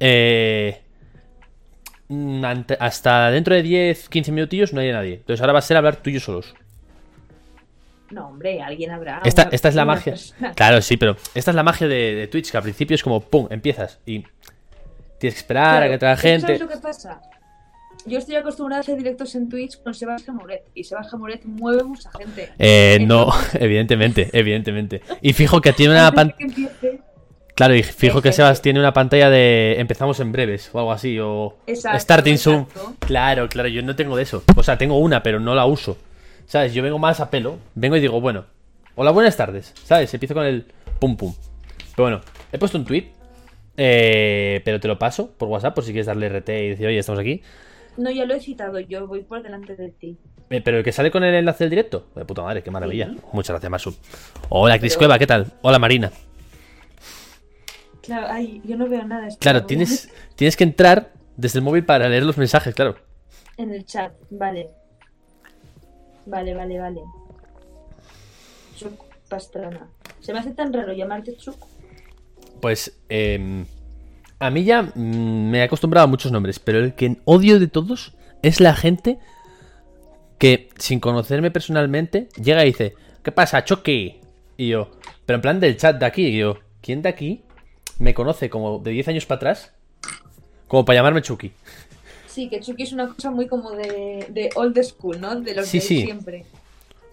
eh, mm, ante- hasta dentro de 10, 15 minutillos no hay nadie. Entonces ahora va a ser hablar tú y yo solos. No, hombre, alguien habrá. Esta, una- esta es la magia. persona. Claro, sí, pero esta es la magia de, de Twitch, que al principio es como, ¡pum!, empiezas y tienes que esperar a Claro, que es que gente. ¿Sabes lo que pasa? Yo estoy acostumbrada a hacer directos en Twitch con Sebastián Moret. Y Sebastián Moret mueve mucha gente. Eh, no, evidentemente, evidentemente. Y fijo que tiene una pantalla... Claro, y fijo que. Sebas tiene una pantalla de empezamos en breves o algo así, o Exacto, starting soon. exacto. Claro, claro, yo no tengo de eso. O sea, tengo una, pero no la uso. ¿Sabes? Yo vengo más a pelo. Vengo y digo, bueno, hola, buenas tardes. ¿Sabes? Empiezo con el pum pum. Pero bueno, he puesto un tweet, eh, pero te lo paso por WhatsApp por si quieres darle RT y decir, oye, estamos aquí. No, ya lo he citado yo, voy por delante de ti. Eh, pero el que sale con el enlace del directo. De puta madre, qué maravilla. Sí. Muchas gracias, Marsu. Hola, Cris Cueva, ¿qué tal? Hola, Marina. Claro, ay, yo no veo nada. Claro, tienes, tienes que entrar desde el móvil para leer los mensajes, claro. En el chat, vale. Vale, vale, vale. Chuck Pastrana. Se me hace tan raro llamarte Chuck. Pues eh, a mí ya mm, me he acostumbrado a muchos nombres, pero el que odio de todos es la gente que sin conocerme personalmente llega y dice, ¿qué pasa, Chucky? Y yo, pero en plan del chat de aquí, y yo, ¿quién de aquí me conoce como de 10 años para atrás? Como para llamarme Chucky. Sí, que Chucky es una cosa muy como de, de old school, ¿no? De los Sí, de sí. siempre.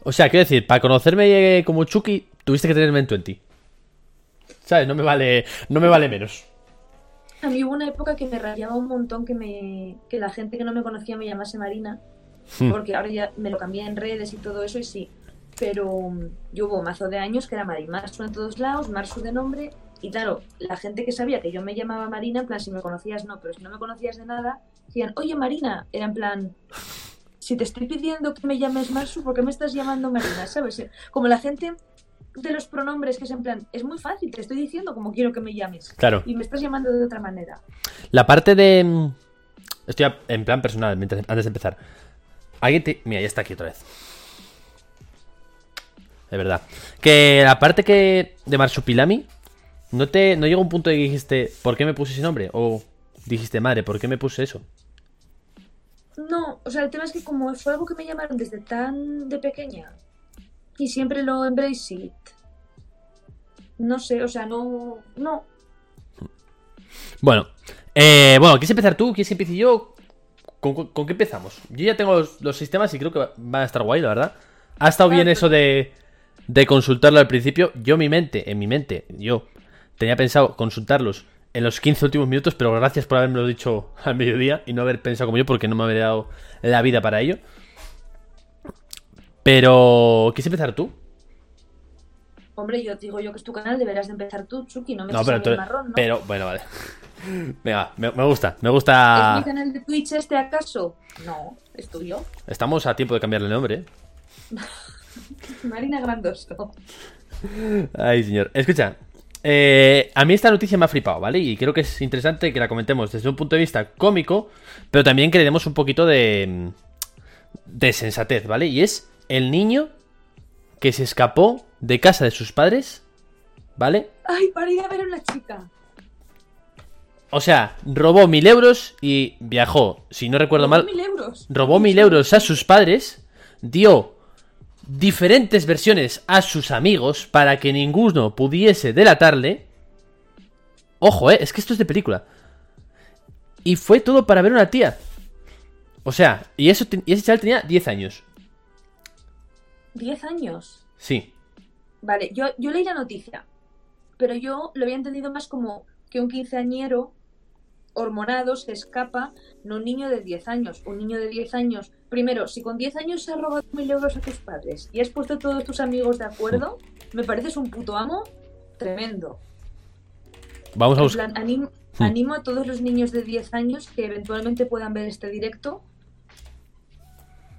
O sea, quiero decir, para conocerme eh, como Chucky, tuviste que tenerme en 20. ¿Sabes? No me vale, no me vale menos. A mí hubo una época que me rayaba un montón que me que la gente que no me conocía me llamase Marina, Hmm. porque ahora ya me lo cambié en redes y todo eso y sí. Pero um, yo hubo mazo de años que era Mari Marsu en todos lados, Marsu de nombre, y claro, la gente que sabía que yo me llamaba Marina, en plan, si me conocías no, pero si no me conocías de nada, decían, oye Marina, era en plan, si te estoy pidiendo que me llames Marsu, ¿por qué me estás llamando Marina? ¿Sabes? Como la gente de los pronombres que es en plan, es muy fácil, te estoy diciendo como quiero que me llames. Claro. Y me estás llamando de otra manera. La parte de. mm, Estoy en plan personal, mientras- antes de empezar. Alguien te. Mira, ya está aquí otra vez. De verdad. Que la parte que. de Marsupilami. ¿No te. no llegó un punto de que dijiste. ¿Por qué me puse ese nombre? O dijiste, madre, ¿por qué me puse eso? No, o sea, el tema es que como fue algo que me llamaron desde tan de pequeña y siempre lo embrace it. No sé, o sea, no, no. Bueno. Eh, bueno, ¿quieres empezar tú? ¿Quieres empiece yo? ¿Con, con- con qué empezamos? Yo ya tengo los, los sistemas y creo que van a estar guay, la verdad. Ha estado bien eso de, de consultarlo al principio. Yo, mi mente, en mi mente, yo tenía pensado consultarlos en los 15 últimos minutos, pero gracias por haberme lo dicho al mediodía y no haber pensado como yo, porque no me habría dado la vida para ello. Pero, ¿quieres empezar tú? Hombre, yo digo yo que es tu canal, deberás de empezar tú, Chucky, no me No, pero, tú- el marrón, ¿no? pero bueno, vale. Venga, me, me gusta, me ¿Es gusta. mi canal de Twitch este acaso? No, es tuyo. Estamos a tiempo de cambiarle el nombre. ¿eh? Marina Grandoso. Ay, señor. Escucha, eh, a mí esta noticia me ha flipado, ¿vale? Y creo que es interesante que la comentemos desde un punto de vista cómico, pero también que le demos un poquito de, de sensatez, ¿vale? Y es el niño que se escapó de casa de sus padres, ¿vale? Ay, para ir a ver a una chica. O sea, robó mil euros y viajó, si no recuerdo mal, mil euros. robó mil euros a sus padres, dio diferentes versiones a sus amigos para que ninguno pudiese delatarle. Ojo, eh, es que esto es de película. Y fue todo para ver a una tía. O sea, y, eso, y ese chaval tenía 10 años. 10 años. Sí. Vale, yo, yo leí la noticia, pero yo lo había entendido más como que un quinceañero hormonado se escapa, no un niño de 10 años. Un niño de 10 años, primero, si con 10 años has robado mil euros a tus padres y has puesto a todos tus amigos de acuerdo, me pareces un puto amo tremendo. Vamos a buscar. plan, anim- Hmm. animo a todos los niños de 10 años que eventualmente puedan ver este directo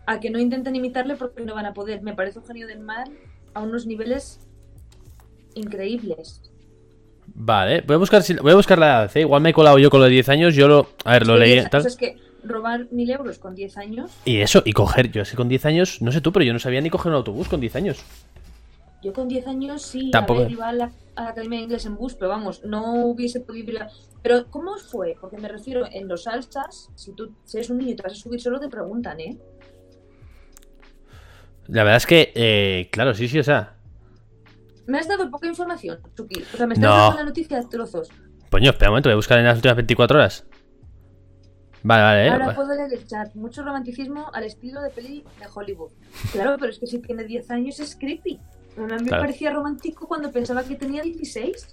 a que no intenten imitarle porque no van a poder. Me parece un genio del mal a unos niveles increíbles. Vale, voy a buscar, si- voy a buscar la edad. ¿eh? Igual me he colado yo con lo de 10 años. Yo lo. A ver, lo leí. 10 tal. es que robar mil euros con 10 años, Y eso, y coger. Yo sé con 10 años. No sé tú, pero yo no sabía ni coger un autobús con 10 años. Yo con 10 años sí, Tampoco. a ver, iba a la, a la Academia de Inglés en bus, pero vamos, no hubiese podido ir a... Pero, ¿cómo fue? Porque me refiero, en los alzas, si tú si eres un niño y te vas a subir solo, te preguntan, ¿eh? La verdad es que, eh, claro, sí, sí, o sea. Me has dado poca información, Chucky. O sea, me estás No. dando la noticia a trozos. Coño, espera un momento, voy a buscar en las últimas 24 horas. Vale, vale, eh. Ahora vale. puedo leer el chat. Mucho romanticismo al estilo de peli de Hollywood. Claro, pero es que si tiene 10 años es creepy. A mí me Claro. parecía romántico cuando pensaba que tenía 16.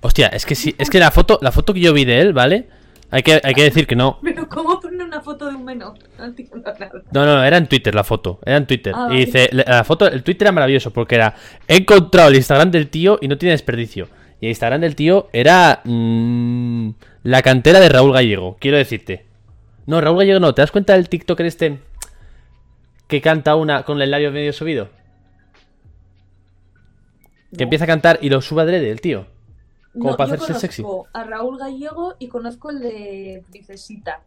Hostia, es que sí, es que la foto, la foto que yo vi de él, ¿vale? Hay que, hay que decir que no. Pero ¿cómo poner una foto de un menor? No entiendo nada. No, no, era en Twitter la foto, era en Twitter. Ah, y vale. dice, la foto, el Twitter era maravilloso porque era, he encontrado el Instagram del tío y no tiene desperdicio. Y el Instagram del tío era mm, la cantera de Raúl Gallego, quiero decirte. No, Raúl Gallego no, ¿te das cuenta del TikToker este que canta una con el labio medio subido? Que empieza a cantar y lo sube adrede el tío. Como No, para yo hacerse sexy. conozco a Raúl Gallego y conozco el de Princesita.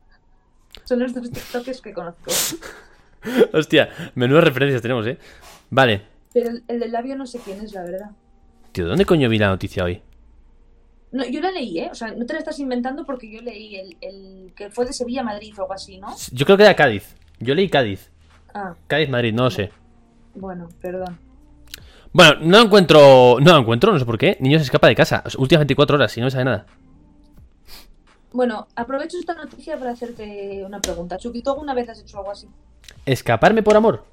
Son los dos TikTokers que conozco. Hostia, menudas referencias tenemos, ¿eh? Vale. Pero el, el del labio no sé quién es, la verdad. Tío, ¿dónde coño vi la noticia hoy? No, yo la leí, ¿eh? O sea, no te la estás inventando porque yo leí el, el que fue de Sevilla a Madrid o algo así, ¿no? Yo creo que era Cádiz. Yo leí Cádiz. Ah, Cádiz, Madrid, no lo sé. bueno, perdón. Bueno, no encuentro. No encuentro, no sé por qué. Niño se escapa de casa. Últimas 24 horas y no me sabe nada. Bueno, aprovecho esta noticia para hacerte una pregunta. Chucky, ¿tú alguna vez has hecho algo así? ¿Escaparme por amor?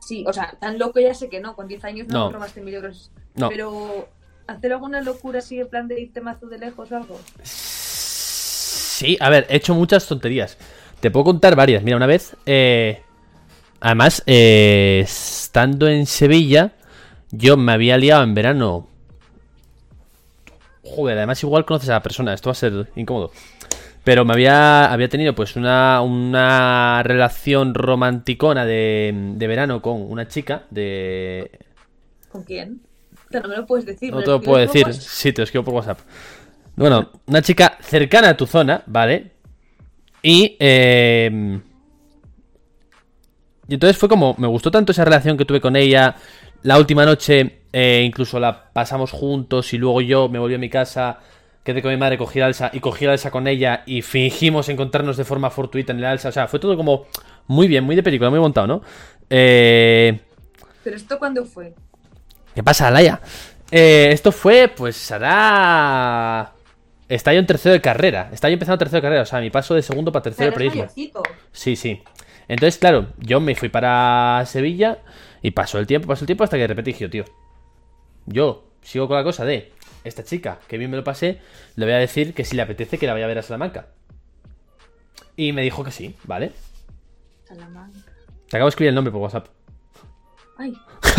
Sí, o sea, tan loco ya sé que no, con 10 años no, No. robaste mil euros. No. Pero, ¿hacer alguna locura así en plan de irte mazo de lejos o algo? Sí, a ver, he hecho muchas tonterías. Te puedo contar varias. Mira, una vez. eh, además, eh, estando en Sevilla, yo me había liado en verano. Joder, además, igual conoces a la persona. Esto va a ser incómodo. Pero me había, había tenido pues una, una relación romanticona de, de verano con una chica de, ¿Con quién? No me lo puedes decir. No ¿me te lo puedo decir. Sí, te lo escribo por WhatsApp. Bueno, una chica cercana a tu zona, ¿vale? Y, eh, y entonces fue como, me gustó tanto esa relación que tuve con ella. La última noche, eh, incluso la pasamos juntos y luego yo me volví a mi casa, quedé con mi madre, cogí la alza y cogí la alza con ella y fingimos encontrarnos de forma fortuita en el alza. O sea, fue todo como muy bien, muy de película, muy montado, ¿no? Eh, ¿Pero esto cuándo fue? ¿Qué pasa, Alaya? Eh, esto fue, pues, hará... Está yo en tercero de carrera. Está yo empezando tercero de carrera. O sea, mi paso de segundo para tercero de periodismo. mayorcito. Sí, sí. Entonces, claro, yo me fui para Sevilla y pasó el tiempo, pasó el tiempo hasta que de repente dije, tío, yo sigo con la cosa de esta chica, que bien me lo pasé, le voy a decir que si le apetece que la vaya a ver a Salamanca. Y me dijo que sí, ¿vale? Salamanca. Te acabo de escribir el nombre por WhatsApp. Ay,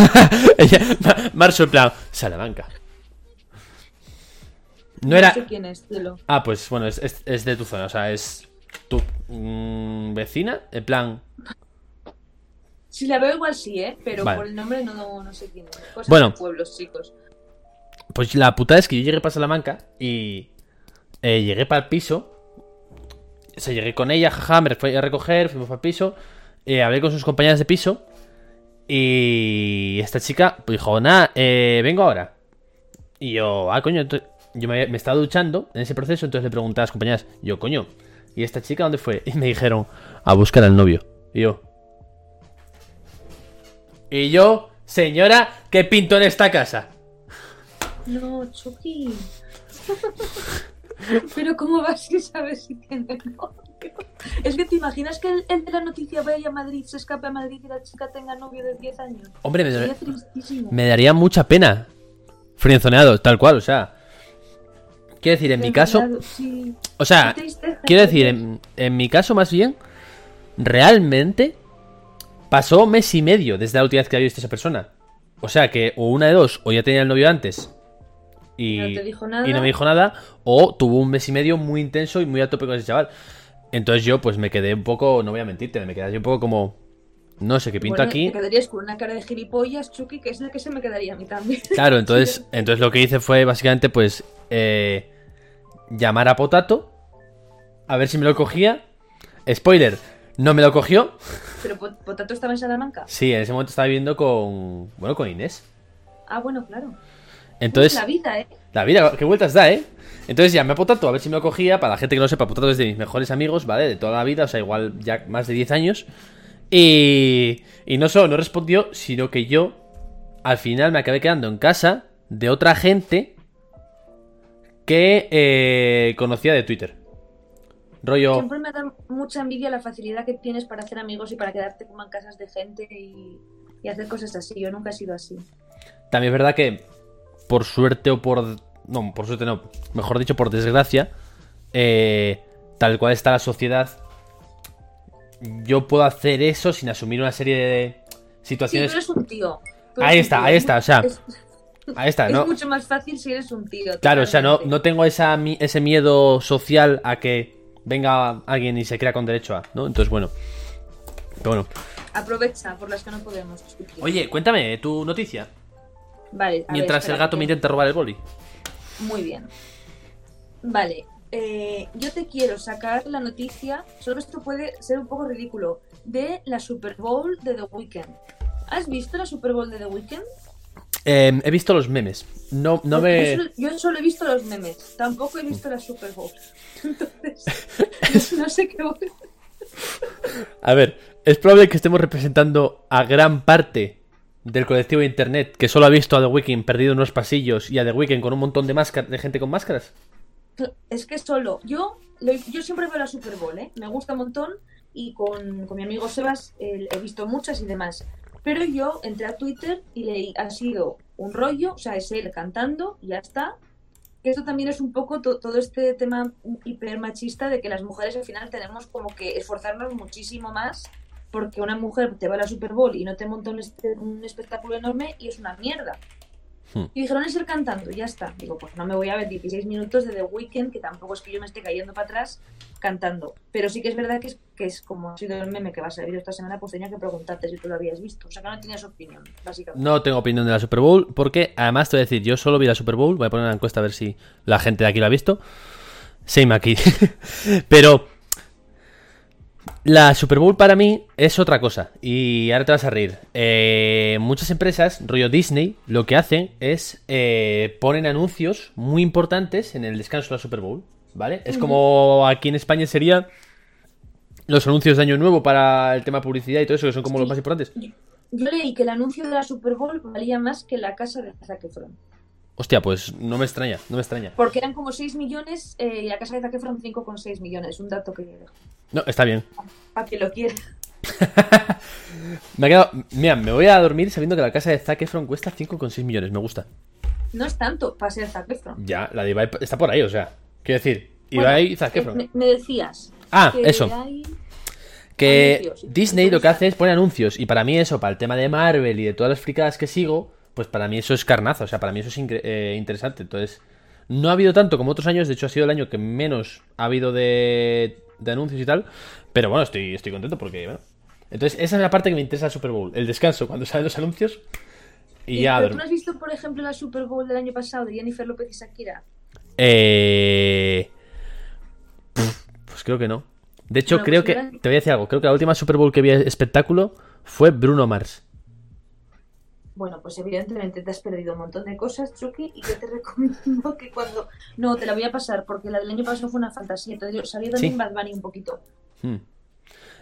Ella, Marzo en plan, Salamanca. No no era... sé quién es. Ah, pues bueno, es, es- es de tu zona, o sea, es tu mm, vecina, en plan... Si la veo igual sí, ¿eh? Pero Vale. por el nombre no, no sé quién es. Cosas Bueno. de pueblos, chicos. Pues la putada es que yo llegué para Salamanca y eh, llegué para el piso. O sea, llegué con ella, jaja, me fui a recoger, fuimos para el piso. eh, hablé con sus compañeras de piso. Y esta chica pues, dijo, nada, eh, vengo ahora. Y yo, ah, coño, yo me, me estaba duchando en ese proceso, entonces le pregunté a las compañeras, yo, coño, ¿y esta chica dónde fue? Y me dijeron, a buscar al novio. Y yo. Y yo, señora, ¿qué pinto en esta casa? No, Chucky. Pero ¿cómo vas si sabes si tiene novio? Es que te imaginas que el, el de la noticia vaya a Madrid, se escape a Madrid y la chica tenga novio de 10 años. Hombre, me, me daría mucha pena. Frienzoneado, tal cual, o sea. Quiero decir, en mi caso. Sí. O sea, quiero decir, en, en mi caso más bien. Realmente. Pasó mes y medio desde la última vez que había visto a esa persona. O sea que, o una de dos, o ya tenía el novio antes. Y, No te dijo nada. y no me dijo nada. O tuvo un mes y medio muy intenso y muy a tope con ese chaval. Entonces yo, pues me quedé un poco. No voy a mentirte, me quedé así un poco como. No sé qué pinto Bueno, aquí. Te quedarías con una cara de gilipollas, Chucky, que es la que se me quedaría a mí también. Claro, entonces, entonces lo que hice fue básicamente pues eh, llamar a Potato a ver si me lo cogía. Spoiler, no me lo cogió. ¿Pero Po- Potato estaba en Salamanca? Sí, en ese momento estaba viviendo con. Bueno, con Inés. Ah, bueno, claro. Entonces. La vida, ¿eh? La vida, qué vueltas da, ¿eh? Entonces llamé a Potato a ver si me lo cogía. Para la gente que no lo sepa, Potato es de mis mejores amigos, ¿vale? De toda la vida, o sea, igual ya más de 10 años. Y, y no solo no respondió, sino que yo al final me acabé quedando en casa de otra gente que eh, conocía de Twitter. Rollo... Siempre me da mucha envidia la facilidad que tienes para hacer amigos y para quedarte como en casas de gente y, y hacer cosas así. Yo nunca he sido así. También es verdad que por suerte o por... No, por suerte no. Mejor dicho, por desgracia. eh, tal cual está la sociedad. Yo puedo hacer eso sin asumir una serie de Sí, situaciones... tú eres un tío. Ahí un está, tío. ahí Es está, o sea, Es, Ahí está, es ¿no? mucho más fácil si eres un tío. Claro, o sea, no, no tengo esa, ese miedo social a que venga alguien y se crea con derecho a, ¿no? Entonces, bueno. Pero bueno. Aprovecha por las que no podemos discutir. Oye, cuéntame tu noticia. Vale, a Mientras el gato que- me intenta robar el boli. Muy bien. Vale, eh, yo te quiero sacar la noticia, solo esto puede ser un poco ridículo, de la Super Bowl de The Weeknd. ¿Has visto la Super Bowl de The Weeknd? Eh, he visto los memes. No, no me. yo, solo, yo solo he visto los memes, tampoco he visto la Super Bowl. Entonces, no sé qué voy A ver, es probable que estemos representando a gran parte del colectivo de internet que solo ha visto a The Weeknd perdido en unos pasillos y a The Weeknd con un montón de, de gente con máscaras. Es que solo, yo, yo siempre veo la Super Bowl, ¿eh? Me gusta un montón y con, con mi amigo Sebas he visto muchas y demás. Pero yo entré a Twitter y leí, ha sido un rollo, o sea, es él cantando y ya está. Que esto también es un poco to- todo este tema hiper machista de que las mujeres al final tenemos como que esforzarnos muchísimo más porque una mujer te va a la Super Bowl y no te monta un, un espectáculo enorme y es una mierda. Hmm. Y dijeron es ir cantando, ya está. Digo, pues no me voy a ver 16 minutos de The Weeknd, que tampoco es que yo me esté cayendo para atrás cantando. Pero sí que es verdad que es, que es como ha sido el meme que va a salir esta semana, pues tenía que preguntarte si tú lo habías visto. O sea que no tienes opinión, básicamente. No tengo opinión de la Super Bowl porque, además, te voy a decir, yo solo vi la Super Bowl. Voy a poner una encuesta a ver si la gente de aquí lo ha visto. Same aquí. Pero la Super Bowl para mí es otra cosa. Y ahora te vas a reír. Eh, muchas empresas, rollo Disney, lo que hacen es eh, ponen anuncios muy importantes en el descanso de la Super Bowl. ¿Vale? Es como aquí en España sería los anuncios de Año Nuevo para el tema publicidad y todo eso, que son como los más importantes. Yo, yo leí que el anuncio de la Super Bowl valía más que la casa de Zac Efron. Hostia, pues no me extraña, no me extraña. Porque eran como 6 millones eh, y la casa de Zac Efron 5,6 millones. Un dato que No, está bien. para que lo quiera. Me ha quedado. Mira, me voy a dormir sabiendo que la casa de Zac Efron cuesta 5,6 millones. Me gusta. No es tanto para ser Zac Efron. Ya, la de Ibai está por ahí, o sea. Quiero decir, Bueno, Ibai y Zac eh, Efron. me, me decías. Ah, que eso. hay- Que anuncios, Disney lo que hace es poner anuncios. Y para mí, eso, para el tema de Marvel y de todas las fricadas que sigo, pues para mí eso es carnazo. O sea, para mí eso es eh, interesante. Entonces, no ha habido tanto como otros años. De hecho, ha sido el año que menos ha habido de, de anuncios y tal. Pero bueno, estoy, estoy contento porque, bueno. Entonces, esa es la parte que me interesa del Super Bowl. El descanso, cuando salen los anuncios. Y Y- ya. ¿Tú no has visto, por ejemplo, la Super Bowl del año pasado de Jennifer López y Shakira? Eh... Pues creo que no. De hecho, Bueno, creo pues que... Te voy a decir algo. Creo que la última Super Bowl que vi espectáculo fue Bruno Mars. Bueno, pues evidentemente te has perdido un montón de cosas, Chucky, y yo te recomiendo que cuando... No, te la voy a pasar, porque la del año pasado fue una fantasía. Digo, salió también Sí. Bad Bunny un poquito. Hmm.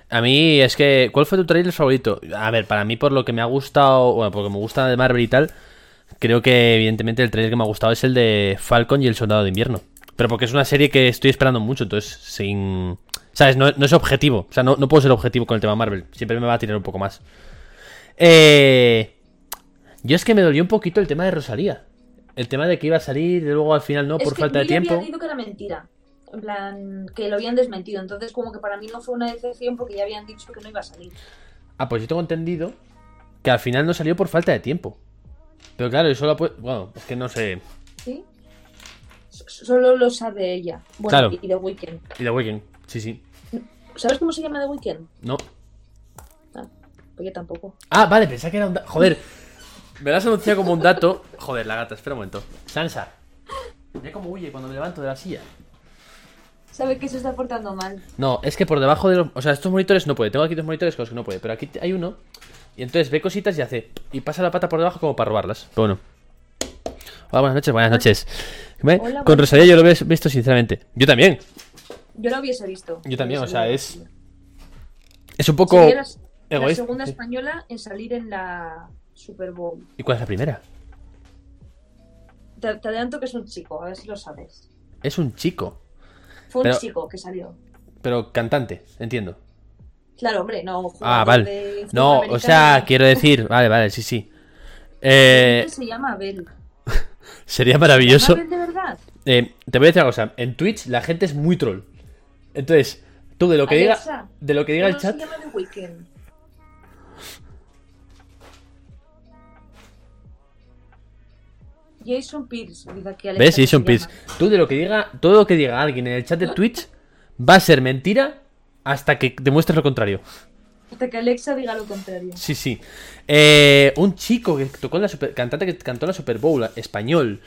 A mí es que... ¿Cuál fue tu trailer favorito? A ver, para mí por lo que me ha gustado... Bueno, porque me gusta de Marvel y tal... Creo que evidentemente el trailer que me ha gustado es el de Falcon y el Soldado de Invierno. Pero porque es una serie que estoy esperando mucho, entonces sin... ¿Sabes? No, no es objetivo. O sea, no, no puedo ser objetivo con el tema Marvel. Siempre me va a tirar un poco más. Eh... Yo es que me dolió un poquito el tema de Rosalía. El tema de que iba a salir y luego al final no, Es por que falta de yo tiempo. había dicho que era mentira. En plan, que lo habían desmentido. Entonces, como que para mí no fue una decepción porque ya habían dicho que no iba a salir. Ah, pues yo tengo entendido que al final no salió por falta de tiempo. Pero claro, eso lo puede... Bueno, es que no sé. ¿Sí? Solo lo sabe ella. Bueno, Claro. y The Weeknd. Y The Weeknd, sí, sí. ¿Sabes cómo se llama The Weeknd? No. Ah, pues yo tampoco. Ah, vale, pensaba que era un. Joder. Me lo has anunciado como un dato. Joder, la gata, espera un momento. Sansa. Mira cómo huye cuando me levanto de la silla. Sabe que se está portando mal. No, es que por debajo de los... O sea, estos monitores no puede. Tengo aquí dos monitores con los que no puede. Pero aquí hay uno. Y entonces ve cositas y hace... Y pasa la pata por debajo como para robarlas. Pero bueno. Hola, buenas noches, buenas noches. ¿Ve? Hola, con Rosalía yo lo he visto sinceramente. Yo también. Yo lo hubiese visto. Yo también, o sea, es... Es un poco... Sería la, segunda española en salir en la Super Bowl. ¿Y cuál es la primera? Te, te adelanto que es un chico, a ver si lo sabes. Es un chico. Fue un chico que salió. Pero cantante, entiendo. Claro, hombre, no. Ah, vale. No, o sea, quiero decir... Vale, vale, sí, sí. Eh, Se llama Abel. sería maravilloso... ¿Se llama Abel de verdad? Eh, te voy a decir una cosa. En Twitch la gente es muy troll. Entonces, tú de lo que Alexa, diga, de lo que diga el ¿Cómo chat, se llama The Weeknd? Jason Pierce, dice aquí Alexa ¿ves? Jason Pierce. Tú de lo que diga, todo lo que diga alguien en el chat de Twitch va a ser mentira hasta que demuestres lo contrario. Hasta que Alexa diga lo contrario. Sí, sí. Eh, un chico que tocó en la super, cantante que cantó en la Super Bowl, español.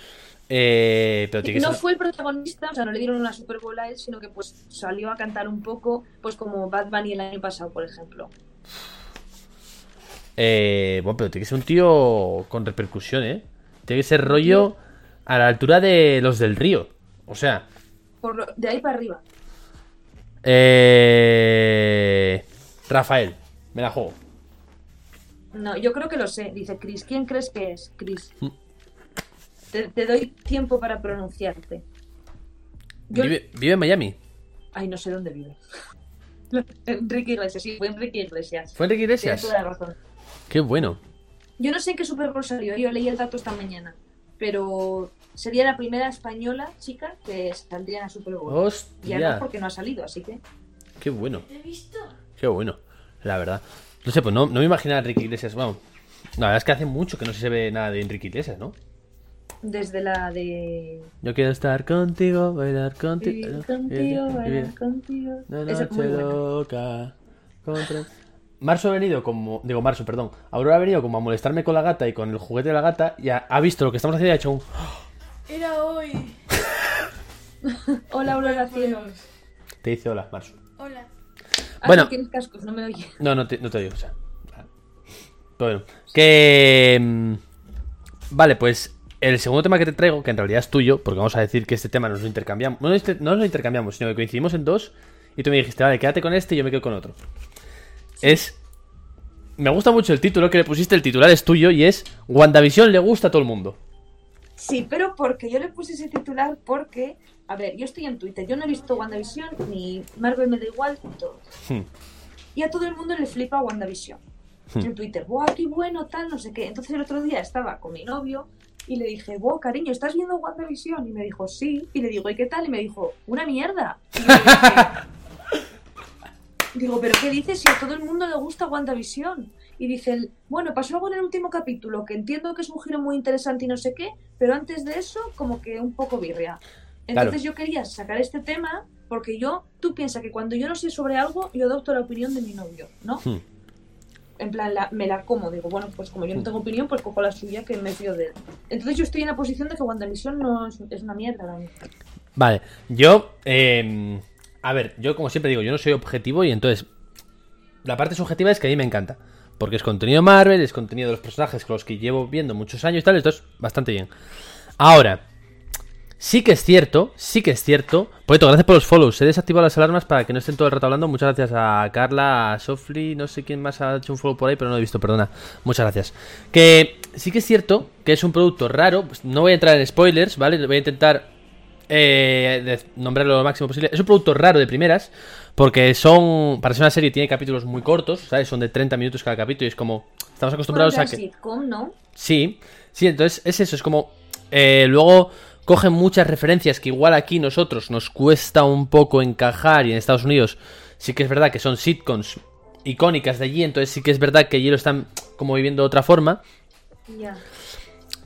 Eh, pero tiene que No ser- fue el protagonista, o sea, no le dieron una Super Bowl a él, sino que pues salió a cantar un poco, pues como Bad Bunny el año pasado, por ejemplo. Eh, bueno, pero tiene que ser un tío con repercusión, ¿eh? Tiene que ser rollo a la altura de los del río. O sea, Por de ahí para arriba. eh... Rafael, me la juego. No, yo creo que lo sé. Dice Chris. ¿Quién crees que es? Chris. Mm. Te, te doy tiempo para pronunciarte. Yo... Vive, vive en Miami. Ay, no sé dónde vive. Enrique Iglesias, sí, fue Enrique Iglesias. ¿Fue Enrique Tienes Iglesias? toda la razón. Qué bueno. Yo no sé en qué Super Bowl salió, yo leí el dato esta mañana. Pero sería la primera española chica que saldría en la Super Bowl. Ya no, Hostia, porque no ha salido, así que. qué bueno. Qué bueno, la verdad. No sé, pues no, no me imaginaba a Enrique Iglesias. Vamos, la verdad es que hace mucho que no se ve nada de Enrique Iglesias, ¿no? Desde la de. Yo quiero estar contigo, bailar contigo. Vivir contigo, bailar contigo. Una Esa es muy noche loca. contra- Marzo ha venido como. Digo, Marzo, perdón. Aurora ha venido como a molestarme con la gata y con el juguete de la gata. Y ha, ha visto lo que estamos haciendo y ha hecho un. Era hoy. Hola, Aurora Cielo. Te dice hola, Marzo. Hola. Ah, Bueno. no tienes cascos, no me oye. No, no te, no te o sea. Pero bueno. Que. mm, Vale, pues. El segundo tema que te traigo, que en realidad es tuyo, porque vamos a decir que este tema nos lo intercambiamos. No, no nos lo intercambiamos, sino que coincidimos en dos. Y tú me dijiste, vale, quédate con este y yo me quedo con otro. Es. Me gusta mucho el título que le pusiste, el titular es tuyo y es WandaVision le gusta a todo el mundo. Sí, pero porque yo le puse ese titular porque. A ver, yo estoy en Twitter, yo no he visto WandaVision ni Marvel me da igual y todo. Hmm. Y a todo el mundo le flipa WandaVision. Hmm. En Twitter, ¡buah, qué bueno, tal, no sé qué! Entonces el otro día estaba con mi novio y le dije, ¡buah, cariño, ¿estás viendo WandaVision? Y me dijo, sí. Y le digo, ¿y qué tal? Y me dijo, ¡una mierda! Y yo dije, Digo, ¿pero qué dices si a todo el mundo le gusta WandaVision? Y dice, él, bueno, pasó algo en el último capítulo, que entiendo que es un giro muy interesante y no sé qué, pero antes de eso, como que un poco birria. Entonces yo quería sacar este tema porque yo, tú piensas que cuando yo no sé sobre algo, yo adopto la opinión de mi novio, ¿no? Hmm. En plan, la- me la como, digo, bueno, pues como yo no tengo opinión, pues cojo la suya que me fío de él. Entonces yo estoy en la posición de que WandaVision no es, es una mierda. ¿no? Vale, yo. eh, a ver, yo como siempre digo, yo no soy objetivo y entonces. La parte subjetiva es que a mí me encanta. Porque es contenido Marvel, es contenido de los personajes con los que llevo viendo muchos años y tal, esto es bastante bien. Ahora, sí que es cierto, sí que es cierto. Poeto, gracias por los follows. He desactivado las alarmas para que no estén todo el rato hablando. Muchas gracias a Carla, a Sofli, no sé quién más ha hecho un follow por ahí, pero no lo he visto, perdona. Muchas gracias. Que sí que es cierto que es un producto raro. pues no voy a entrar en spoilers, ¿vale? Voy a intentar eh, de- nombrarlo lo máximo posible. Es un producto raro de primeras, porque son. Para ser una serie tiene capítulos muy cortos, ¿sabes? Son de 30 minutos cada capítulo y es como. Estamos acostumbrados a que. sitcom, ¿no? Sí, sí, entonces es eso, es como. eh, luego cogen muchas referencias que igual aquí nosotros nos cuesta un poco encajar y en Estados Unidos sí que es verdad que son sitcoms icónicas de allí, entonces sí que es verdad que allí lo están como viviendo de otra forma. Ya.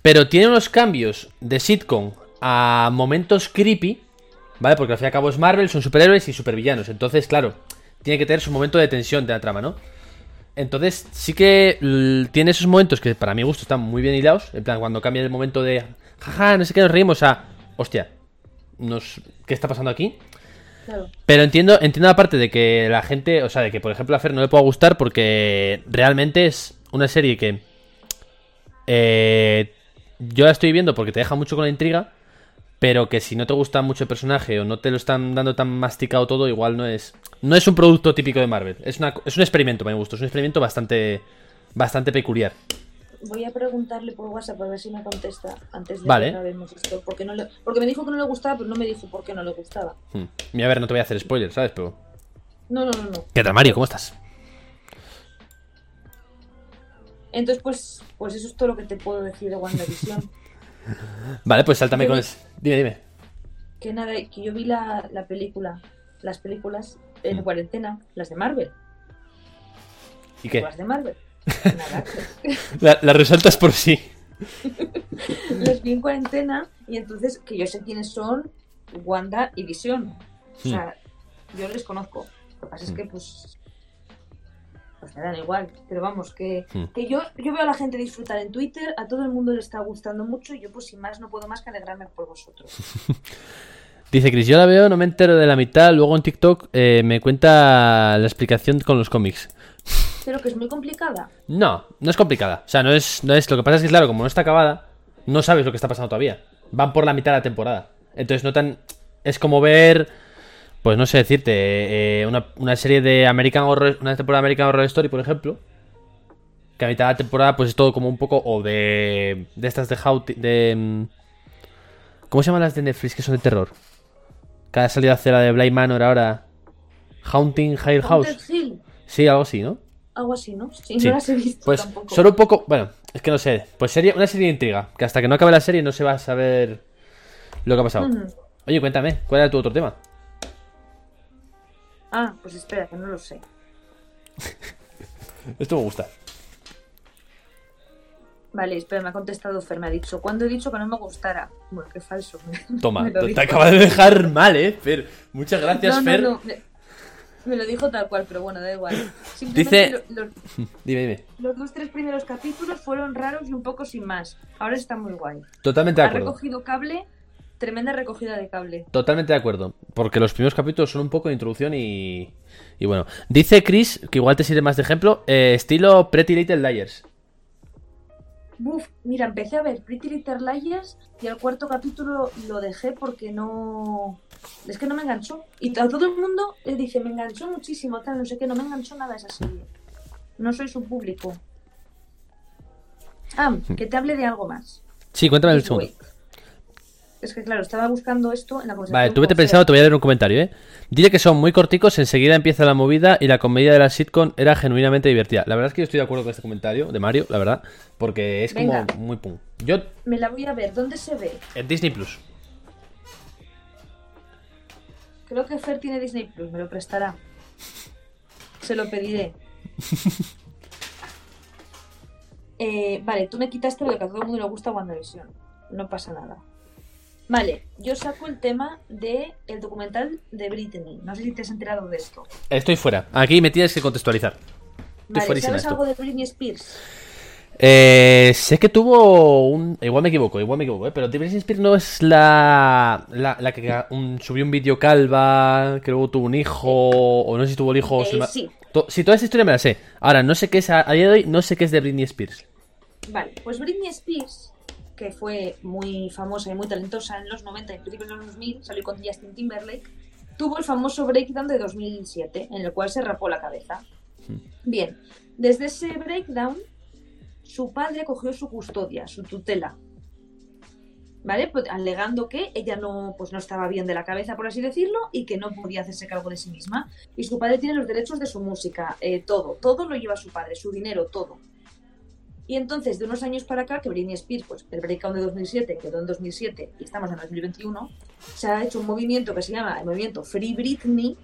Pero tiene unos cambios de sitcom a momentos creepy, ¿vale? Porque al fin y al cabo es Marvel, son superhéroes y supervillanos. Entonces, claro, tiene que tener su momento de tensión de la trama, ¿no? Entonces, sí que l- tiene esos momentos que para mi gusto están muy bien hilados. En plan, cuando cambia el momento de jaja, no sé qué, nos reímos a hostia, nos, ¿qué está pasando aquí? Claro. Pero entiendo, entiendo aparte de que la gente, o sea, de que por ejemplo a Fer no le pueda gustar porque realmente es una serie que eh, yo la estoy viendo porque te deja mucho con la intriga, pero que si no te gusta mucho el personaje o no te lo están dando tan masticado todo, igual no es no es un producto típico de Marvel. Es, una, es un experimento, me gusta, es un experimento bastante bastante peculiar. Voy a preguntarle por WhatsApp a ver si me contesta antes de Vale. que acabemos esto. Porque, no le- porque me dijo que no le gustaba, pero no me dijo por qué no le gustaba. Hmm. Mira, a ver, no te voy a hacer spoiler, ¿sabes? Pero No, no, no, no. ¿Qué tal, Mario? ¿Cómo estás? Entonces, pues, pues eso es todo lo que te puedo decir de WandaVision. Vale, pues sáltame con el Dime, dime. que nada, que yo vi la, la película, las películas en Mm. cuarentena, las de Marvel. ¿Y qué? Las de Marvel. Nada, La, la resaltas por sí. las vi en cuarentena y entonces que yo sé quiénes son Wanda y Visión. O sea, yo les conozco. Lo que pasa es Mm. que pues pues me dan igual, pero vamos, que, Mm. que yo, yo veo a la gente disfrutar en Twitter, a todo el mundo le está gustando mucho y yo pues sin más no puedo más que alegrarme por vosotros. Dice Chris, yo la veo, no me entero de la mitad, luego en TikTok eh, me cuenta la explicación con los cómics. Pero que es muy complicada. No, no es complicada. O sea, no es, no es. Lo que pasa es que, claro, como no está acabada, no sabes lo que está pasando todavía. Van por la mitad de la temporada. Entonces no tan. Es como ver. Pues no sé decirte. eh, una, una serie de American Horror. Una temporada de American Horror Story, por ejemplo. Que a mitad de la temporada, pues es todo como un poco. O de. De estas de How. De. mm, ¿Cómo se llaman las de Netflix que son de terror? Que ha salido a hacer la de Blind Manor ahora. Haunting High House. Hill, Sí, algo así, ¿no? algo así, ¿no? Sí, Sí. no las he visto Pues tampoco. solo un poco, bueno, es que no sé, pues sería una serie de intriga, que hasta que no acabe la serie no se va a saber lo que ha pasado. Ujú. Oye, cuéntame, ¿cuál era tu otro tema? Ah, pues espera, que no lo sé. Esto me gusta. Vale, espera, me ha contestado Fer, me ha dicho, ¿cuándo he dicho que no me gustara? Bueno, qué falso. Toma, te, acaba de dejar mal, eh, Fer. Muchas gracias, no, no, Fer. no, me, me lo dijo tal cual, pero bueno, da igual. Dice- lo- los, Dime, dime. los dos, tres primeros capítulos fueron raros y un poco sin más. Ahora está muy guay. Totalmente de Ha acuerdo. recogido cable, tremenda recogida de cable. Totalmente de acuerdo. Porque los primeros capítulos son un poco de introducción y. Y bueno. Dice Chris, que igual te sirve más de ejemplo, eh, estilo Pretty Little Liars. Buf, mira, empecé a ver Pretty Little Liars y el cuarto capítulo lo dejé porque no... Es que no me enganchó. Y a todo el mundo le dice, me enganchó muchísimo, tal, no sé qué, no me enganchó nada esa serie. No soy su público. Ah, que te hable de algo más. Sí, cuéntame el segundo. Es que claro, estaba buscando esto en la conversación. Vale, tú vete pensado, te voy a leer un comentario, ¿eh? Dile que son muy corticos, enseguida empieza la movida y la comedia de la sitcom era genuinamente divertida. La verdad es que yo estoy de acuerdo con este comentario de Mario, la verdad, porque es como muy pum. Yo, Me la voy a ver. ¿Dónde se ve? en Disney Plus. Creo que Fer tiene Disney Plus, me lo prestará. Se lo pediré. Eh, vale, tú me quitaste lo que a todo el mundo le gusta WandaVision. No pasa nada. Vale, yo saco el tema de el documental de Britney. No sé si te has enterado de esto. Estoy fuera. Aquí me tienes que contextualizar. Vale, fuerísima ¿sabes esto. algo de Britney Spears? Eh, sé que tuvo un... Igual me equivoco, igual me equivoco, ¿eh? Pero Britney Spears no es la, la, la que un- subió un vídeo calva, que luego tuvo un hijo, o no sé si tuvo el hijo... Eh, sí. To- sí, toda esa historia me la sé. Ahora, no sé qué es, a día de hoy, no sé qué es de Britney Spears. Vale, pues Britney Spears, que fue muy famosa y muy talentosa en los 90 y principios de los 2000, salió con Justin Timberlake, tuvo el famoso breakdown de 2007, en el cual se rapó la cabeza. Bien, desde ese breakdown, su padre cogió su custodia, su tutela. ¿Vale? Pues alegando que ella no, pues no estaba bien de la cabeza, por así decirlo, y que no podía hacerse cargo de sí misma. Y su padre tiene los derechos de su música, eh, todo, todo lo lleva su padre, su dinero, todo. Y entonces, de unos años para acá, que Britney Spears, pues el breakdown de 2007 quedó en 2007 y estamos en 2021, se ha hecho un movimiento que se llama el movimiento Free Britney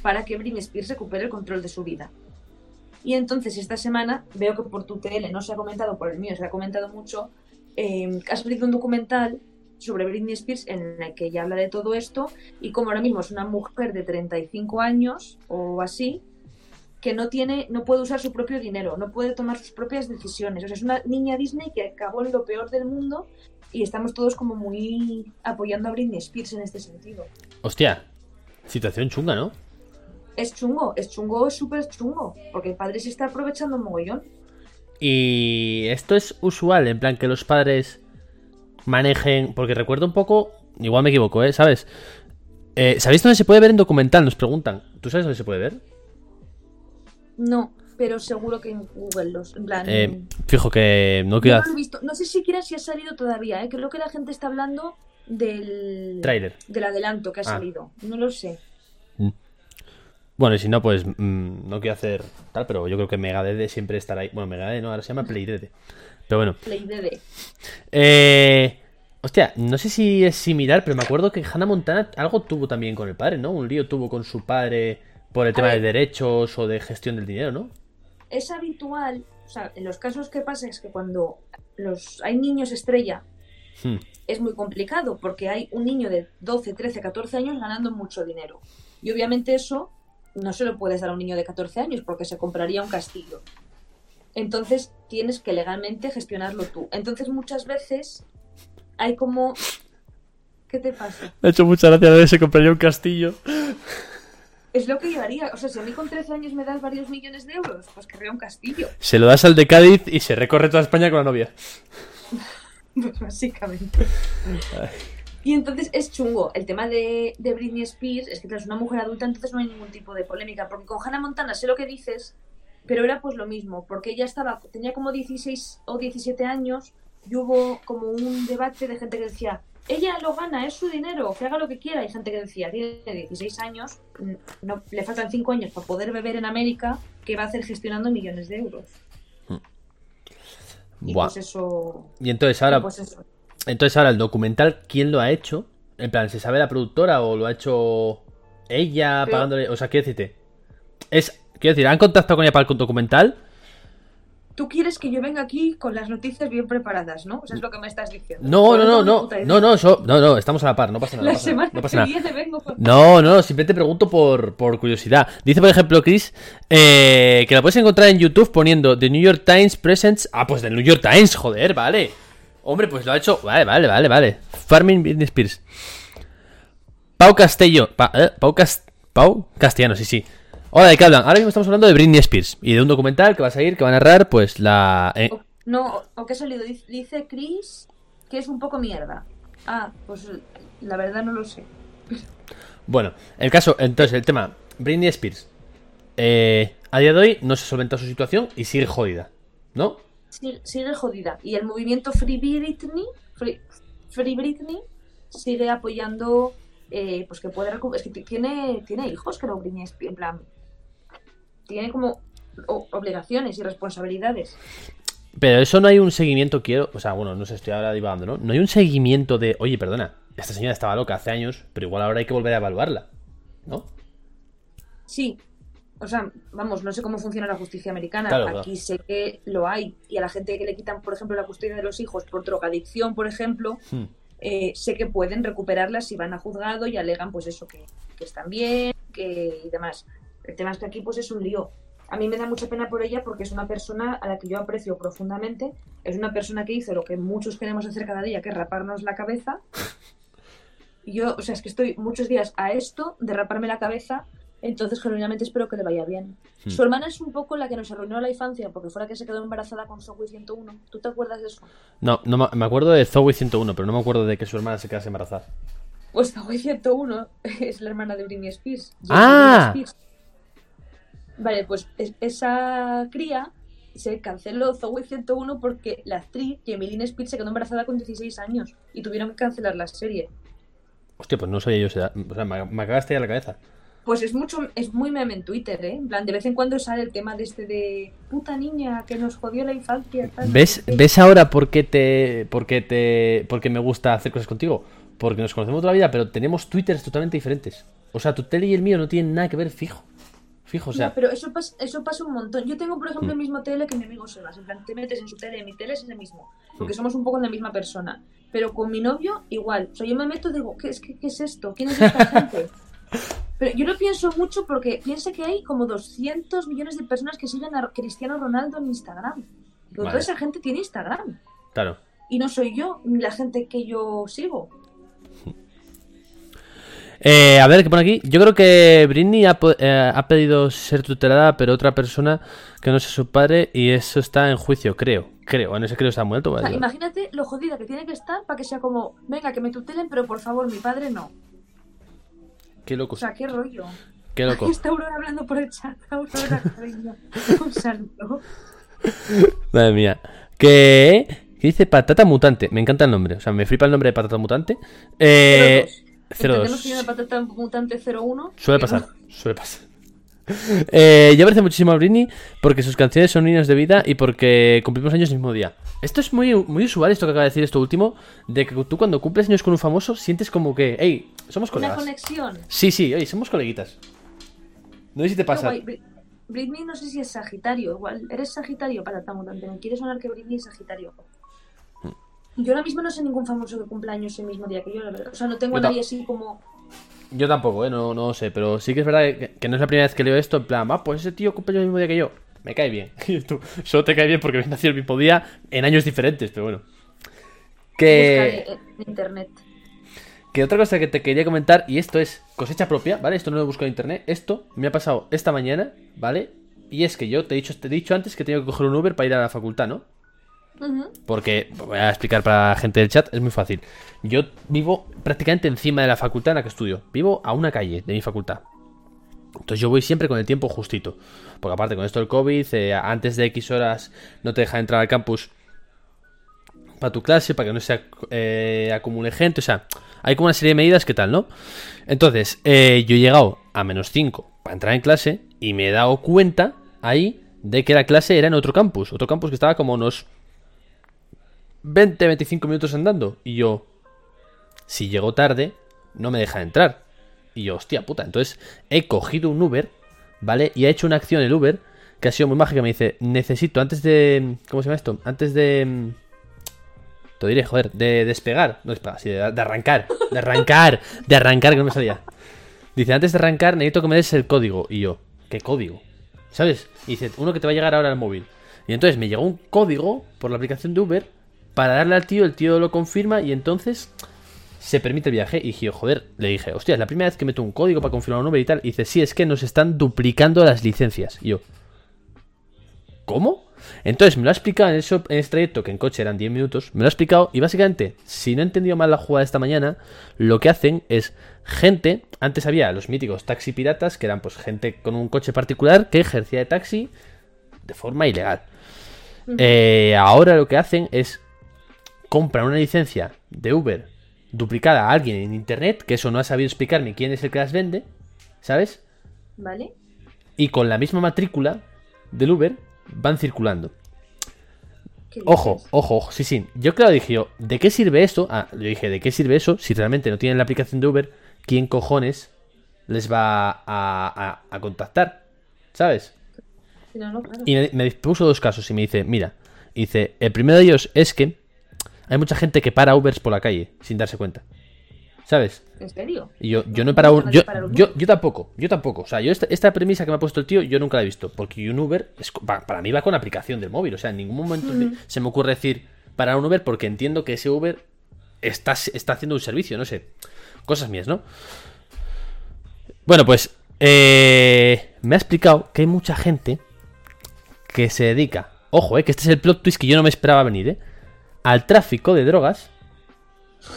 para que Britney Spears recupere el control de su vida. Y entonces esta semana veo que por tu TL no se ha comentado, por el mío se ha comentado mucho, eh, has salido un documental sobre Britney Spears en el que ella habla de todo esto y como ahora mismo es una mujer de 35 años o así, que no tiene, no puede usar su propio dinero, no puede tomar sus propias decisiones. O sea, es una niña Disney que acabó en lo peor del mundo y estamos todos como muy apoyando a Britney Spears en este sentido. Hostia, Situación chunga, ¿no? Es chungo, es chungo, es súper chungo. Porque el padre se está aprovechando un mogollón. Y esto es usual, en plan que los padres manejen. Porque recuerdo un poco. Igual me equivoco, ¿eh? ¿Sabes? Eh, ¿Sabéis dónde se puede ver en documental? Nos preguntan. ¿Tú sabes dónde se puede ver? No, pero seguro que en Google los. En plan. Eh, fijo que no quiero no lo he visto. No sé siquiera si ha salido todavía, ¿eh? Creo que la gente está hablando del. Trailer. Del adelanto que ha Ah. salido. No lo sé. Bueno, y si no, pues mm, no quiero hacer tal, pero yo creo que Megadeth siempre estará ahí. Bueno, Megadeth no, ahora se llama Playdede. Pero bueno. Play DD. Eh, hostia, no sé si es similar, pero me acuerdo que Hannah Montana algo tuvo también con el padre, ¿no? Un lío tuvo con su padre por el tema de derechos o de gestión del dinero, ¿no? Es habitual. O sea, en los casos que pasa es que cuando los hay niños estrella Hmm. es muy complicado porque hay un niño de 12, 13, 14 años ganando mucho dinero. Y obviamente eso no se lo puedes dar a un niño de 14 años porque se compraría un castillo. Entonces tienes que legalmente gestionarlo tú. Entonces muchas veces hay como... ¿Qué te pasa? Me ha hecho mucha gracia de se compraría un castillo. Es lo que yo haría. O sea, si a mí con 13 años me das varios millones de euros, pues querría un castillo. Se lo das al de Cádiz y se recorre toda España con la novia. Pues básicamente. Y entonces es chungo. El tema de, de Britney Spears es que es una mujer adulta, entonces no hay ningún tipo de polémica. Porque con Hannah Montana sé lo que dices, pero era pues lo mismo. Porque ella estaba, tenía como 16 o 17 años y hubo como un debate de gente que decía, ella lo gana, es su dinero, que haga lo que quiera. Y gente que decía, tiene 16 años, mm, no, le faltan 5 años para poder beber en América, que va a hacer gestionando millones de euros. Y Buah. pues eso... Y entonces ahora, pues eso. entonces ahora el documental, ¿quién lo ha hecho? En plan, ¿se sabe la productora o lo ha hecho ella pagándole? O sea, quiero decirte, es, quiero decir, ¿han contactado con ella para el documental? Tú quieres que yo venga aquí con las noticias bien preparadas, ¿no? O sea, es lo que me estás diciendo. No, no, no, no, no, no, eso- no, no, estamos a la par, no pasa nada. La no pasa nada, semana no pasa que nada. viene vengo con... No, no, simplemente pregunto por, por curiosidad. Dice, por ejemplo, Chris, eh, que la puedes encontrar en YouTube poniendo The New York Times Presents. Ah, pues The New York Times, joder, vale. Hombre, pues lo ha hecho. Vale, vale, vale, vale. Farming Britney Spears. Pau Castello. Pa- eh, Pau, Cas- Pau Castellano, sí, sí. Hola, ¿de qué hablan? Ahora mismo estamos hablando de Britney Spears y de un documental que va a salir que va a narrar, pues, la. eh, No, o que ha salido. Dice, Chris que es un poco mierda. Ah, pues la verdad no lo sé. Bueno, el caso, entonces, el tema. Britney Spears. Eh, a día de hoy no se solventa su situación y sigue jodida, ¿no? Sigue, sigue jodida. Y el movimiento Free Britney, Free, Free Britney sigue apoyando eh, pues que puede recu- Es que tiene, tiene hijos, creo, Britney Spears. En plan, tiene como obligaciones y responsabilidades. Pero eso no hay un seguimiento, quiero. O sea, bueno, no sé, estoy ahora divagando, ¿no? No hay un seguimiento de. Oye, perdona, esta señora estaba loca hace años, pero igual ahora hay que volver a evaluarla, ¿no? Sí. O sea, vamos, no sé cómo funciona la justicia americana. Claro, claro. Aquí sé que lo hay. Y a la gente que le quitan, por ejemplo, la custodia de los hijos por drogadicción, por ejemplo, Hmm. eh, sé que pueden recuperarlas si van a juzgado y alegan, pues eso, que, que están bien, que y demás. El tema es que aquí, pues es un lío. A mí me da mucha pena por ella porque es una persona a la que yo aprecio profundamente. Es una persona que hizo lo que muchos queremos hacer cada día, que es raparnos la cabeza. Yo, o sea, es que estoy muchos días a esto de raparme la cabeza, entonces genuinamente espero que le vaya bien. Hmm. Su hermana es un poco la que nos arruinó la infancia porque fue la que se quedó embarazada con Zoe 101. ¿Tú te acuerdas de eso? No, no me- acuerdo de Zoe 101, pero no me acuerdo de que su hermana se quedase embarazada. Pues Zoe 101 es la hermana de Britney Spears. Ah. Britney Spears. Vale, pues es- esa cría se canceló Zoe 101 porque la actriz Jamie Spears se quedó embarazada con 16 años y tuvieron que cancelar la serie. Hostia, pues no sabía yo esa. O sea, me, me cagaste ya la cabeza. Pues es mucho, es muy meme en Twitter, ¿eh? En plan, de vez en cuando sale el tema de este de puta niña que nos jodió la infancia. tal, ¿Ves, sé qué". ¿Ves ahora por qué te. por qué te. por qué me gusta hacer cosas contigo? Porque nos conocemos toda la vida, pero tenemos twitters totalmente diferentes. O sea, tu tele y el mío no tienen nada que ver fijo. Fijo, o sea. No, pero eso pasa, eso pasa un montón. Yo tengo, por ejemplo, Mm. el mismo tele que mi amigo Sebas. En plan, te metes en su tele, mi tele es el mismo. Porque Mm. somos un poco la misma persona. Pero con mi novio, igual. O sea, yo me meto y digo, ¿qué es, qué, qué es esto? ¿Quién es esta gente? Pero yo lo pienso mucho porque piensa que hay como 200 millones de personas que siguen a Cristiano Ronaldo en Instagram. Y toda esa gente tiene Instagram. Claro. Y no soy yo, ni la gente que yo sigo. Eh, a ver, ¿qué pone aquí? Yo creo que Britney ha, eh, ha pedido ser tutelada, pero otra persona que no sea su padre, y eso está en juicio, creo. Creo, en ese creo está muerto. O sea, imagínate lo jodida que tiene que estar para que sea como, venga, que me tutelen, pero por favor, mi padre no. Qué loco, O sea, qué rollo. qué loco. Está Aurora hablando por el chat. Aurora. Un saludo. Madre mía. Que, que dice patata mutante. Me encanta el nombre. O sea, me flipa el nombre de patata mutante. Eh, 02. Entendemos que una patata mutante 01. Suele pasar, suele pasar. Eh, yo aprecio muchísimo a Britney porque sus canciones son niños de vida y porque cumplimos años el mismo día. Esto es muy, muy usual, esto que acaba de decir esto último, de que tú cuando cumples años con un famoso sientes como que, hey, somos Una colegas. conexión. Sí, sí, oye, somos coleguitas. No sé si te pasa. guay. Bri- Britney no sé si es Sagitario. Igual, eres Sagitario patata mutante. Me quiere sonar que Britney es Sagitario. Yo ahora mismo no sé ningún famoso que cumpla años el mismo día que yo, la verdad. O sea, no tengo a nadie así como. Yo tampoco, eh, no, no sé, pero sí que es verdad que, que no es la primera vez que leo esto, en plan, ah, pues ese tío cumple el mismo día que yo. Me cae bien. Y tú, solo te cae bien porque nacido el mismo día en años diferentes, pero bueno. Que... en, internet. Que otra cosa que te quería comentar, y esto es cosecha propia, ¿vale? Esto no lo he buscado en internet, esto me ha pasado esta mañana, ¿vale? Y es que yo te he dicho, te he dicho antes que tengo que coger un Uber para ir a la facultad, ¿no? Porque, voy a explicar para la gente del chat, es muy fácil. Yo vivo prácticamente encima de la facultad en la que estudio. Vivo a una calle de mi facultad. Entonces yo voy siempre con el tiempo justito. Porque aparte con esto del COVID, eh, antes de X horas no te deja entrar al campus para tu clase, para que no se eh, acumule gente. O sea, hay como una serie de medidas que tal, ¿no? Entonces, eh, yo he llegado a menos 5 para entrar en clase y me he dado cuenta ahí de que la clase era en otro campus. Otro campus que estaba como unos 20, 25 minutos andando. Y yo, si llego tarde, no me deja entrar. Y yo, hostia puta. Entonces he cogido un Uber, ¿vale? Y ha hecho una acción el Uber que ha sido muy mágica. Me dice, necesito antes de... ¿Cómo se llama esto? Antes de... Te diré, joder, de despegar. No despegar, sí, de, de arrancar. De arrancar. De arrancar, que no me salía. Dice, antes de arrancar necesito que me des el código. Y yo, ¿qué código? ¿Sabes? Y dice, uno que te va a llegar ahora al móvil. Y entonces me llegó un código por la aplicación de Uber para darle al tío, el tío lo confirma y entonces se permite el viaje. Y dije, joder, le dije, hostia, es la primera vez que meto un código para confirmar un Uber y tal. Y dice, sí, es que nos están duplicando las licencias. Y yo, ¿cómo? Entonces me lo ha explicado en, eso, en ese trayecto, que en coche eran 10 minutos, me lo ha explicado y básicamente, si no he entendido mal la jugada de esta mañana, lo que hacen es gente, antes había los míticos taxi piratas, que eran pues gente con un coche particular que ejercía de taxi de forma ilegal. Eh, ahora lo que hacen es compran una licencia de Uber duplicada a alguien en internet, que eso no ha sabido explicarme quién es el que las vende, ¿sabes? ¿Vale? Y con la misma matrícula del Uber van circulando. ¿Qué Ojo, ojo, ojo, sí, sí. Yo claro dije yo, ¿de qué sirve esto? Ah, yo dije, ¿de qué sirve eso? Si realmente no tienen la aplicación de Uber, ¿quién cojones les va a, a- a contactar? ¿Sabes? Sí, no, no, claro. Y me, me puso dos casos y me dice, mira, dice, el primero de ellos es que hay mucha gente que para Ubers por la calle sin darse cuenta. ¿Sabes? ¿En serio? Y yo, yo no he parado. Yo, yo, yo tampoco, yo tampoco. O sea, yo esta, esta premisa que me ha puesto el tío, yo nunca la he visto. Porque un Uber, es, para mí va con aplicación del móvil. O sea, en ningún momento se me ocurre decir parar un Uber porque entiendo que ese Uber está, está haciendo un servicio, no sé. Cosas mías, ¿no? Bueno, pues eh, me ha explicado que hay mucha gente que se dedica, ojo, eh, que este es el plot twist que yo no me esperaba venir, eh, al tráfico de drogas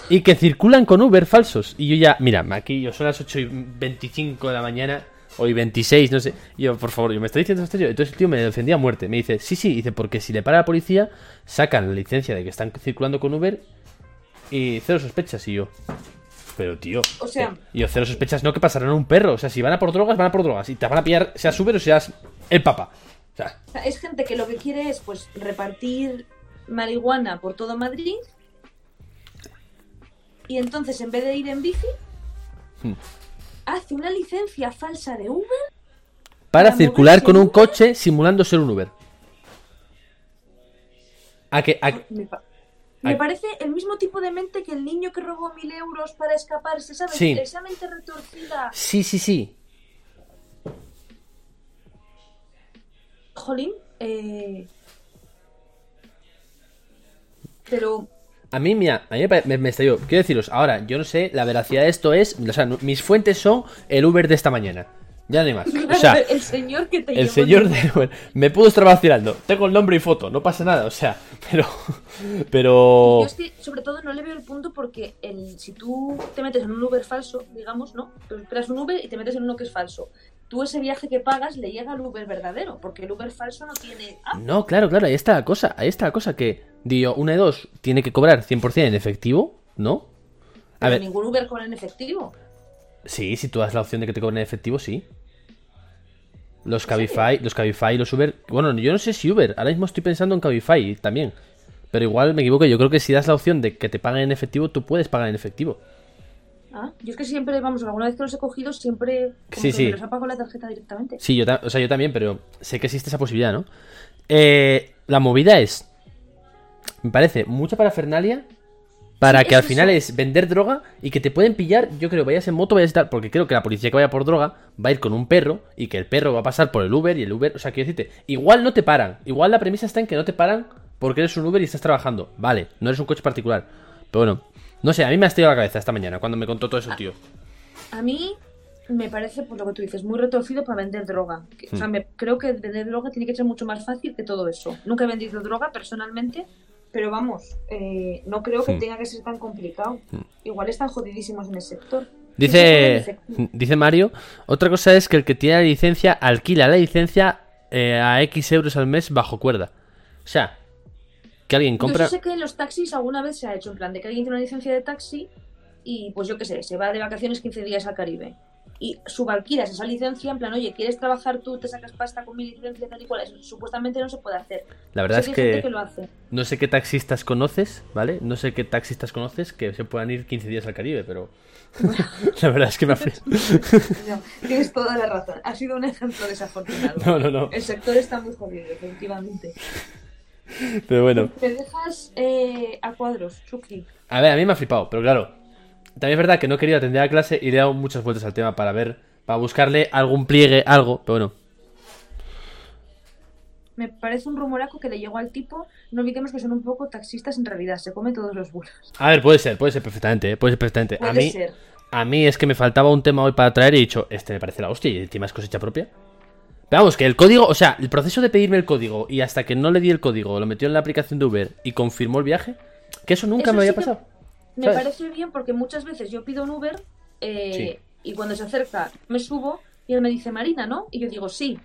y que circulan con Uber falsos. Y yo ya, mira, aquí yo son las 8 y 25 de la mañana, hoy 26, no sé. Y yo, por favor, yo me está diciendo esto. yo? Entonces el tío me defendía a muerte. Me dice, sí, sí, dice, porque si le para la policía, sacan la licencia de que están circulando con Uber y cero sospechas. Y yo, pero tío, O sea- y yo, cero sospechas, no que pasarán un perro. O sea, si van a por drogas, van a por drogas. Y te van a pillar, seas Uber o seas el papa. O sea, es gente que lo que quiere es pues repartir marihuana por todo Madrid. Y entonces en vez de ir en bici, Hmm. hace una licencia falsa de Uber. para Para circular con un Uber. coche simulando ser un Uber. A que, a- Me, pa- me parece el mismo tipo de mente que el niño que robó mil euros para escaparse, ¿sabes? Sí. Esa mente retorcida. Sí, sí, sí. Jolín, eh... Pero A mí, mira, a mí me, me, estalló. Quiero deciros, ahora, yo no sé, la veracidad de esto es. O sea, mis fuentes son el Uber de esta mañana. Ya no hay más. O sea, el señor que te el llevó señor de- Uber. Me pudo estar vacilando. Tengo el nombre y foto, no pasa nada, o sea, pero. Pero. Yo es que, sobre todo, no le veo el punto porque el, si tú te metes en un Uber falso, digamos, ¿no? Tú esperas un Uber y te metes en uno que es falso. Tú ese viaje que pagas le llega al Uber verdadero, porque el Uber falso no tiene. No, claro, claro, ahí está la cosa. Ahí está la cosa que. Digo, una de dos, tiene que cobrar 100% en efectivo, ¿no? A Pero ver, ningún Uber cobra en efectivo. Sí, si tú das la opción de que te cobren en efectivo, sí. Los Cabify, los Cabify los Uber. Bueno, yo no sé si Uber, ahora mismo estoy pensando en Cabify también. Pero igual me equivoco, yo creo que si das la opción de que te paguen en efectivo, tú puedes pagar en efectivo. Ah, yo es que siempre, vamos, alguna vez que los he cogido, siempre Sí, sí. me los ha pagado la tarjeta directamente. Sí, yo, o sea, yo también, pero sé que existe esa posibilidad, ¿no? Eh, la movida es. Me parece mucha parafernalia para Sí, que al final eso. es vender droga y que te pueden pillar. Yo creo, vayas en moto, vayas a estar. Porque creo que la policía que vaya por droga va a ir con un perro y que el perro va a pasar por el Uber y el Uber. O sea, quiero decirte, igual no te paran. Igual la premisa está en que no te paran porque eres un Uber y estás trabajando. Vale, no eres un coche particular. Pero bueno, no sé, a mí me ha estallado la cabeza esta mañana cuando me contó todo eso, tío. A mí me parece, por lo que tú dices, muy retorcido para vender droga. O sea, Hmm. me, creo que vender droga tiene que ser mucho más fácil que todo eso. Nunca he vendido droga personalmente, pero vamos, eh, no creo que Hmm. tenga que ser tan complicado. Igual están jodidísimos en el sector. Dice, el dice Mario, otra cosa es que el que tiene la licencia alquila la licencia eh, a X euros al mes bajo cuerda. O sea, que alguien Yo compra... sí sé que en los taxis alguna vez se ha hecho en plan de que alguien tiene una licencia de taxi y pues yo qué sé, se va de vacaciones 15 días al Caribe. Y subalquilas esa licencia en plan, oye, ¿quieres trabajar tú? ¿Te sacas pasta con mi licencia tal y cual? Eso supuestamente no se puede hacer. La verdad Sé es que hay gente que que lo hace. no sé qué taxistas conoces, ¿vale? No sé qué taxistas conoces que se puedan ir 15 días al Caribe, pero... la verdad es que me ha... fri- No, tienes toda la razón. Ha sido un ejemplo desafortunado. No, no, no. El sector está muy jodido, efectivamente. Pero bueno. Te dejas eh, a cuadros, Chucky. A ver, a mí me ha flipado, pero claro. También es verdad que no he querido atender a clase y le he dado muchas vueltas al tema para ver, para buscarle algún pliegue, algo, pero bueno. Me parece un rumoraco que le llegó al tipo. No olvidemos que son un poco taxistas en realidad. Se come todos los bulos. A ver, puede ser, puede ser perfectamente, ¿eh? puede ser perfectamente. Puede a mí, ser. A mí es que me faltaba un tema hoy para traer y he dicho, este me parece la hostia y encima es cosecha propia. Pero vamos, que el código, o sea, el proceso de pedirme el código y hasta que no le di el código, lo metió en la aplicación de Uber y confirmó el viaje, que eso nunca Eso me había sí que pasado. Me ¿sabes? parece bien porque muchas veces yo pido un Uber eh, Sí. y cuando se acerca me subo y él me dice Marina, ¿no? Y yo digo sí.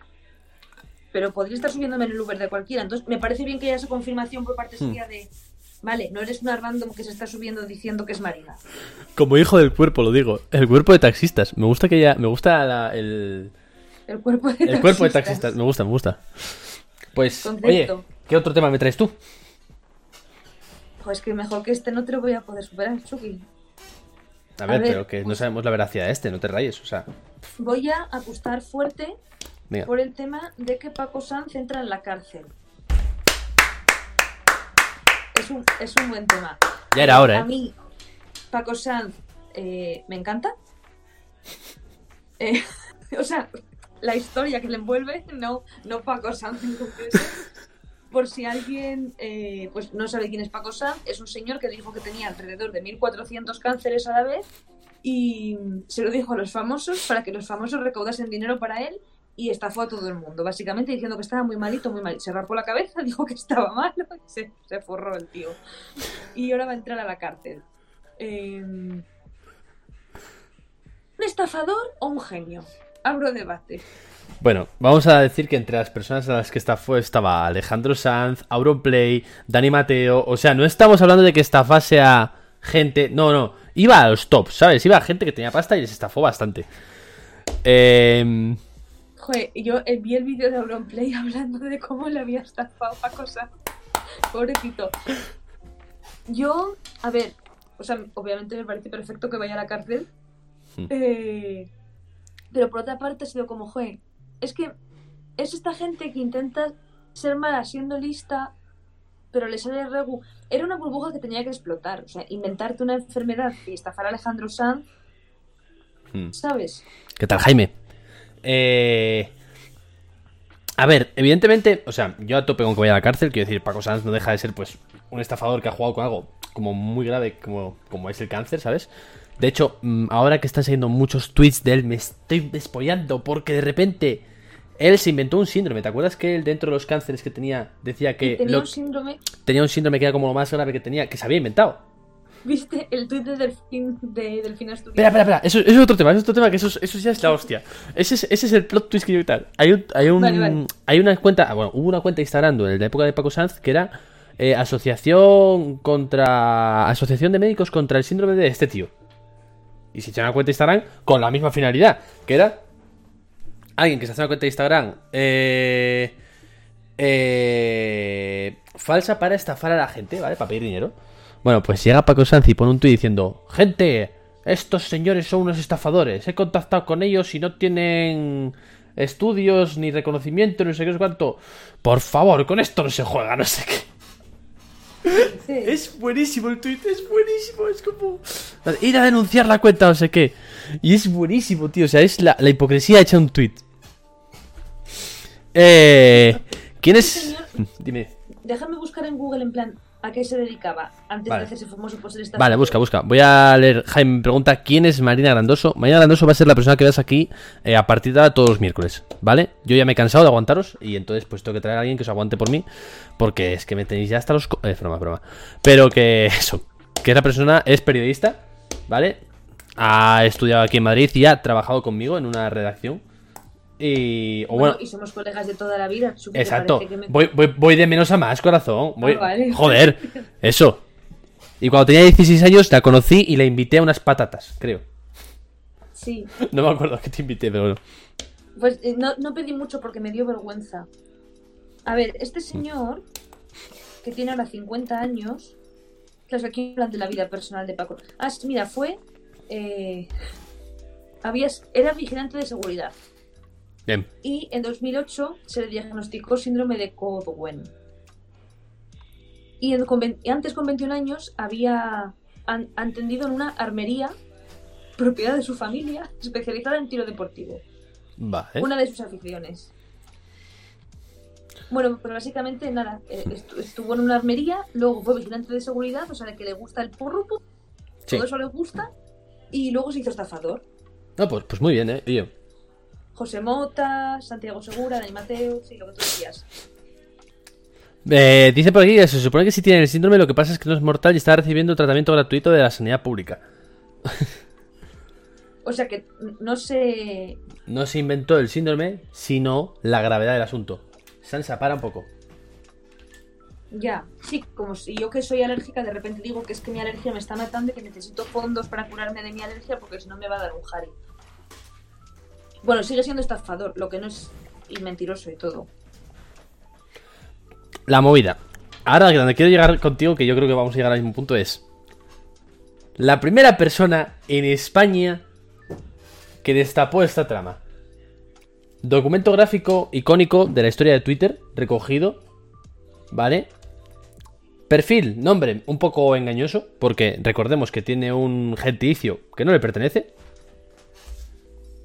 Pero podría estar subiéndome en el Uber de cualquiera. Entonces me parece bien que haya esa confirmación por parte Hmm. suya de. Vale, no eres una random que se está subiendo diciendo que es Marina. Como hijo del cuerpo, lo digo. El cuerpo de taxistas. Me gusta que ya. Me gusta la- el, El cuerpo de el cuerpo de taxistas. taxistas. Me gusta, me gusta. Pues, Concepto. oye, ¿qué otro tema me traes tú? Pues que mejor que este no te lo voy a poder superar, Chucky. A ver, ver, pero que no sabemos la veracidad de este, no te rayes, o sea. Voy a apostar fuerte por el tema de que Paco Sanz entra en la cárcel. Es un, es un buen tema. Ya era hora, A ¿eh? mí, Paco Sanz eh, me encanta. Eh, o sea, la historia que le envuelve, no, no Paco Sanz en concreto. Por si alguien eh, pues no sabe quién es Paco Sanz, es un señor que dijo que tenía alrededor de 1.400 cánceres a la vez y se lo dijo a los famosos para que los famosos recaudasen dinero para él y estafó a todo el mundo, básicamente diciendo que estaba muy malito, muy malito. Se rapó la cabeza, dijo que estaba malo y se, se forró el tío. Y ahora va a entrar a la cárcel. Eh, ¿Un estafador o un genio? Abro debate. Bueno, vamos a decir que entre las personas a las que estafó estaba Alejandro Sanz, Auronplay, Dani Mateo. O sea, no estamos hablando de que estafase a gente. No, no. Iba a los tops, ¿sabes? Iba a gente que tenía pasta y les estafó bastante. Eh, Joder, yo eh, vi el vídeo de Auronplay hablando de cómo le había estafado a cosa. Pobrecito. Yo, a ver, o sea, obviamente me parece perfecto que vaya a la cárcel. Hmm. eh, pero por otra parte ha sido como, joder, es que es esta gente que intenta ser mala siendo lista, pero le sale regu. Era una burbuja que tenía que explotar. O sea, inventarte una enfermedad y estafar a Alejandro Sanz, hmm. ¿sabes? ¿Qué tal, Jaime? Eh... A ver, evidentemente, o sea, yo a tope con que vaya a la cárcel, quiero decir, Paco Sanz no deja de ser, pues, un estafador que ha jugado con algo como muy grave como, como es el cáncer, ¿sabes? De hecho, mm, ahora que están saliendo muchos tweets de él, me estoy despollando porque de repente él se inventó un síndrome. ¿Te acuerdas que él dentro de los cánceres que tenía decía que tenía lo- un síndrome. tenía un síndrome que era como lo más grave que tenía, que se había inventado? ¿Viste el tuit de Delfín, de Delfín? Espera, espera, espera. Eso, eso es otro tema, eso es otro tema que eso, es- eso ya es la hostia. Ese es, ese es el plot twist que yo tal. Hay, un, hay, un, Vale, vale. hay una cuenta, ah, bueno, hubo una cuenta Instagram en la época de Paco Sanz que era eh, asociación contra. Asociación de médicos contra el síndrome de este tío. Y se echaba una cuenta de Instagram con la misma finalidad, que era alguien que se hace una cuenta de Instagram eh, eh, falsa para estafar a la gente, ¿vale? Para pedir dinero. Bueno, pues llega Paco Sanz y pone un tuit diciendo, gente, estos señores son unos estafadores, he contactado con ellos y no tienen estudios ni reconocimiento, no sé qué, no sé cuánto. Por favor, con esto no se juega, no sé qué. Sí. Es buenísimo el tweet, es buenísimo, es como... Ir a denunciar la cuenta, no sé qué. Y es buenísimo, tío, o sea, es la, la hipocresía hecha un tweet. Eh... ¿Quién es...? Dime. Déjame buscar en Google en plan a qué se dedicaba antes Vale. de hacerse famoso por ser esta Vale, busca, busca. Voy a leer. Jaime me pregunta quién es Marina Grandoso. Marina Grandoso va a ser la persona que veas aquí eh, a partir de ahora todos los miércoles, ¿vale? Yo ya me he cansado de aguantaros y entonces pues tengo que traer a alguien que os aguante por mí porque es que me tenéis ya hasta los... Eh, broma, broma. Pero que eso, que esa persona es periodista, ¿vale? Ha estudiado aquí en Madrid y ha trabajado conmigo en una redacción. Y... O Bueno, bueno, y somos colegas de toda la vida. que Exacto. que me- Voy, voy, voy de menos a más, corazón. Voy- Ah, vale. Joder, eso. Y cuando tenía 16 años la conocí y la invité a unas patatas, creo. Sí. No me acuerdo a qué te invité, pero bueno. Pues eh, no, no pedí mucho porque me dio vergüenza. A ver, este señor, que tiene ahora 50 años, claro, aquí hablan de la vida personal de Paco. Ah, mira, fue... eh, había, era vigilante de seguridad Bien. y en 2008 se le diagnosticó síndrome de Cohen. Y, y antes, con 21 años, había atendido en una armería propiedad de su familia, especializada en tiro deportivo Vale. una de sus aficiones. Bueno, pues básicamente nada, eh, estu- estuvo en una armería, luego fue vigilante de seguridad, o sea, de que le gusta el porro, pu- Sí. todo eso le gusta, y luego se hizo estafador. No, pues, pues muy bien, eh. Yo. José Mota, Santiago Segura, Dani Mateo, sí, lo que tú decías. Eh, dice por aquí que se supone que si tiene el síndrome, lo que pasa es que no es mortal y está recibiendo tratamiento gratuito de la sanidad pública. O sea que no sé. No se inventó el síndrome, sino la gravedad del asunto. Sansa, para un poco. Ya, sí, como si yo que soy alérgica, de repente digo que es que mi alergia me está matando y que necesito fondos para curarme de mi alergia porque si no me va a dar un jari. Bueno, sigue siendo estafador, lo que no es. y mentiroso y todo. La movida. Ahora, donde quiero llegar contigo, que yo creo que vamos a llegar al mismo punto, es. La primera persona en España que destapó esta trama. Documento gráfico icónico de la historia de Twitter, recogido. ¿Vale? Perfil, nombre, un poco engañoso, porque recordemos que tiene un gentilicio que no le pertenece.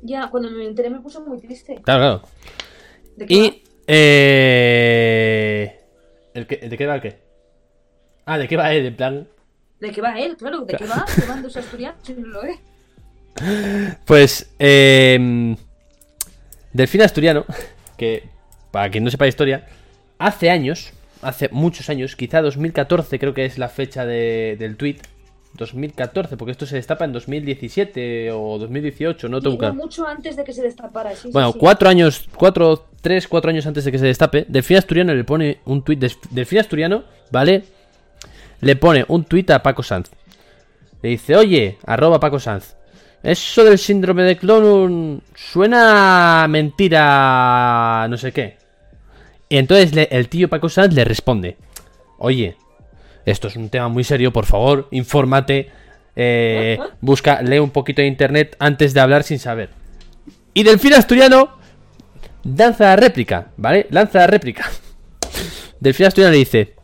Ya, cuando me enteré me puse muy triste. Claro, claro. ¿De qué Y. Eh... ¿el qué- ¿De qué va el qué? Ah, ¿de qué va él? En plan. ¿De qué va él? Claro, ¿de qué va? ¿Qué van dos asturianos? Si no lo es. Pues, eh, Delfín Asturiano, que para quien no sepa la historia, hace años, hace muchos años, quizá 2014 creo que es la fecha de- del tweet, 2014, porque esto se destapa en 2017 o 2018, no tengo claro. mucho antes de que se destapara. Sí, Bueno, sí. cuatro años, cuatro, tres, cuatro años antes de que se destape, Delfín Asturiano le pone un tuit, Delfín Asturiano, ¿vale? Le pone un tuit a Paco Sanz. Le dice, oye, arroba Paco Sanz. Eso del síndrome de Clonun suena mentira, no sé qué. Y entonces le- el tío Paco Sanz le responde, oye, esto es un tema muy serio, por favor, infórmate, eh, busca, lee un poquito de internet antes de hablar sin saber. Y Delfín Asturiano lanza la réplica, ¿vale? Lanza la réplica. Delfín Asturiano le dice: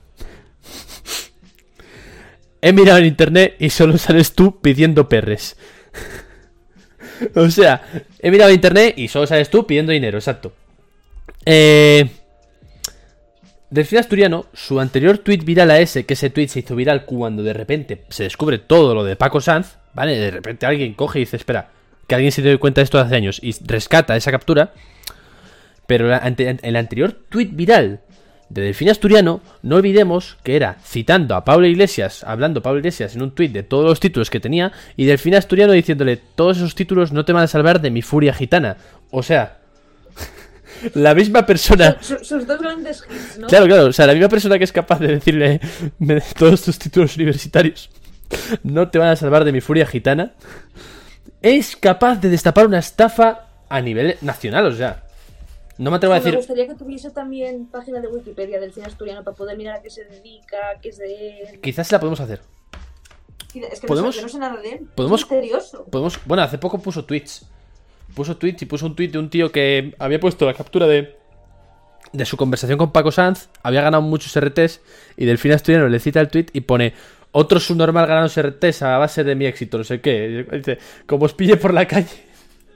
He mirado en internet y solo sales tú pidiendo perres. o sea, he mirado en internet y solo sales tú pidiendo dinero, exacto. Eh, Delfín Asturiano, su anterior tweet viral a ese, que ese tweet se hizo viral cuando de repente se descubre todo lo de Paco Sanz, ¿vale? De repente alguien coge y dice, espera, que alguien se dio cuenta de esto hace años y rescata esa captura. Pero el anterior tweet viral de Delfín Asturiano, no olvidemos que era citando a Pablo Iglesias, hablando Pablo Iglesias en un tweet de todos los títulos que tenía, y Delfín Asturiano diciéndole, todos esos títulos no te van a salvar de mi furia gitana. O sea, la misma persona... Su- sus dos grandes hits, ¿no? Claro, claro, o sea, la misma persona que es capaz de decirle "Me- todos tus títulos universitarios no te van a salvar de mi furia gitana, es capaz de destapar una estafa a nivel nacional, o sea, no me atrevo a Me decir, gustaría que tuviese también página de Wikipedia del cine asturiano para poder mirar a qué se dedica, qué es de él. quizás la podemos hacer. Es que ¿Podemos- no sé, yo no sé nada de él. podemos- Es misterioso. Podemos, bueno, hace poco puso tweets. Puso tweets y puso un tweet de un tío que había puesto la captura de de su conversación con Paco Sanz, había ganado muchos RTs y Delfín Asturiano le cita el tweet y pone otro subnormal ganando RTs a base de mi éxito, no sé qué. Dice, como os pille por la calle.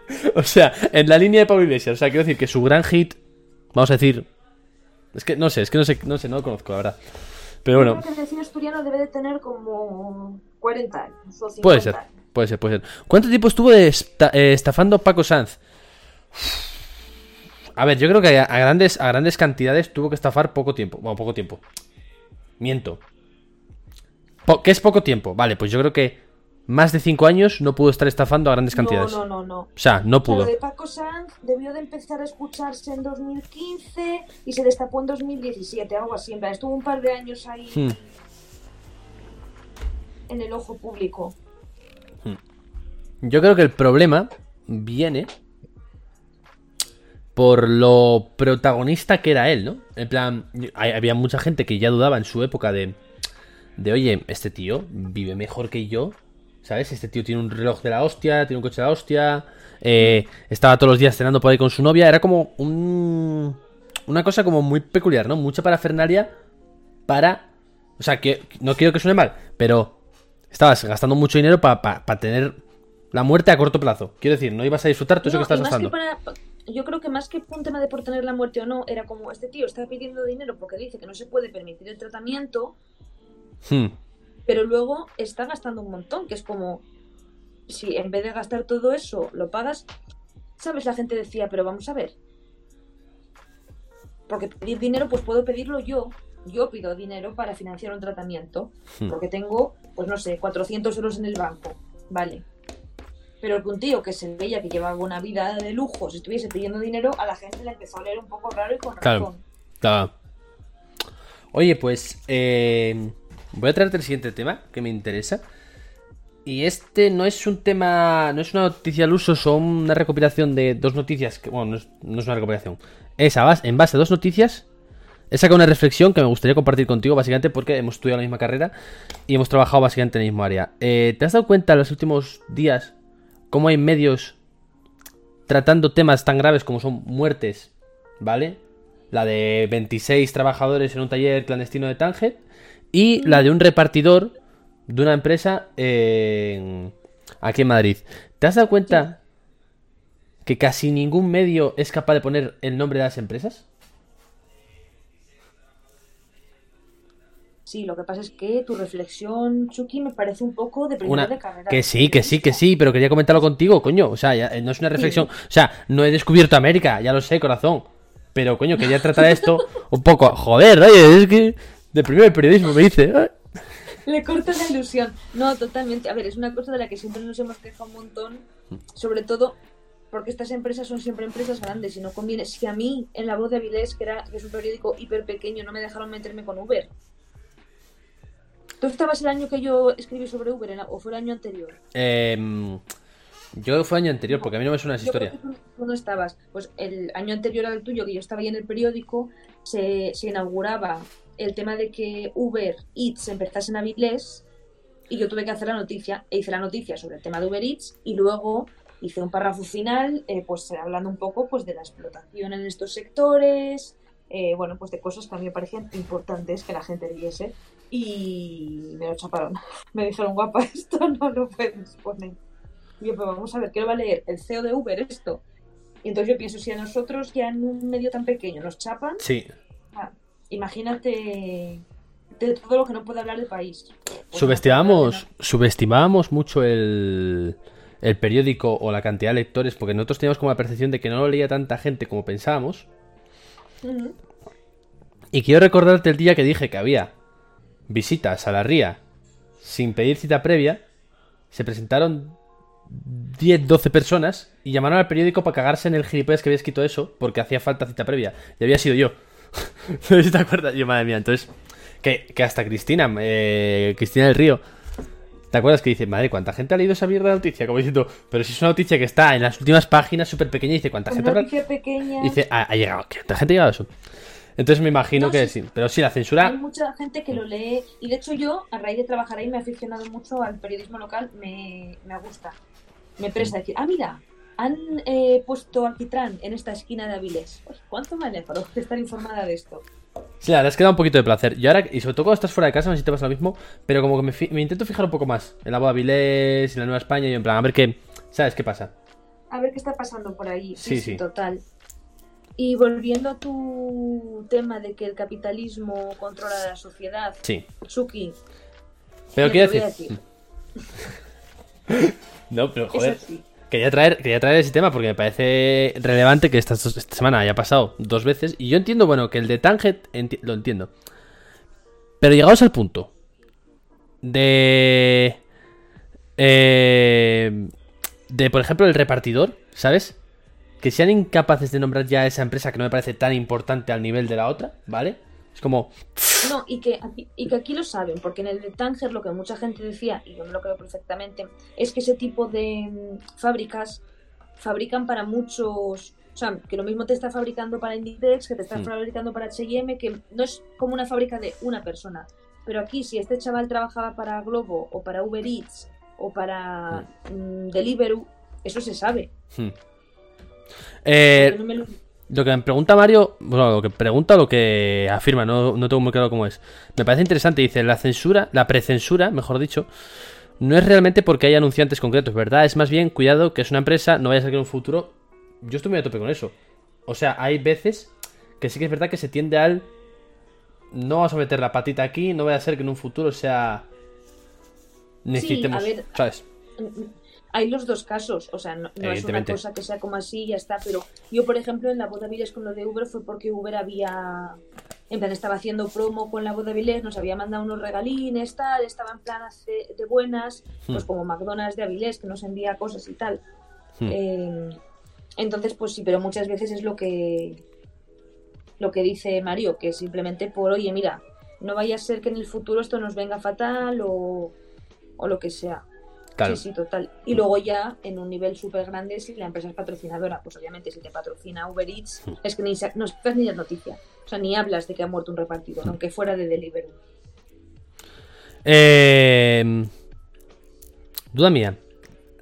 o sea, en la línea de Pablo Iglesias. O sea, quiero decir que su gran hit, vamos a decir... Es que no sé, es que no sé, no sé, no lo conozco, la verdad. Pero bueno, Yo creo que el cine asturiano debe de tener como 40 años o 50 puede ser, años. Puede ser, puede ser. ¿Cuánto tiempo estuvo esta- eh, estafando Paco Sanz? A ver, yo creo que a, a grandes, a grandes cantidades tuvo que estafar poco tiempo. Bueno, poco tiempo. Miento. Po- ¿Qué es poco tiempo? Vale, pues yo creo que más de 5 años no pudo estar estafando a grandes cantidades. No, no, no, no. O sea, no pudo. Lo de Paco Sanz debió de empezar a escucharse en 2015 y se destapó en 2017, algo así. En plan, estuvo un par de años ahí Hmm. en el ojo público. Yo creo que el problema viene por lo protagonista que era él, ¿no? En plan, había mucha gente que ya dudaba en su época de, de, oye, este tío vive mejor que yo, ¿sabes? Este tío tiene un reloj de la hostia, tiene un coche de la hostia, eh, estaba todos los días cenando por ahí con su novia, era como un, una cosa como muy peculiar, ¿no? Mucha parafernalia para... O sea, que no quiero que suene mal, pero estabas gastando mucho dinero para tener la muerte a corto plazo. Quiero decir, no ibas a disfrutar todo eso que estás gastando. que para- yo creo que más que un tema de por tener la muerte o no, era como este tío está pidiendo dinero porque dice que no se puede permitir el tratamiento, Hmm. pero luego está gastando un montón, que es como si en vez de gastar todo eso lo pagas, ¿sabes? La gente decía, pero vamos a ver. Porque pedir dinero, pues puedo pedirlo yo. Yo pido dinero para financiar un tratamiento. Hmm. Porque tengo, pues no sé, 400 euros en el banco. Vale. Pero que un tío que se veía que llevaba una vida de lujo, si estuviese pidiendo dinero, a la gente le empezó a leer un poco raro y con Claro. razón. Claro. Oye, pues eh, voy a traerte el siguiente tema que me interesa. Y este no es un tema, no es una noticia al uso, son una recopilación de dos noticias. Que, bueno, no es, no es una recopilación. Es a base- en base a dos noticias. He sacado una reflexión que me gustaría compartir contigo, básicamente porque hemos estudiado la misma carrera y hemos trabajado básicamente en el mismo área. Eh, ¿Te has dado cuenta en los últimos días cómo hay medios tratando temas tan graves como son muertes, ¿vale? La de 26 trabajadores en un taller clandestino de Tánger y la de un repartidor de una empresa en- aquí en Madrid. ¿Te has dado cuenta que casi ningún medio es capaz de poner el nombre de las empresas? Sí, lo que pasa es que tu reflexión, Chucky, me parece un poco de primero Una... de carrera. Que sí, que sí, que sí, pero quería comentarlo contigo, coño. O sea, ya, eh, no es una reflexión. O sea, no he descubierto América, ya lo sé, corazón. Pero, coño, quería tratar esto un poco. Joder, oye, es que. De primero el periodismo me dice. "Ay". Le corta la ilusión. No, totalmente. A ver, es una cosa de la que siempre nos hemos quejado un montón. Sobre todo porque estas empresas son siempre empresas grandes y no conviene. Si a mí, en La Voz de Avilés, que, era, que es un periódico hiper pequeño, no me dejaron meterme con Uber. ¿Tú estabas el año que yo escribí sobre Uber la- o fue el año anterior? Em, yo creo fue año anterior, porque a mí no me suena esa Yo creo historia. que tú, no estabas. Pues el año anterior al tuyo, que yo estaba ahí en el periódico, se, se inauguraba el tema de que Uber Eats empezase en Avilés y yo tuve que hacer la noticia. E hice la noticia sobre el tema de Uber Eats y luego hice un párrafo final, eh, pues hablando un poco pues de la explotación en estos sectores, eh, bueno, pues de cosas que a mí me parecían importantes que la gente leyese y me lo chaparon. Me dijeron, guapa, esto no lo puedes poner. Y yo, pero vamos a ver, ¿qué lo va a leer? El CEO de Uber esto. Y entonces yo pienso, si a nosotros ya en un medio tan pequeño nos chapan, Sí. ah, imagínate de todo lo que no puede hablar el país. Pues Subestimamos, subestimábamos mucho el, el periódico o la cantidad de lectores, porque nosotros teníamos como la percepción de que no lo leía tanta gente como pensábamos. Y quiero recordarte el día que dije que había visitas a la ría sin pedir cita previa. Se presentaron 10, 12 personas y llamaron al periódico para cagarse en el gilipollas que había escrito eso porque hacía falta cita previa. Y había sido yo. No te acuerdas. Yo, madre mía, entonces. Que, que hasta Cristina, eh, Cristina del Río. ¿Te acuerdas que dice, madre, cuánta gente ha leído esa mierda de noticia? Como diciendo, pero si es una noticia que está en las últimas páginas súper pequeña, dice, ¿cuánta gente habrá? Dice, ha, ha llegado, ¿cuánta gente ha llegado a eso? Entonces me imagino No, que sí. sí. Pero sí, la censura. Hay mucha gente que lo lee y de hecho yo, a raíz de trabajar ahí, me he aficionado mucho al periodismo local, me, me gusta. Me presta decir, ah, mira, han eh, puesto alquitrán en esta esquina de Avilés. Uy, ¿Cuánto me alegro de estar informada de esto? Sí, la verdad es que da un poquito de placer. Y ahora, y sobre todo cuando estás fuera de casa, no sé si te pasa lo mismo, pero como que me, me intento fijar un poco más en la boda Vilés, en la Nueva España, y en plan, a ver qué. ¿Sabes qué pasa? A ver qué está pasando por ahí. Sí, sí, sí. total. Y volviendo a tu tema de que el capitalismo controla la sociedad, Sí. Suki, Pero quiero decir. no, pero joder. Quería traer, quería traer ese tema porque me parece relevante que esta, esta semana haya pasado dos veces. Y yo entiendo, bueno, que el de Tanget enti- lo entiendo. Pero llegados al punto de. eh, de, por ejemplo, el repartidor, ¿sabes? Que sean incapaces de nombrar ya a esa empresa que no me parece tan importante al nivel de la otra, ¿vale? Es como. No, y que, aquí, y que aquí lo saben, porque en el de Tánger lo que mucha gente decía, y yo me lo creo perfectamente, es que ese tipo de mm, fábricas fabrican para muchos. O sea, que lo mismo te está fabricando para Inditex, que te está Hmm. fabricando para HM, que no es como una fábrica de una persona. Pero aquí, si este chaval trabajaba para Globo, o para Uber Eats, o para mm, Deliveroo, eso se sabe. hmm. Eh, no lo- Lo que me pregunta Mario, bueno, lo que pregunta, lo que afirma, no, no tengo muy claro cómo es. Me parece interesante, dice, la censura, la precensura, mejor dicho, no es realmente porque hay anunciantes concretos, ¿verdad? Es más bien, cuidado, que es una empresa, no vaya a ser que en un futuro... Yo estoy muy a tope con eso. O sea, hay veces que sí que es verdad que se tiende al... No vamos a meter la patita aquí, no vaya a ser que en un futuro sea... Necesitemos... ver, ¿Sabes? Hay los dos casos, o sea, no, no es una cosa que sea como así y ya está, pero yo, por ejemplo, en la boda Viles con lo de Uber fue porque Uber había, en plan, estaba haciendo promo con la boda Viles, nos había mandado unos regalines, tal, estaba en plan de buenas, pues Hmm. como McDonald's de Avilés, que nos envía cosas y tal. Hmm. Eh, entonces, pues sí, pero muchas veces es lo que lo que dice Mario, que simplemente por, oye, mira, no vaya a ser que en el futuro esto nos venga fatal o, o lo que sea. Claro. Sí, sí, total. Y luego ya, en un nivel súper grande, si la empresa es patrocinadora, pues obviamente si te patrocina Uber Eats, Hmm. es que ni no sacas ni las noticias. O sea, ni hablas de que ha muerto un repartidor, aunque fuera de Deliveroo. Eh, duda mía.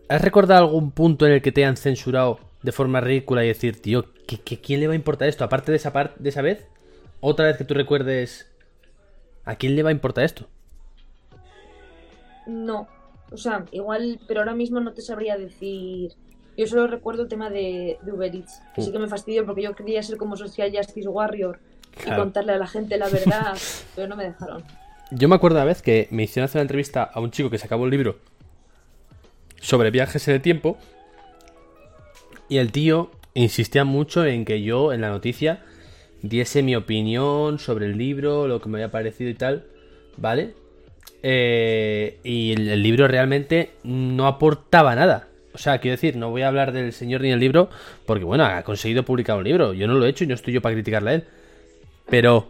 ¿Has recordado algún punto en el que te hayan censurado de forma ridícula y decir, tío, ¿qué, qué- quién le va a importar esto? Aparte de esa, de esa vez, otra vez que tú recuerdes, ¿a quién le va a importar esto? No, o sea, igual, pero ahora mismo no te sabría decir. Yo solo recuerdo el tema de, de Uber Eats, que sí que me fastidió porque yo quería ser como Social Justice Warrior y contarle a la gente la verdad, pero no me dejaron. Yo me acuerdo una vez que me hicieron hacer una entrevista a un chico que se acabó el libro sobre viajes en el tiempo. Y el tío insistía mucho en que yo en la noticia diese mi opinión sobre el libro, lo que me había parecido y tal. ¿Vale? Eh, y el, el libro realmente no aportaba nada. O sea, quiero decir, no voy a hablar del señor ni del libro, porque bueno, ha conseguido publicar un libro. Yo no lo he hecho y no estoy yo para criticarle a él. Pero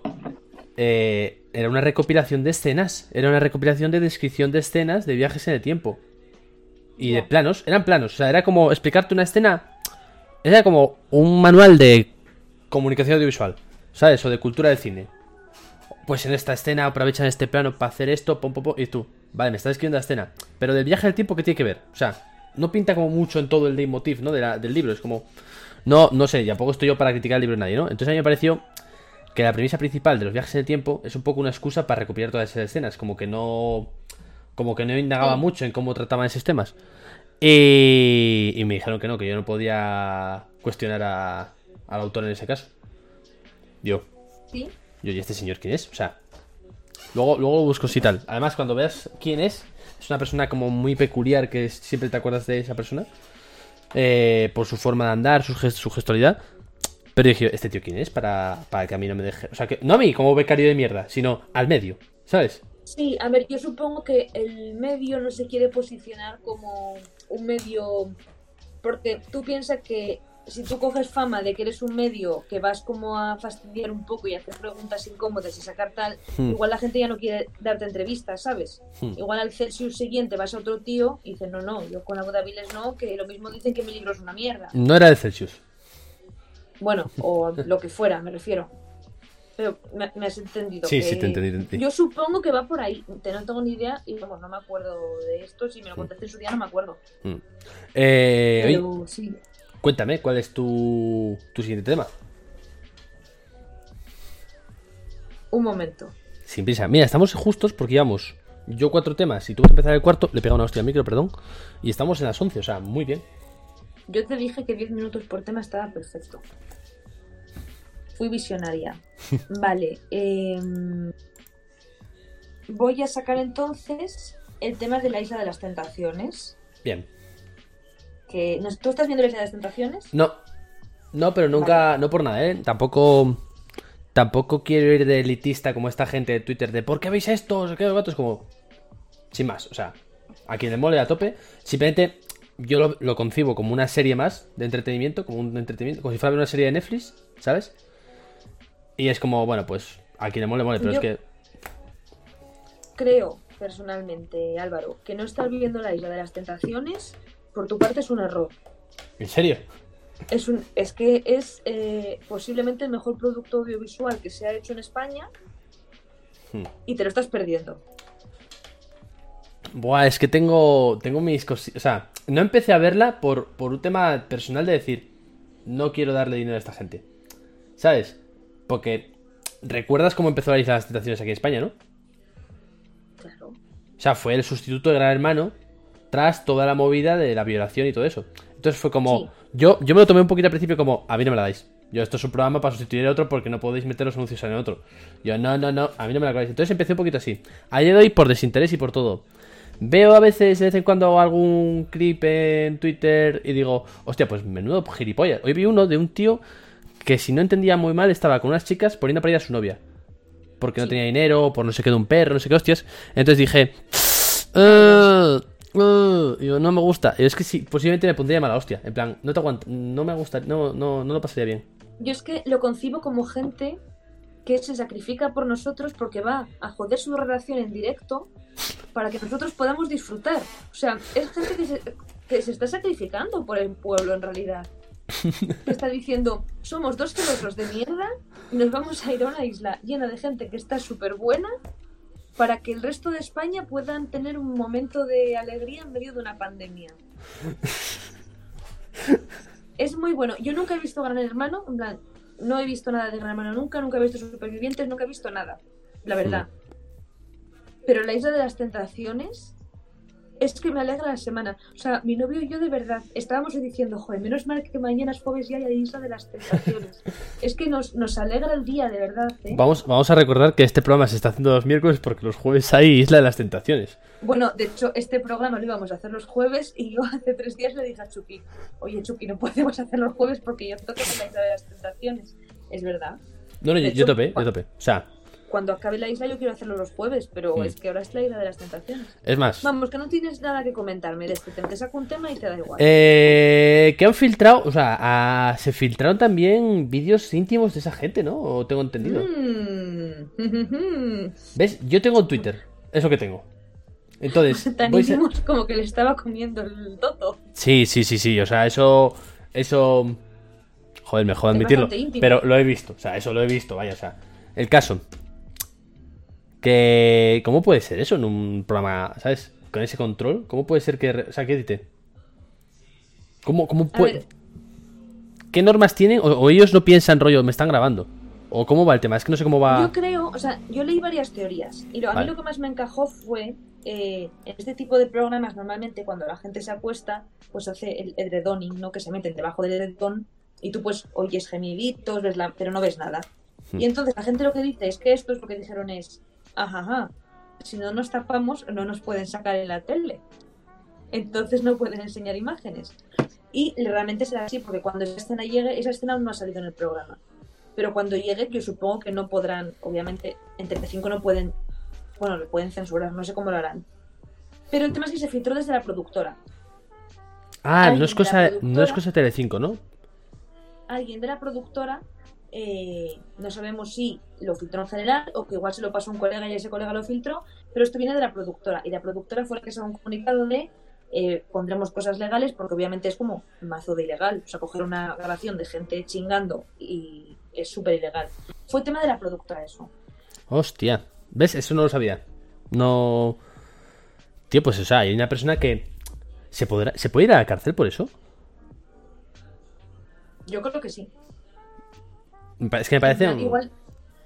eh, era una recopilación de escenas. Era una recopilación de descripción de escenas de viajes en el tiempo. Y de planos. Eran planos. O sea, era como explicarte una escena. Era como un manual de comunicación audiovisual. ¿Sabes? O de cultura del cine. Pues en esta escena aprovechan este plano para hacer esto, pom, pom, pom, y tú, vale, me estás escribiendo la escena. Pero del viaje del tiempo, ¿qué tiene que ver? O sea, no pinta como mucho en todo el leitmotiv, ¿no? De la- del libro, es como... No, no sé, tampoco estoy yo para criticar el libro de nadie, ¿no? Entonces a mí me pareció que la premisa principal de los viajes en el tiempo es un poco una excusa para recopilar todas esas escenas, como que no... Como que no indagaba mucho en cómo trataban esos temas. Y, y me dijeron que no, que yo no podía cuestionar a- al autor en ese caso. Yo. ¿Sí? Yo, ¿y este señor quién es? O sea, luego, luego lo busco si tal. Además, cuando veas quién es, es una persona como muy peculiar que siempre te acuerdas de esa persona. eh, por su forma de andar, su, gest- su gestualidad. Pero dije, ¿este tío quién es? Para, para que a mí no me deje. O sea, que no a mí como becario de mierda, sino al medio, ¿sabes? Sí, a ver, yo supongo que el medio no se quiere posicionar como un medio. Porque tú piensas que si tú coges fama de que eres un medio que vas como a fastidiar un poco y hacer preguntas incómodas y sacar tal, Hmm. igual la gente ya no quiere darte entrevistas, ¿sabes? Hmm. Igual al Celsius siguiente vas a otro tío y dices, no, no, yo con Aguadaviles no, que lo mismo dicen que mi libro es una mierda. No era de Celsius. Bueno, o lo que fuera, me refiero. Pero me, me has entendido. Sí, que sí, te entendí. Yo supongo que va por ahí. Te no tengo ni idea y vamos, no me acuerdo de esto. Si me lo contaste en su día, no me acuerdo. Eh, Pero sí. Cuéntame, ¿cuál es tu, tu siguiente tema? Un momento. Sin prisa. Mira, estamos justos porque llevamos yo cuatro temas y tú vas a empezar el cuarto. Le pega una hostia al micro, perdón. Y estamos en las 11, o sea, muy bien. Yo te dije que 10 minutos por tema estaba perfecto. Fui visionaria. Vale. em, voy a sacar entonces el tema de la isla de las tentaciones. Bien. Que, ¿no- ¿Tú estás viendo la isla de las tentaciones? No. No, pero nunca, no por nada, ¿eh? Tampoco. Tampoco quiero ir de elitista como esta gente de Twitter de ¿por qué veis esto? ¿Qué gatos? Como. Sin más, o sea, a quien le mole a tope. Simplemente yo lo, lo concibo como una serie más de entretenimiento, como un entretenimiento, como si fuera una serie de Netflix, ¿sabes? Y es como, bueno, pues a quien le mole, mole, pero Yo- es que. Creo, personalmente, Álvaro, que no estar viviendo la isla de las tentaciones, por tu parte, es un error. ¿En serio? Es, un, es que es eh, posiblemente el mejor producto audiovisual que se ha hecho en España Hmm. y te lo estás perdiendo. Buah, es que tengo, tengo mis cositas. O sea, no empecé a verla por, por un tema personal de decir, no quiero darle dinero a esta gente. ¿Sabes? Porque recuerdas cómo empezó isla de las tentaciones aquí en España, ¿no? Claro. O sea, fue el sustituto de Gran Hermano tras toda la movida de la violación y todo eso. Entonces fue como. Sí. Yo, yo me lo tomé un poquito al principio como, a mí no me la dais. Yo, esto es un programa para sustituir a otro porque no podéis meter los anuncios en otro. Yo, no, no, no, a mí no me la acabáis. Entonces empecé un poquito así. A día de hoy por desinterés y por todo. Veo a veces, de vez en cuando, algún clip en Twitter y digo, hostia, pues menudo gilipollas. Hoy vi uno de un tío que, si no entendía muy mal, estaba con unas chicas poniendo para ir a su novia. Porque no tenía dinero, por no sé qué de un perro, no sé qué hostias. Entonces dije, "Eh, eh", digo, no me gusta. Es que sí, posiblemente me pondría mala hostia. En plan, no te aguanto, no me gusta, no, no, no lo pasaría bien. Yo es que lo concibo como gente que se sacrifica por nosotros porque va a joder su relación en directo para que nosotros podamos disfrutar. O sea, es gente que se, que se está sacrificando por el pueblo en realidad. Está diciendo, somos dos kilómetros de mierda y nos vamos a ir a una isla llena de gente que está súper buena para que el resto de España puedan tener un momento de alegría en medio de una pandemia. Es muy bueno. Yo nunca he visto Gran Hermano, en plan, no he visto nada de Gran Hermano nunca, nunca he visto Supervivientes, nunca he visto nada, la verdad. Pero la Isla de las Tentaciones es que me alegra la semana. O sea, mi novio y yo de verdad estábamos diciendo, joder, menos mal que mañana es jueves y hay Isla de las Tentaciones. es que nos, nos alegra el día, de verdad. ¿eh? Vamos, vamos a recordar que este programa se está haciendo los miércoles porque los jueves hay Isla de las Tentaciones. Bueno, de hecho, este programa lo íbamos a hacer los jueves y yo hace tres días le dije a Chucky, oye Chucky, no podemos hacer los jueves porque yo toco con la Isla de las Tentaciones. Es verdad. No, no, yo, De yo hecho, topé, yo topé. O sea, Cuando acabe la isla yo quiero hacerlo los jueves, pero Mm. es que ahora es la isla de las tentaciones. es más. Vamos, que no tienes nada que comentarme de este tema. Te saco un tema y te da igual. Eh, que han filtrado, o sea, ah, se filtraron también vídeos íntimos de esa gente, ¿no? O tengo entendido. Mm. ¿Ves? Yo tengo Twitter, eso que tengo. Entonces, Tan a como que le estaba comiendo el toto. Sí, sí, sí, sí, o sea, eso, eso, joder, me jodo Es admitirlo, pero lo he visto, o sea, eso lo he visto, vaya, o sea, el caso, que, ¿cómo puede ser eso en un programa, sabes, con ese control? ¿Cómo puede ser que, o sea, qué dice? ¿Cómo, cómo puede, qué normas tienen o, o ellos no piensan rollo, me están grabando? ¿O cómo va el tema? Es que no sé cómo va. yo creo, o sea, yo leí varias teorías y lo, a Vale. mí lo que más me encajó fue eh, en este tipo de programas normalmente cuando la gente se acuesta, pues hace el edredoning, ¿no? Que se meten debajo del edredón y tú pues oyes gemiditos, ves la... pero no ves nada. Y entonces la gente lo que dice es que esto es lo que dijeron es, ajá, ajá, si no nos tapamos no nos pueden sacar en la tele. Entonces no pueden enseñar imágenes. Y realmente será así, porque cuando esa escena llegue, esa escena aún no ha salido en el programa. Pero cuando llegue, yo supongo que no podrán, obviamente, en TV5 no pueden, bueno, lo pueden censurar, no sé cómo lo harán. Pero el tema es que se filtró desde la productora. Ah, no es cosa, no es productora- cosa de Telecinco, ¿no? Alguien de la productora, eh, no sabemos si lo filtró en general o que igual se lo pasó a un colega y ese colega lo filtró, pero esto viene de la productora. Y la productora fue la que se ha un comunicado de eh, pondremos cosas legales porque obviamente es como mazo de ilegal. O sea, coger una grabación de gente chingando y es súper ilegal. Fue tema de la productora eso. Hostia. ¿Ves? Eso no lo sabía. No. Tío, pues o sea, hay una persona que. ¿Se, podrá... ¿Se puede ir a la cárcel por eso? Yo creo que sí. Es que me parece. un- Igual,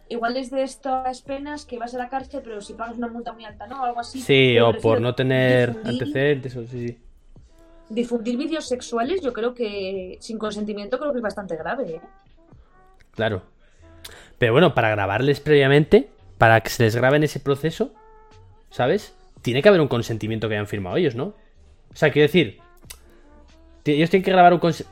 igual es de estas penas que vas a la cárcel, pero si pagas una multa muy alta, ¿no? Algo así. Sí, o por no tener difundir- antecedentes. O... Sí, sí. Difundir vídeos sexuales, yo creo que sin consentimiento creo que es bastante grave. ¿eh? Claro. Pero bueno, para grabarles previamente, para que se les grabe en ese proceso, ¿sabes? Tiene que haber un consentimiento que hayan firmado ellos, ¿no? O sea, quiero decir, ellos tienen que grabar un cons-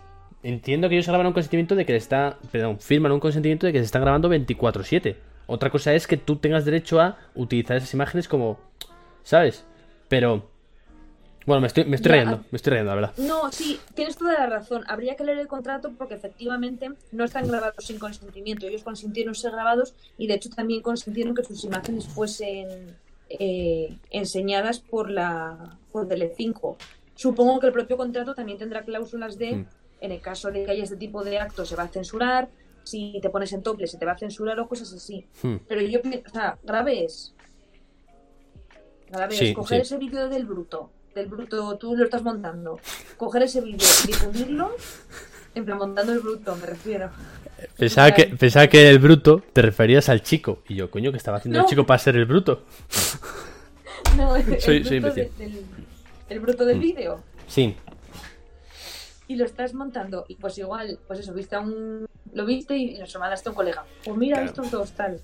Entiendo que ellos graban un consentimiento de que le está. Perdón, firman un consentimiento de que se están grabando 24-7. Otra cosa es que tú tengas derecho a utilizar esas imágenes como. ¿Sabes? Pero. Bueno, me estoy, me estoy Ya, riendo, me estoy riendo, la verdad. No, sí, tienes toda la razón. Habría que leer el contrato porque efectivamente no están grabados sin consentimiento. Ellos consintieron ser grabados y de hecho también consintieron que sus imágenes fuesen eh, enseñadas por la por Telecinco. Supongo que el propio contrato también tendrá cláusulas de, Mm. En el caso de que haya este tipo de actos, se va a censurar. Si te pones en tople, se te va a censurar o cosas así. Hmm. Pero yo, o sea, grave es. Grave Sí, es coger sí. ese vídeo del bruto, del bruto, tú lo estás montando, coger ese vídeo y difundirlo, en plan montando el bruto, me refiero. Pensaba que, pensaba que el bruto te referías al chico. Y yo, coño, que estaba haciendo el chico para ser el bruto. No, el, el Soy- bruto soy imbécil. de- del, el bruto del Mm. vídeo. Sí. Y lo estás montando, y pues igual, pues eso, viste a un. Lo viste y lo mandaste a un colega. Pues mira, Claro. esto es todo tal.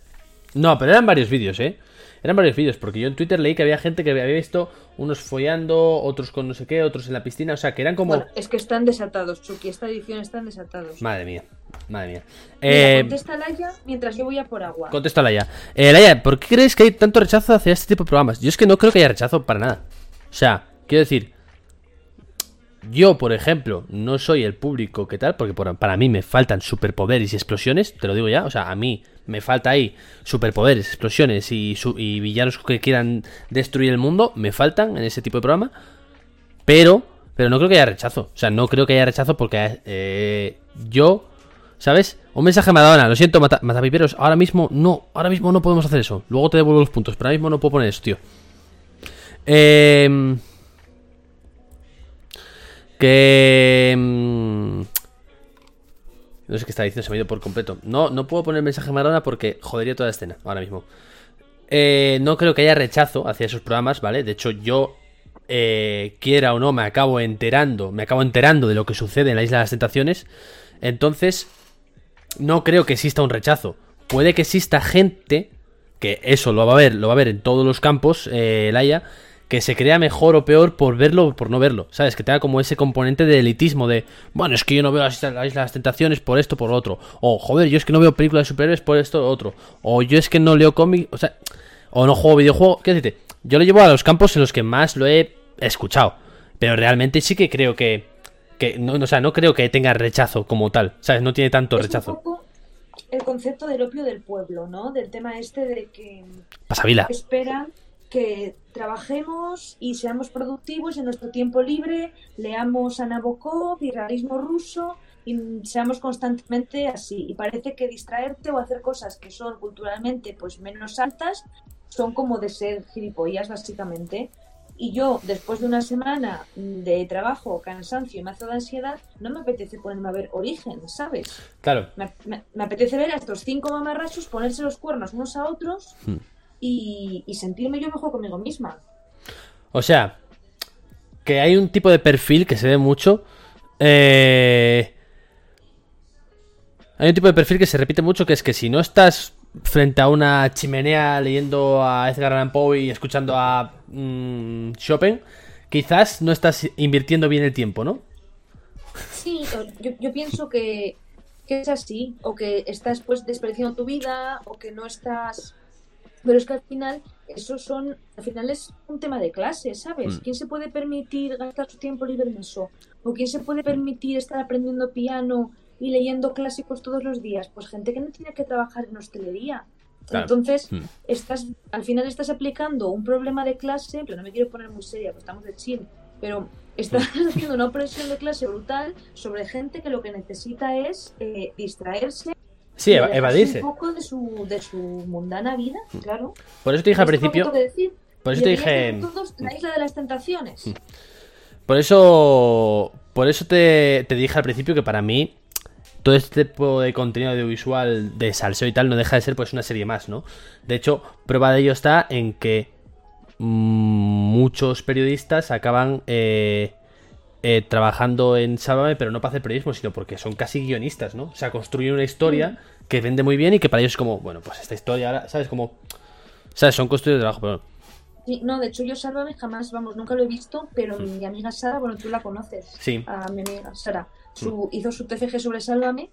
No, pero eran varios vídeos, ¿eh? Eran varios vídeos, porque yo en Twitter leí que había gente que había visto unos follando, otros con no sé qué, otros en la piscina, o sea, que eran como... Bueno, es que están desatados, Chucky, esta edición están desatados. Madre mía, madre mía. Mira, Eh, contesta Laia mientras yo voy a por agua. contéstala ya. Eh, Laia, ¿por qué crees que hay tanto rechazo hacia este tipo de programas? Yo es que no creo que haya rechazo para nada. O sea, quiero decir, yo, por ejemplo, no soy el público que tal, porque por- para mí me faltan superpoderes y explosiones, te lo digo ya, o sea, a mí me falta ahí superpoderes, explosiones y, villanos que quieran destruir el mundo, me faltan en ese tipo de programa, pero, pero no creo que haya rechazo, o sea, no creo que haya rechazo porque eh, yo, ¿sabes? Un mensaje a Madonna, lo siento, mata, matapiperos, ahora mismo no, ahora mismo no podemos hacer eso, luego te devuelvo los puntos, pero ahora mismo no puedo poner eso, tío. Eh... Que... mm, No sé qué está diciendo, se me ha ido por completo. No, no puedo poner mensaje a Maradona porque jodería toda la escena ahora mismo. Eh, no creo que haya rechazo hacia esos programas, ¿vale? De hecho, yo, eh, quiera o no, me acabo enterando, me acabo enterando de lo que sucede en la Isla de las Tentaciones. Entonces, no creo que exista un rechazo. Puede que exista gente, que eso lo va a ver, lo va a ver en todos los campos, eh, Laia, que se crea mejor o peor por verlo o por no verlo. ¿Sabes? Que tenga como ese componente de elitismo de, bueno, es que yo no veo las, las, las tentaciones por esto, por lo otro. O, joder, yo es que no veo películas de superhéroes por esto o otro. O yo es que no leo cómics, o sea, o no juego videojuegos. ¿Qué decirte? Yo lo llevo a los campos en los que más lo he escuchado. Pero realmente sí que creo que, que no, o sea, no creo que tenga rechazo como tal. ¿Sabes? No tiene tanto es rechazo. el concepto del opio del pueblo, ¿no? Del tema este de que Pasavila. esperan que trabajemos y seamos productivos en nuestro tiempo libre, leamos a Nabokov y realismo ruso y seamos constantemente así. Y parece que distraerte o hacer cosas que son culturalmente pues menos altas son como de ser gilipollas básicamente. Y yo, después de una semana de trabajo, cansancio y mazo de ansiedad, no me apetece ponerme a ver Origen, ¿sabes? Claro. Me, me- me apetece ver a estos cinco mamarrachos ponerse los cuernos unos a otros Hmm. Y, y sentirme yo mejor conmigo misma. O sea, que hay un tipo de perfil que se ve mucho. Eh... Hay un tipo de perfil que se repite mucho, que es que si no estás frente a una chimenea leyendo a Edgar Allan Poe y escuchando a mm, Chopin, quizás no estás invirtiendo bien el tiempo, ¿no? Sí, yo, yo pienso que, que es así, o que estás pues desperdiciando tu vida, o que no estás... Pero es que al final, eso son, al final es un tema de clase, ¿sabes? Mm. ¿Quién se puede permitir gastar su tiempo libre en eso? ¿O quién se puede permitir estar aprendiendo piano y leyendo clásicos todos los días? Pues gente que no tiene que trabajar en hostelería. Claro. Entonces, Mm. estás, al final estás aplicando un problema de clase, pero no me quiero poner muy seria, pues estamos de chill, pero estás haciendo una opresión de clase brutal sobre gente que lo que necesita es eh, distraerse Sí, evadirse. un poco de su, de su mundana vida, claro. Por eso te dije al principio. decir, Por eso te dije. todos la isla de las tentaciones. Por eso. Por eso te, te dije al principio que para mí. Todo este tipo de contenido audiovisual de salseo y tal no deja de ser pues una serie más, ¿no? De hecho, prueba de ello está en que mm, muchos periodistas acaban eh, eh, trabajando en Sálvame, pero no para hacer periodismo, sino porque son casi guionistas, ¿no? O sea, construyen una historia que vende muy bien y que para ellos es como, bueno, pues esta historia ahora, ¿sabes? Como, ¿sabes? Son construidos de trabajo, pero Sí, no, de hecho yo Sálvame jamás, vamos, nunca lo he visto, pero mi amiga Sara, bueno, tú la conoces. Sí. A mi amiga Sara. Su, Hizo su TFG sobre Sálvame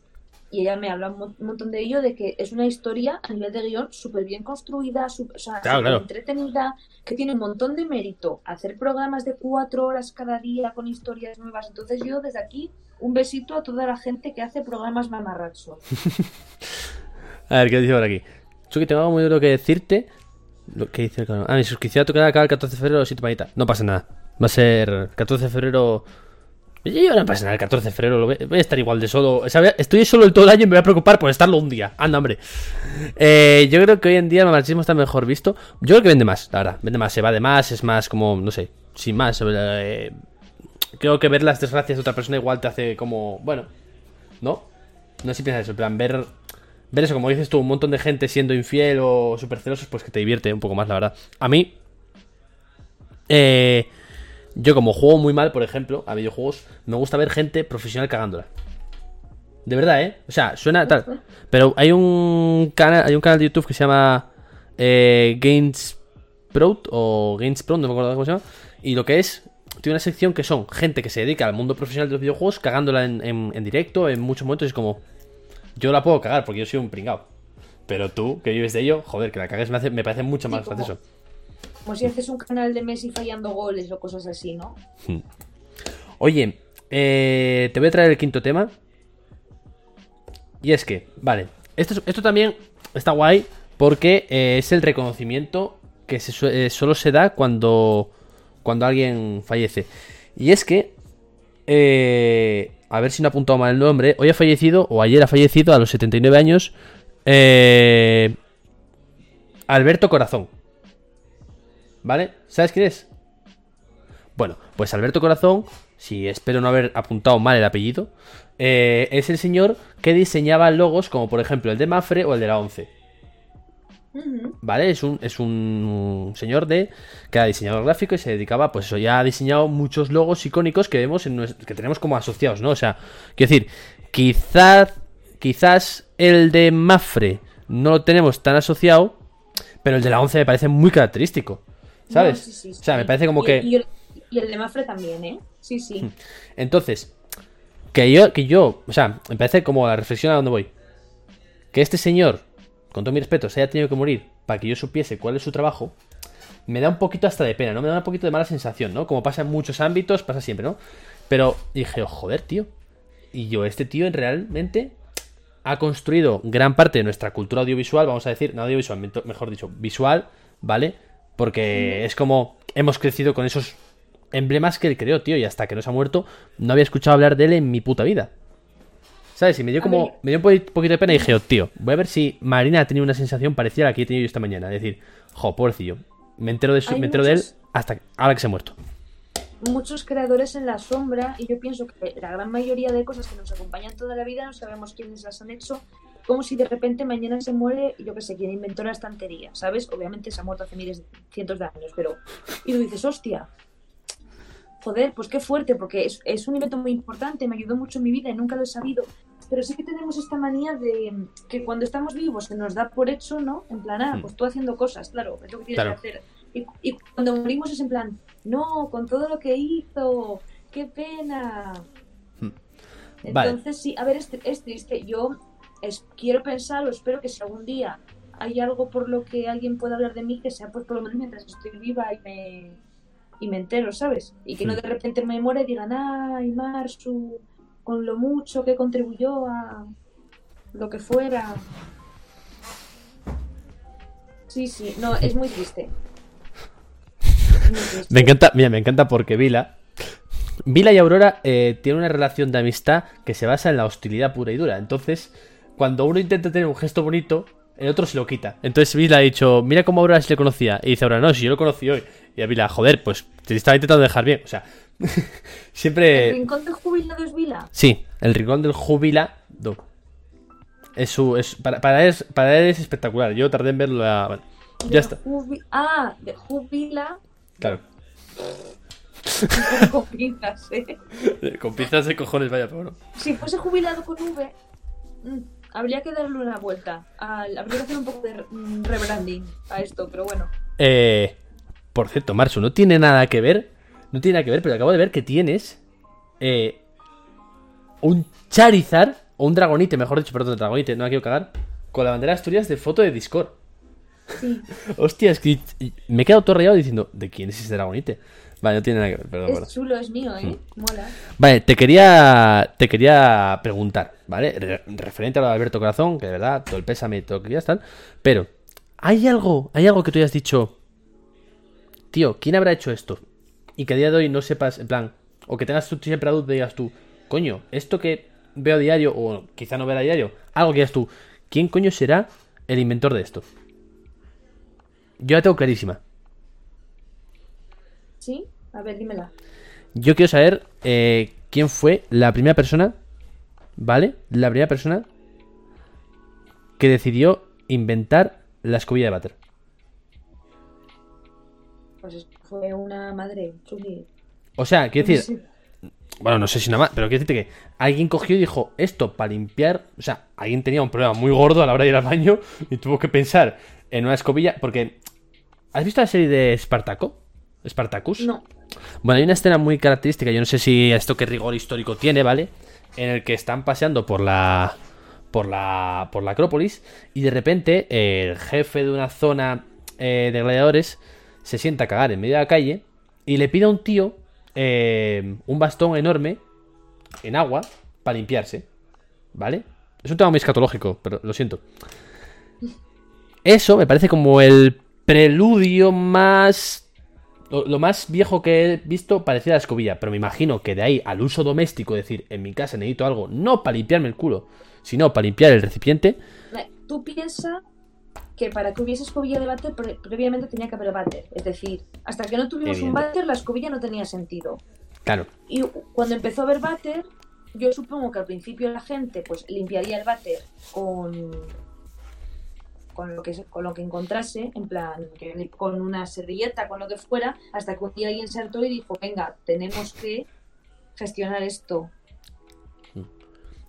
y ella me habla un, mon- un montón de ello, de que es una historia a nivel de guion súper bien construida, sup- o sea, Claro, súper claro. entretenida, que tiene un montón de mérito hacer programas de cuatro horas cada día con historias nuevas. Entonces yo desde aquí un besito a toda la gente que hace programas mamarrachos. A ver, ¿qué dice por aquí? Chucky, tengo muy duro que decirte. Lo que dice el canal. Ah, mi suscripción a tu canal acaba el 14 de febrero, sí, tomadita. No pasa nada. Va a ser 14 de febrero. Yo no pasa nada, el 14 de febrero lo voy voy a estar igual de solo. O sea, estoy solo el todo el año y me voy a preocupar por estarlo un día. Anda, hombre. Eh, yo creo que hoy en día el machismo está mejor visto. Yo creo que vende más, la verdad. Vende más, se va de más, es más como, no sé, sin más. eh, creo que ver las desgracias de otra persona igual te hace como, bueno, ¿no? No sé si piensas eso, en plan, ver, ver eso, como dices tú, un montón de gente siendo infiel o súper celosos, pues que te divierte un poco más, la verdad. A mí, eh, yo como juego muy mal, por ejemplo, a videojuegos, me gusta ver gente profesional cagándola. De verdad, ¿eh? O sea, suena tal. Pero hay un canal, hay un canal de YouTube que se llama eh, Games Pro o Games Pro, no me acuerdo cómo se llama. Y lo que es, tiene una sección que son gente que se dedica al mundo profesional de los videojuegos, cagándola en, en- en directo, en muchos momentos. Y es como, yo la puedo cagar porque yo soy un pringao. Pero tú, que vives de ello, joder, que la cagues me, hace- me parece mucho más gracioso. Como si haces un canal de Messi fallando goles o cosas así, ¿no? Oye, eh, te voy a traer el quinto tema. Y es que, vale, esto, es- esto también está guay porque eh, es el reconocimiento que eh, solo se da cuando, cuando alguien fallece. Y es que, a ver si no he apuntado mal el nombre, hoy ha fallecido, o ayer ha fallecido a los 79 años, Alberto Corazón. ¿Vale? ¿Sabes quién es? Bueno, pues Alberto Corazón, si espero no haber apuntado mal el apellido, eh, es el señor que diseñaba logos como por ejemplo el de Mafre o el de la 11. Ujú. ¿Vale? Es un, es un señor de que era diseñador gráfico y se dedicaba, pues eso, ya ha diseñado muchos logos icónicos que vemos en que tenemos como asociados, ¿no? O sea, quiero decir, quizás, quizás el de Mafre no lo tenemos tan asociado, pero el de la 11 me parece muy característico. ¿Sabes? No, sí, sí, O sea, me sí. parece como Y- que... Y el, y el de Mafre también, ¿eh? Sí, sí. Entonces, que yo, que yo, o sea, me parece como la reflexión a donde voy. Que este señor, con todo mi respeto, se haya tenido que morir para que yo supiese cuál es su trabajo, me da un poquito hasta de pena, ¿no? Me da un poquito de mala sensación, ¿no? Como pasa en muchos ámbitos, pasa siempre, ¿no? Pero dije, oh, joder, tío. Y yo, este tío realmente ha construido gran parte de nuestra cultura audiovisual, vamos a decir, no audiovisual, mejor dicho, visual, ¿vale? Porque es como hemos crecido con esos emblemas que él creó, tío, y hasta que no se ha muerto, no había escuchado hablar de él en mi puta vida. ¿Sabes? Y me dio como. Me dio un po- poquito de pena y dije, oh, tío, voy a ver si Marina ha tenido una sensación parecida a la que he tenido yo esta mañana. Es decir, jo, pobrecillo. Me entero de, su- me entero de él hasta ahora que se ha muerto. Muchos creadores en la sombra y yo pienso que la gran mayoría de cosas que nos acompañan toda la vida no sabemos quiénes las han hecho. Como si de repente mañana se muere, yo que sé, quien inventó la estantería, ¿sabes? Obviamente se ha muerto hace miles, cientos de años, pero... Y tú dices, hostia, joder, pues qué fuerte, porque es, es un invento muy importante, me ayudó mucho en mi vida y nunca lo he sabido. pero sí que tenemos esta manía de que cuando estamos vivos se nos da por hecho, ¿no? En plan, ah, Hmm. pues tú haciendo cosas, claro, es lo que tienes Claro. que hacer. Y, y cuando morimos es en plan, no, con todo lo que hizo, qué pena. Vale. Entonces, sí, a ver, es, es triste. Yo es- quiero pensar o espero que si algún día hay algo por lo que alguien pueda hablar de mí, que sea pues por lo menos mientras estoy viva y me, y me entero, ¿sabes? Y que no de repente me muera y digan, ay, Marsu, con lo mucho que contribuyó a lo que fuera. Sí, sí, no, es muy triste. Es muy triste. Me encanta, mira, me encanta porque Vila. Vila y Aurora eh, tienen una relación de amistad que se basa en la hostilidad pura y dura. Entonces, cuando uno intenta tener un gesto bonito, el otro se lo quita. Entonces Vila ha dicho, mira cómo Aurora se le conocía. Y dice Aurora, no, si yo lo conocí hoy. Y a Vila, joder, pues te estaba intentando dejar bien. O sea, ¿El siempre... rincón del jubilado es Vila? Sí, el rincón del jubilado. Es su, es, para, para él es, para él es espectacular. Yo tardé en verlo. a- bueno, ya está. jubi- Ah, de jubila Claro. con pinzas, ¿eh? Con pizzas de cojones, vaya, pero bueno. Si fuese jubilado con V, mm, habría que darle una vuelta. Al- habría que hacer un poco de mm, rebranding a esto, pero bueno. Eh, por cierto, Marsu, no tiene nada que ver. No tiene nada que ver, pero acabo de ver que tienes eh, un Charizard, o un Dragonite, mejor dicho, perdón, Dragonite, no la quiero cagar, con la bandera de Asturias de foto de Discord. Sí, Hostia, es que me he quedado todo rayado diciendo, ¿de quién es ese Dragonite? Vale, no tiene nada que ver, perdón, es perdón. chulo, es mío. ¿eh? Mola. Vale, te quería, te quería preguntar, ¿vale? Re- referente a lo de Alberto Corazón, que de verdad, todo el pésame y todo que querías, tal. Pero, ¿hay algo, hay algo que tú hayas dicho, tío, ¿quién habrá hecho esto? Y que a día de hoy no sepas, en plan, o que tengas tú siempre la duda y digas tú, coño, esto que veo a diario, o quizá no vea a diario, algo que digas tú, ¿quién coño será el inventor de esto? Yo la tengo clarísima. ¿Sí? A ver, dímela. Yo quiero saber eh, quién fue la primera persona, ¿vale? La primera persona que decidió inventar la escobilla de váter. Pues es- fue una madre, chuli. O sea, quiero decir, Sí. bueno, no sé si nada más, pero quiero decirte que alguien cogió y dijo, esto para limpiar, o sea, alguien tenía un problema muy gordo a la hora de ir al baño y tuvo que pensar en una escobilla, porque... ¿Has visto la serie de Spartaco? ¿Spartacus? No. Bueno, hay una escena muy característica, yo no sé si esto qué rigor histórico tiene, ¿vale? En el que están paseando por la por la por la Acrópolis y de repente eh, el jefe de una zona eh, de gladiadores se sienta a cagar en medio de la calle y le pide a un tío eh, un bastón enorme en agua para limpiarse, ¿vale? Es un tema muy escatológico, pero lo siento. Eso me parece como el preludio más lo, lo más viejo que he visto parecía la escobilla, pero me imagino que de ahí al uso doméstico, es decir, en mi casa necesito algo, no para limpiarme el culo, sino para limpiar el recipiente, Tú piensas que para que hubiese escobilla de váter, pre- previamente tenía que haber váter. Es decir, hasta que no tuvimos un váter, la escobilla no tenía sentido. claro, Y cuando empezó a haber váter, yo supongo que al principio la gente pues limpiaría el váter con con lo que con lo que encontrase, en plan con una servilleta, con lo que fuera, hasta que un día alguien se hartó y dijo, venga, tenemos que gestionar esto.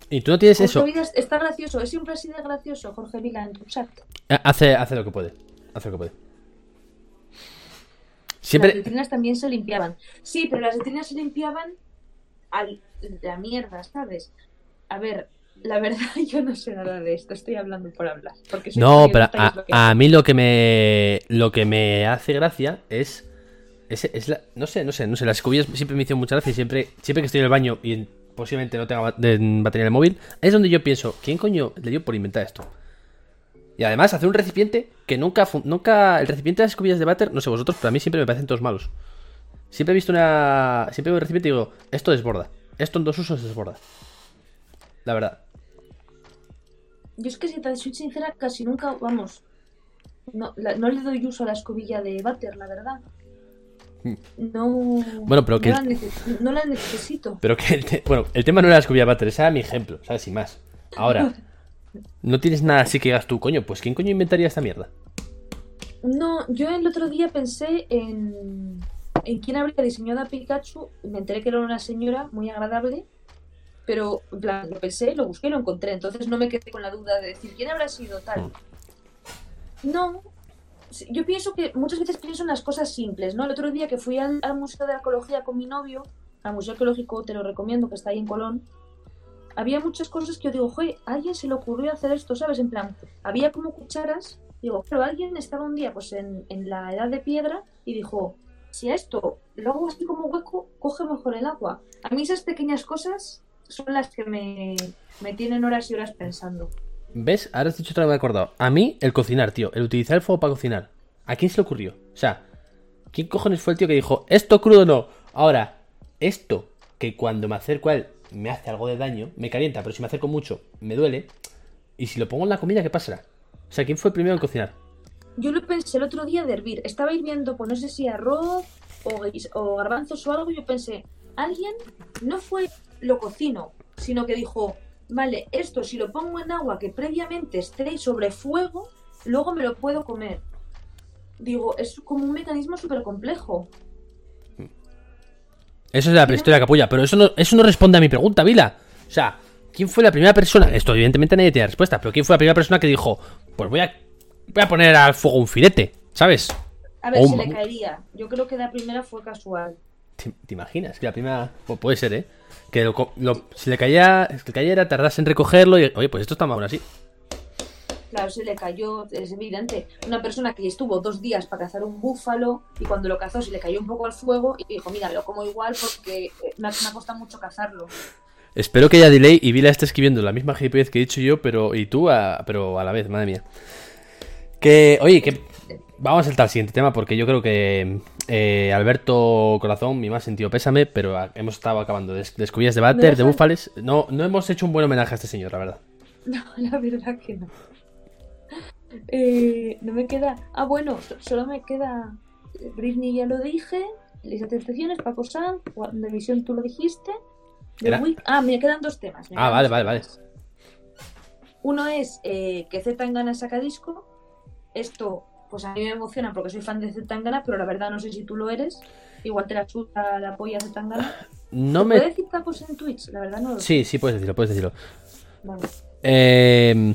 y tú no tienes Jorge eso, está gracioso, es siempre así de gracioso, Jorge Vila en tu chat. Hace, hace lo que puede, hace lo que puede. Las Siempre, letrinas también se limpiaban. Sí, pero las letrinas se limpiaban a la mierda, ¿sabes? A ver, la verdad yo no sé nada de esto, estoy hablando por hablar. Porque no, pero a, que mí lo que me lo que me hace gracia es es, es la, no sé, no sé, no sé, las escobillas siempre me hicieron mucha gracia y siempre siempre que estoy en el baño y en- posiblemente no tenga batería en el móvil, es donde yo pienso, ¿quién coño le dio por inventar esto? Y además hacer un recipiente que nunca nunca el recipiente de las escobillas de váter, no sé vosotros, pero a mí siempre me parecen todos malos. Siempre he visto una siempre veo un recipiente y digo, esto desborda. Esto en dos usos desborda. La verdad. Yo es que si te soy sincera, casi nunca, vamos, no, la- no le doy uso a la escobilla de váter, la verdad. No, Hmm. Bueno, pero no, que- la, no la necesito. Pero que el, te- bueno, el tema no era la escobilla de váter, ese era mi ejemplo, ¿sabes? Sin más. Ahora, no tienes nada así que digas tú, coño, pues ¿quién coño inventaría esta mierda? No, yo el otro día pensé en, en quién habría diseñado a Pikachu me enteré que era una señora muy agradable, Pero, plan, lo pensé, lo busqué, lo encontré. Entonces no me quedé con la duda de decir, ¿quién habrá sido tal? No. Yo pienso que muchas veces pienso en las cosas simples, ¿no? El otro día que fui al, al Museo de Arqueología con mi novio, al Museo Arqueológico, te lo recomiendo, que está ahí en Colón, había muchas cosas que yo digo, joder, a alguien se le ocurrió hacer esto, ¿sabes? En plan, había como cucharas, digo, pero alguien estaba un día pues en, en la edad de piedra y dijo, si a esto lo hago así como hueco, coge mejor el agua. A mí esas pequeñas cosas son las que me, me tienen horas y horas pensando. ¿Ves? Ahora has dicho otra vez me he acordado. A mí, el cocinar, tío. El utilizar el fuego para cocinar. ¿A quién se le ocurrió? O sea, ¿quién cojones fue el tío que dijo, esto crudo no? Ahora, esto, que cuando me acerco a él me hace algo de daño, me calienta, pero si me acerco mucho, me duele. Y si lo pongo en la comida, ¿qué pasará? O sea, ¿quién fue el primero en cocinar? Yo lo pensé el otro día de hervir. Estaba hirviendo, pues no sé si arroz o, o garbanzos o algo. y Yo pensé, alguien no fue lo cocino, sino que dijo, vale, esto si lo pongo en agua que previamente esté sobre fuego, luego me lo puedo comer. Digo, es como un mecanismo súper complejo. Eso es de la prehistoria capulla, pero eso no, eso no responde a mi pregunta, Vila. O sea, ¿quién fue la primera persona? Esto evidentemente nadie tiene respuesta, pero ¿quién fue la primera persona que dijo, pues voy a, voy a poner al fuego un filete? ¿Sabes? A ver, Oh, se le caería. Yo creo que la primera fue casual. ¿Te, te imaginas? Que la primera... Pues puede ser, ¿eh? Que lo lo- si le caía, si le cayera, tardase en recogerlo y... Oye, pues esto está bueno así. Claro, se le cayó, es evidente. Una persona que estuvo dos días para cazar un búfalo y cuando lo cazó se le cayó un poco al fuego y dijo, mira, lo como igual porque me ha, me ha costado mucho cazarlo. Espero que haya delay y Vila esté escribiendo la misma gilipollez que he dicho yo, pero y tú, a- pero a la vez, madre mía. Que, oye, que vamos a saltar al siguiente tema porque yo creo que eh, Alberto Corazón, mi más sentido pésame, pero a- hemos estado acabando de, de escobillas de váter, de búfales. No, no hemos hecho un buen homenaje a este señor, la verdad. No, la verdad que no. Eh, no me queda... Ah, bueno, so- solo me queda... Britney ya lo dije, Lisa Tentaciones, Paco Sanz, Visión tú lo dijiste. Week- Ah, me quedan dos temas. Ah, vale, vale, vale. Uno es eh, que Z Tangana saca disco. Esto, pues a mí me emociona porque soy fan de Z Tangana, pero la verdad no sé si tú lo eres. Igual te la chuta la polla Z Tangana. No ¿Puedo me... decir tacos en Twitch? La verdad no lo. Sí, sí, puedes decirlo, puedes decirlo. Vale. Eh,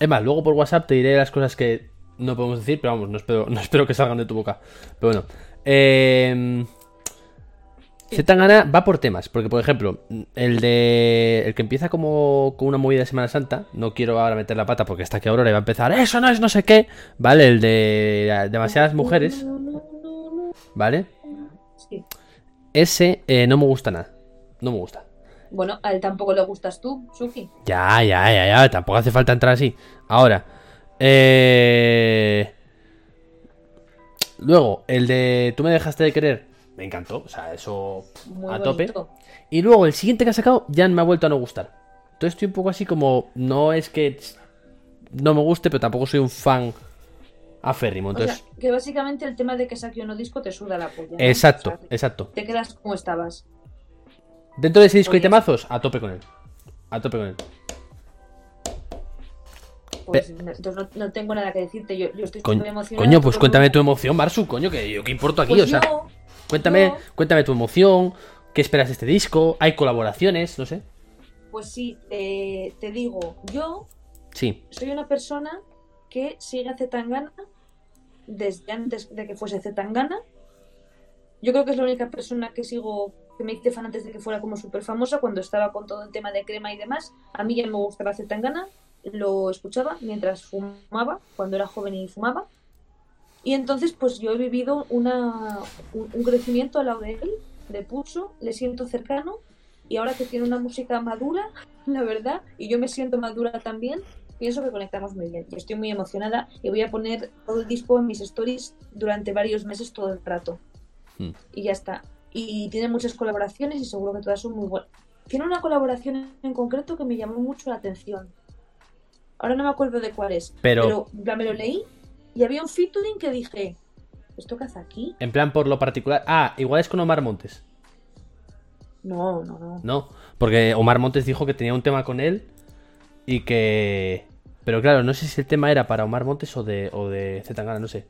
es más, luego por WhatsApp te diré las cosas que no podemos decir, pero vamos, no espero, no espero que salgan de tu boca. Pero bueno. Eh, Zetangana va por temas, porque por ejemplo, el de. El que empieza como con una movida de Semana Santa, no quiero ahora meter la pata porque está que Aurora y va a empezar, eso no es no sé qué, ¿vale? El de demasiadas mujeres, ¿vale? Sí. Ese eh, no me gusta nada. No me gusta. Bueno, a él tampoco le gustas tú, Suki. Ya, ya, ya, ya. Tampoco hace falta entrar así. Ahora. Eh... Luego, el de Tú me dejaste de querer. Me encantó. O sea, eso Muy a tope. Y luego, el siguiente que ha sacado ya me ha vuelto a no gustar. Entonces estoy un poco así como... No es que no me guste, pero tampoco soy un fan aférrimo. O Entonces... sea, que básicamente el tema de que saque un disco te suda la polla. ¿no? exacto, O sea, exacto. te quedas como estabas. Dentro de ese disco hay Oye. temazos, a tope con él. A tope con él. Pues, entonces no, no tengo nada que decirte. Yo, yo estoy Coño, muy emocionada. coño, pues cuéntame tu emoción, Marsu, coño, que yo qué importo aquí, Pues o sea... yo- Cuéntame, cuéntame tu emoción, qué esperas de este disco, hay colaboraciones, no sé. Pues sí, te digo, yo Sí, soy una persona que sigue a Zetangana desde antes de que fuese Zetangana. Yo creo que es la única persona que sigo, que me hice fan antes de que fuera como súper famosa, cuando estaba con todo el tema de crema y demás. A mí ya me gustaba Zetangana, lo escuchaba mientras fumaba, cuando era joven y fumaba. Y entonces, pues yo he vivido una, un, un crecimiento al lado de él, de pulso, le siento cercano. Y ahora que tiene una música madura, la verdad, y yo me siento madura también, pienso que conectamos muy bien. Y estoy muy emocionada y voy a poner todo el disco en mis stories durante varios meses todo el rato. Hmm. Y ya está. Y tiene muchas colaboraciones y seguro que todas son muy buenas. Tiene una colaboración en concreto que me llamó mucho la atención. Ahora no me acuerdo de cuál es. Pero- en plan, me lo leí y había un featuring que dije, ¿esto qué hace aquí? en plan por lo particular. Ah, igual es con Omar Montes. No, no, no. No, porque Omar Montes dijo que tenía un tema con él y que... Pero claro, no sé si el tema era para Omar Montes o de, o de Zetangana, no sé.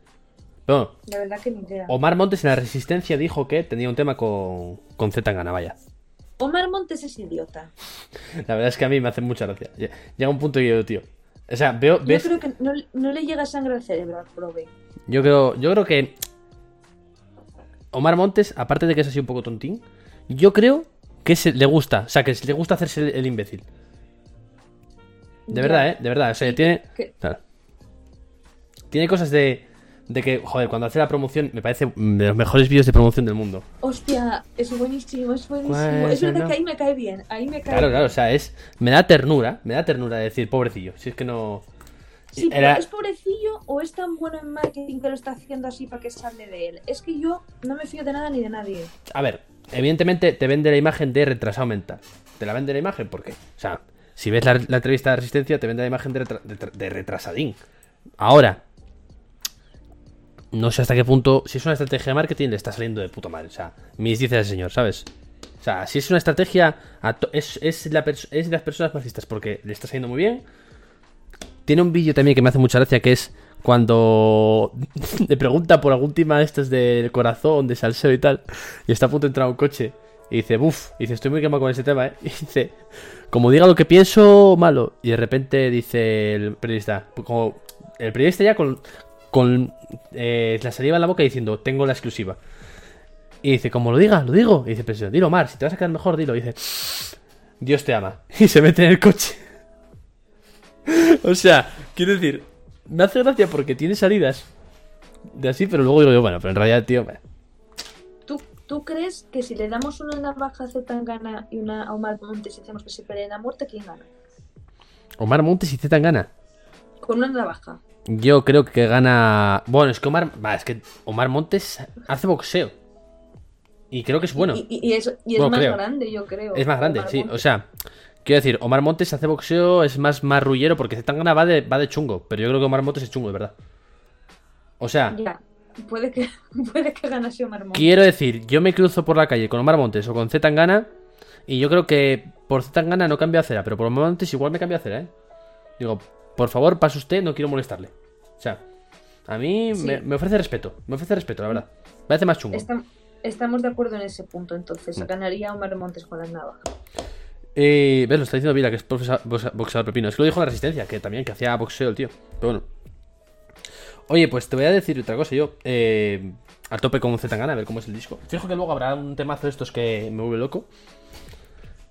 Pero La verdad que ni idea. Omar Montes en la Resistencia dijo que tenía un tema con, con Zetangana, vaya. Omar Montes es idiota. La verdad es que a mí me hace mucha gracia. Lle- Llega un punto que yo, tío. O sea, veo, Yo ves, creo que no, no le llega sangre al cerebro al prove. yo creo, yo creo que Omar Montes, aparte de que es así un poco tontín, yo creo que se, le gusta, o sea, que le gusta hacerse el, el imbécil. De Ya. verdad, ¿eh? De verdad, o sea, tiene... claro. Tiene cosas de, de que, joder, cuando hace la promoción, me parece de los mejores vídeos de promoción del mundo. Hostia, es buenísimo, es buenísimo. Pues, es verdad no. que ahí me cae bien, ahí me cae Claro, bien. claro, o sea, es... Me da ternura, me da ternura de decir, pobrecillo, si es que no... Sí, pero ¿es pobrecillo o es tan bueno en marketing que lo está haciendo así para que se hable de él? Es que yo no me fío de nada ni de nadie. A ver, evidentemente te vende la imagen de retrasado mental. Te la vende la imagen porque, o sea, si ves la, la entrevista de Resistencia, te vende la imagen de, retra- de tra- de retrasadín. Ahora, no sé hasta qué punto, si es una estrategia de marketing, le está saliendo de puta madre. O sea, mis dice el señor, ¿sabes? O sea, si es una estrategia, es, es, la es de las personas marxistas porque le está saliendo muy bien. Tiene un vídeo también que me hace mucha gracia que es cuando le pregunta por algún tema de estos del corazón, de salseo y tal, y está a punto de entrar a un coche. Y dice, buf, y dice, estoy muy quemado con ese tema, ¿eh? Y dice, como diga lo que pienso, malo. Y de repente dice el periodista, como el periodista ya con, con eh, la saliva en la boca diciendo, tengo la exclusiva. Y dice, como lo diga, lo digo. Y dice, pero dilo, Mar, si te vas a quedar mejor, dilo. Y dice, Dios te ama. Y se mete en el coche. o sea, quiero decir, me hace gracia porque tiene salidas de así, pero luego digo yo, bueno, pero en realidad, tío, meh. ¿Tú, ¿Tú crees que si le damos una navaja a Zetangana y una a Omar Montes y hacemos que se peleen a muerte, quién gana? Omar Montes y Z gana. Con una navaja. Yo creo que gana. Bueno, es que Omar. Va, es que Omar Montes hace boxeo. Y creo que es bueno. Y, y- y es, y es Bueno, más creo. grande, yo creo. Es más grande, Omar sí. Montes. O sea, quiero decir, Omar Montes hace boxeo, es más marrullero porque Zetangana va de, va de chungo. Pero yo creo que Omar Montes es chungo, de verdad. O sea, Ya, puede que, puede que ganase Omar Montes. quiero decir, yo me cruzo por la calle con Omar Montes o con Zetangana. Y yo creo que por Zetangana no cambio a cera, pero por Omar Montes igual me cambio a cera, ¿eh? Digo, por favor, pase usted, no quiero molestarle. O sea, a mí Sí. me, me ofrece respeto. Me ofrece respeto, la verdad. Me parece más chungo. Estam- estamos de acuerdo en ese punto, entonces. Mm. Ganaría Omar Montes con las navajas. Eh, ves, lo está diciendo Vila, que es boxa- boxeador pepino. Es que lo dijo la resistencia, que también que hacía boxeo el tío. Pero bueno. Oye, pues te voy a decir otra cosa yo. Eh, a tope con Zetangana, a ver cómo es el disco. Fijo que luego habrá un temazo de estos que me vuelve loco.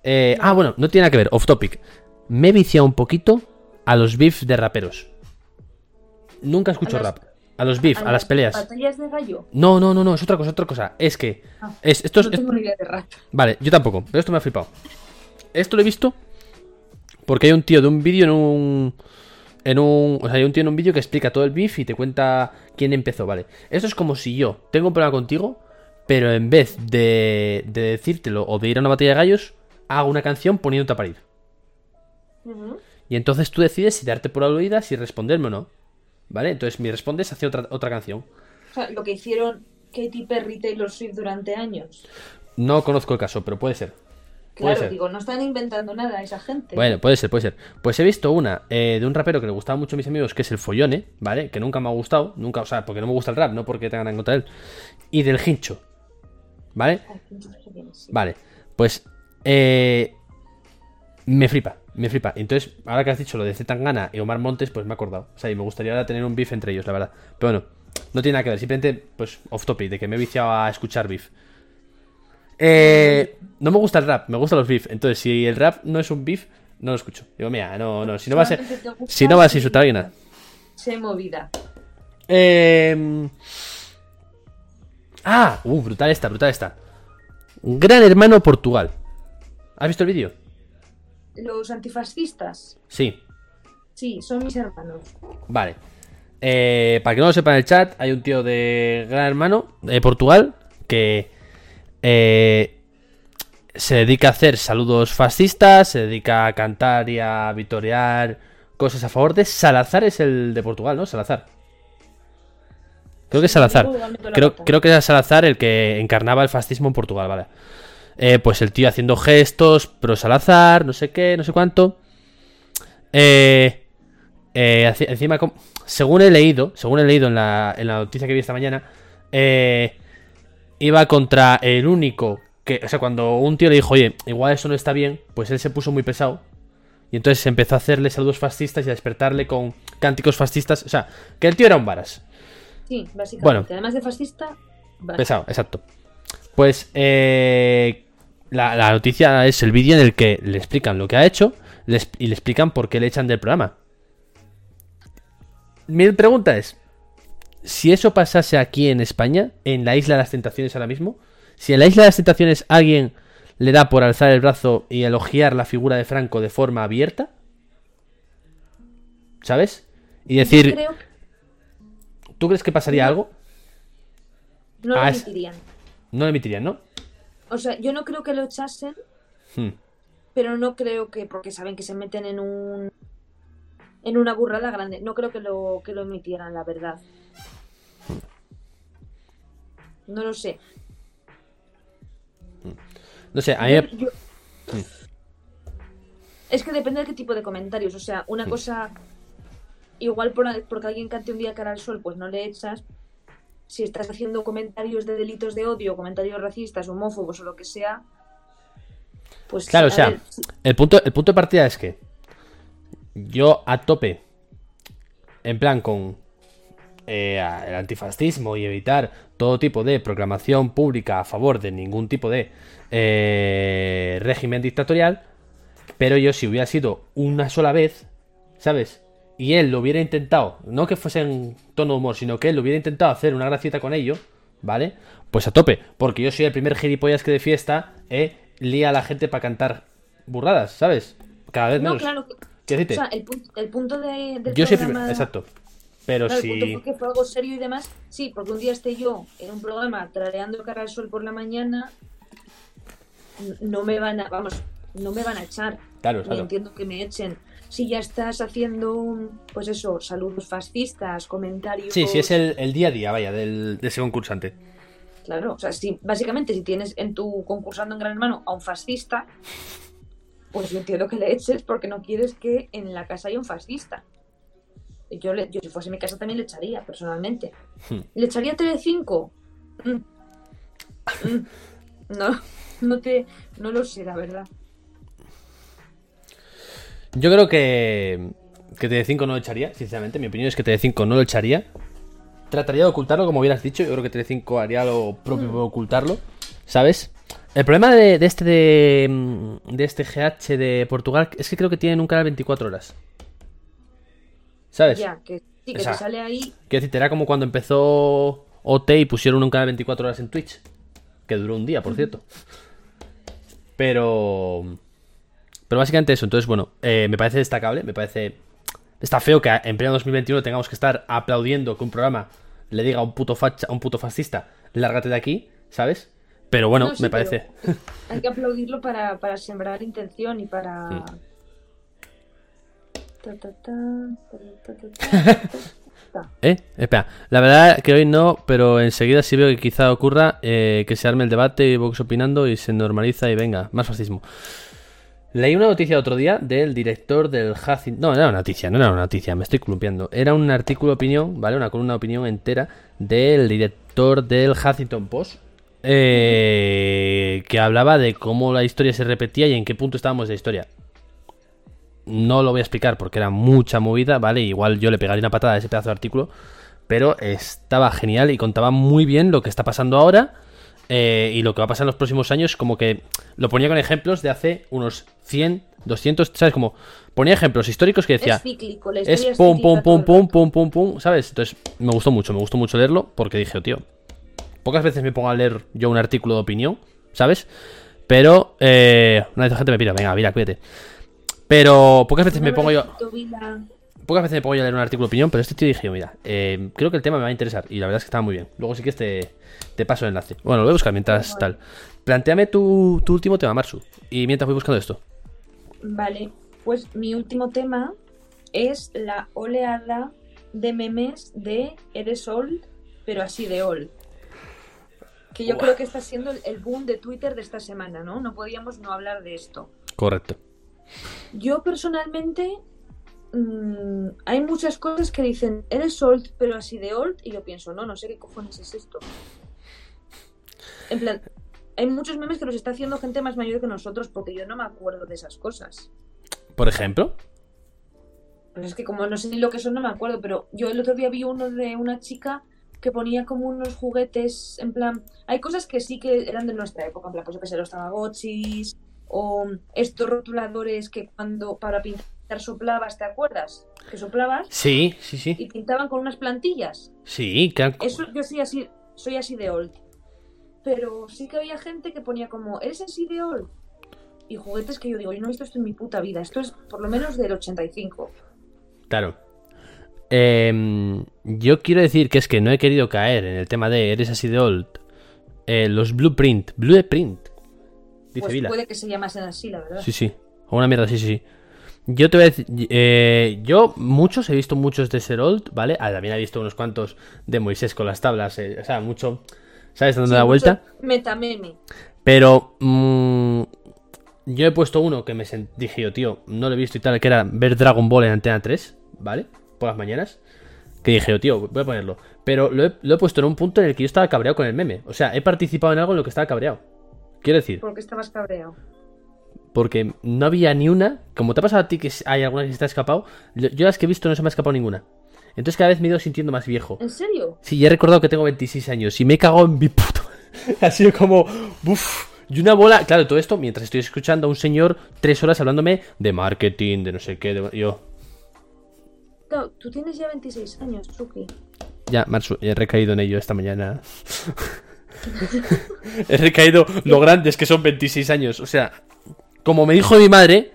Eh, ah, bueno, no tiene nada que ver, off topic. Me he viciado un poquito a los beef de raperos. Nunca escucho A las- rap. A los beef, a, las peleas. ¿Batallas de gallo? No, no, no, no, es otra cosa, otra cosa. Es que. Ah, Es, esto es, no tengo ni idea de rap. Vale, yo tampoco, pero esto me ha flipado. Esto lo he visto porque hay un tío de un vídeo en un. En un. O sea, hay un tío en un vídeo que explica todo el beef y te cuenta quién empezó, vale. Esto es como si yo tengo un problema contigo, pero en vez de, de decírtelo o de ir a una batalla de gallos, hago una canción poniéndote a parir. Y entonces tú decides si darte por aludidas si responderme o no. ¿Vale? Entonces mi respondes hacia otra, otra canción. O sea, lo que hicieron Katy Perry y Taylor Swift durante años. No conozco el caso, pero puede ser. Puede Claro, ser. digo, no están inventando nada esa gente. Bueno, puede ser, puede ser. Pues he visto una eh, de un rapero que le gustaba mucho a mis amigos, que es el Follone, ¿vale? Que nunca me ha gustado, nunca, o sea, porque no me gusta el rap, no porque tengan en contra de él. Y del Hincho, ¿vale? Vale, pues eh, me flipa, me flipa. Entonces, ahora que has dicho lo de Zetangana y Omar Montes, pues me he acordado. O sea, y me gustaría ahora tener un beef entre ellos, la verdad. Pero bueno, no tiene nada que ver, simplemente, pues, off topic, de que me he viciado a escuchar beef. Eh, no me gusta el rap, me gustan los beef. Entonces, si el rap no es un beef, no lo escucho. Digo, mira, no, no, si no va a ser. Si no va a insultar a alguien, nada. Sé movida. Eh... Ah, uh, brutal esta, brutal esta. Gran Hermano Portugal. ¿Has visto el vídeo? Los antifascistas, Sí, sí, son mis hermanos. vale. Eh, para que no lo sepa en el chat, hay un tío de Gran Hermano de Portugal que eh, se dedica a hacer saludos fascistas, se dedica a cantar y a vitorear cosas a favor de Salazar, es el de Portugal, ¿no? Salazar. Creo que es Salazar. Creo, creo que era Salazar el que encarnaba el fascismo en Portugal, vale. Eh, pues el tío haciendo gestos, pro Salazar, no sé qué, no sé cuánto. Eh, eh, encima, según he leído, según he leído en la, en la noticia que vi esta mañana, eh, iba contra el único que, o sea, cuando un tío le dijo, oye, igual eso no está bien, pues él se puso muy pesado. Y entonces empezó a hacerle saludos fascistas y a despertarle con cánticos fascistas. O sea, que el tío era un varas. Sí, básicamente. Bueno. Además de fascista, Pesado, exacto. Pues eh, la, la noticia es el vídeo en el que le explican lo que ha hecho le y le explican por qué le echan del programa. Mi pregunta es, si eso pasase aquí en España, en la Isla de las Tentaciones ahora mismo, si en la Isla de las Tentaciones alguien le da por alzar el brazo y elogiar la figura de Franco de forma abierta, ¿sabes? Y decir, creo ¿tú crees que pasaría algo? no lo Ah, es- emitirían. No lo emitirían, ¿no? O sea, yo no creo que lo echasen, Hmm. pero no creo que, porque saben que se meten en un en una burrada grande, no creo que lo que lo emitieran, la verdad. No lo sé. No sé, a mí Yo- yo- Es que depende de qué tipo de comentarios. O sea, una cosa. Igual por, porque alguien cante un día cara al sol, pues no le echas. Si estás haciendo comentarios de delitos de odio, comentarios racistas, homófobos o lo que sea. Pues Claro, o sea, ver, el punto, el punto de partida es que yo a tope, en plan con eh, el antifascismo y evitar todo tipo de proclamación pública a favor de ningún tipo de eh, régimen dictatorial, pero yo si hubiera sido una sola vez, ¿sabes? Y él lo hubiera intentado, no que fuese en tono de humor, sino que él lo hubiera intentado hacer una gracieta con ello, ¿vale? Pues a tope, porque yo soy el primer gilipollas que de fiesta, eh, lía a la gente para cantar burradas, ¿sabes? Cada vez No, menos. claro. que- Quiero O sea, el, pun- el punto de, del yo soy el programa- primer, exacto. Pero Claro, si... el punto fue que fue algo serio y demás. Sí, porque un día esté yo en un programa trareando cara al sol por la mañana, no me van a, vamos, no me van a echar. Claro, claro. entiendo que me echen. Si ya estás haciendo, pues eso, saludos fascistas, comentarios. Sí, sí, es el, el día a día, vaya, del, de ese concursante. Claro, o sea, si, básicamente si tienes en tu concursando en Gran Hermano a un fascista, pues yo entiendo que le eches porque no quieres que en la casa haya un fascista. Yo, le, yo si fuese mi casa también le echaría, personalmente. Hmm. ¿Le echaría a Telecinco? Mm. Mm. No, no te, no lo sé, la verdad. Yo creo que, que TD5 no lo echaría, sinceramente. Mi opinión es que TD5 no lo echaría. Trataría de ocultarlo, como hubieras dicho. Yo creo que TD5 haría lo propio por ocultarlo, ¿sabes? El problema de, de este de, mm, de este GH de Portugal es que creo que tienen un canal 24 horas. ¿Sabes? Ya, que sí, que O sea, te sale ahí. Quiero decirte, era como cuando empezó OT y pusieron un canal 24 horas en Twitch. Que duró un día, por cierto. Pero. Pero básicamente eso. Entonces, bueno, eh, me parece destacable. Me parece. Está feo que en pleno 2021 tengamos que estar aplaudiendo que un programa le diga a un puto facha, a un puto fascista, lárgate de aquí, ¿sabes? Pero bueno, No, sí, me parece. Hay que aplaudirlo para, para sembrar intención y para. Ta, ta, ta. ¿Eh? Espera, la verdad que hoy no, pero enseguida sí veo que quizá ocurra eh, que se arme el debate y Vox opinando y se normaliza y venga, más fascismo. Leí una noticia otro día del director del Huffington... No, no era una noticia, no era una noticia, me estoy columpiando. Era un artículo opinión, ¿vale? Una columna de opinión entera del director del Huffington Post. eh, que hablaba de cómo la historia se repetía y en qué punto estábamos de historia. No lo voy a explicar porque era mucha movida, ¿vale? Igual yo le pegaría una patada a ese pedazo de artículo. Pero estaba genial y contaba muy bien lo que está pasando ahora eh, y lo que va a pasar en los próximos años. Como que lo ponía con ejemplos de hace unos 100, 200, ¿sabes? Como ponía ejemplos históricos que decía... es cíclico, la Es pum, pum, pum, pum, pum, pum, pum, ¿sabes? Entonces me gustó mucho, me gustó mucho leerlo porque dije, "Oh, tío, pocas veces me pongo a leer yo un artículo de opinión, ¿sabes? Pero eh, una vez la gente me pira, venga, mira, cuídate. Pero pocas veces me Una pongo yo, vez vi la- pocas veces me pongo yo a leer un artículo de opinión, pero este tío dije, mira, eh, creo que el tema me va a interesar y la verdad es que estaba muy bien. Luego sí que te, te paso el enlace. Bueno, lo voy a buscar mientras tal. Plantéame tu, tu último tema, Marsu. Y mientras voy buscando esto. Vale, pues mi último tema es la oleada de memes de Eres old, pero así de old. Que yo creo que está siendo el boom de Twitter de esta semana, ¿no? No podíamos no hablar de esto. Correcto. Yo personalmente mm, hay muchas cosas que dicen eres old pero así de old y yo pienso no no sé qué cojones es esto en plan hay muchos memes que los está haciendo gente más mayor que nosotros porque yo no me acuerdo de esas cosas. Por ejemplo. Pues es que como no sé ni lo que son, no me acuerdo, pero yo el otro día vi uno de una chica que ponía como unos juguetes, en plan, hay cosas que sí que eran de nuestra época, en plan, pues yo que sé, los tamagotchis, o estos rotuladores que cuando para pintar soplabas, ¿te acuerdas? Que soplabas Sí, sí, y sí. pintaban con unas plantillas. Sí, han- Eso yo soy así, soy así de old. Pero sí que había gente que ponía como, ¿eres así de old? Y juguetes que yo digo, yo no he visto esto en mi puta vida. Esto es por lo menos del 85. Claro. Em, yo quiero decir que es que no he querido caer en el tema de eres así de old. Eh, los blueprint. Blueprint. Dice Pues Vila. puede que se llamasen así, la verdad. Sí, sí. O una mierda, sí, sí, sí. Yo te voy a decir. eh, yo, muchos, he visto muchos de Ser Old, ¿vale? Ah, también he visto unos cuantos de Moisés con las tablas. eh, o sea, mucho. ¿Sabes? Dando Sí, la vuelta. Metameme. Pero. mm, yo he puesto uno que me dije yo, tío, no lo he visto y tal, que era ver Dragon Ball en Antena 3, ¿vale? Por las mañanas. Que dije yo, tío, voy a ponerlo. Pero lo he, lo he puesto en un punto en el que yo estaba cabreado con el meme. O sea, he participado en algo en lo que estaba cabreado. Quiero decir. ¿Por qué estabas cabreado? Porque no había ni una. Como te ha pasado a ti que hay alguna que se te ha escapado. Yo las que he visto no se me ha escapado ninguna. Entonces cada vez me he ido sintiendo más viejo. ¿En serio? Sí, ya he recordado que tengo 26 años y me he cagado en mi puto. ha sido como. Uf. Y una bola. Claro, todo esto mientras estoy escuchando a un señor tres horas hablándome de marketing, de no sé qué. de- Yo. Claro, tú tienes ya 26 años, Suki. Ya, Marsu, he recaído en ello esta mañana. he recaído lo grandes que son 26 años. O sea, como me dijo mi madre,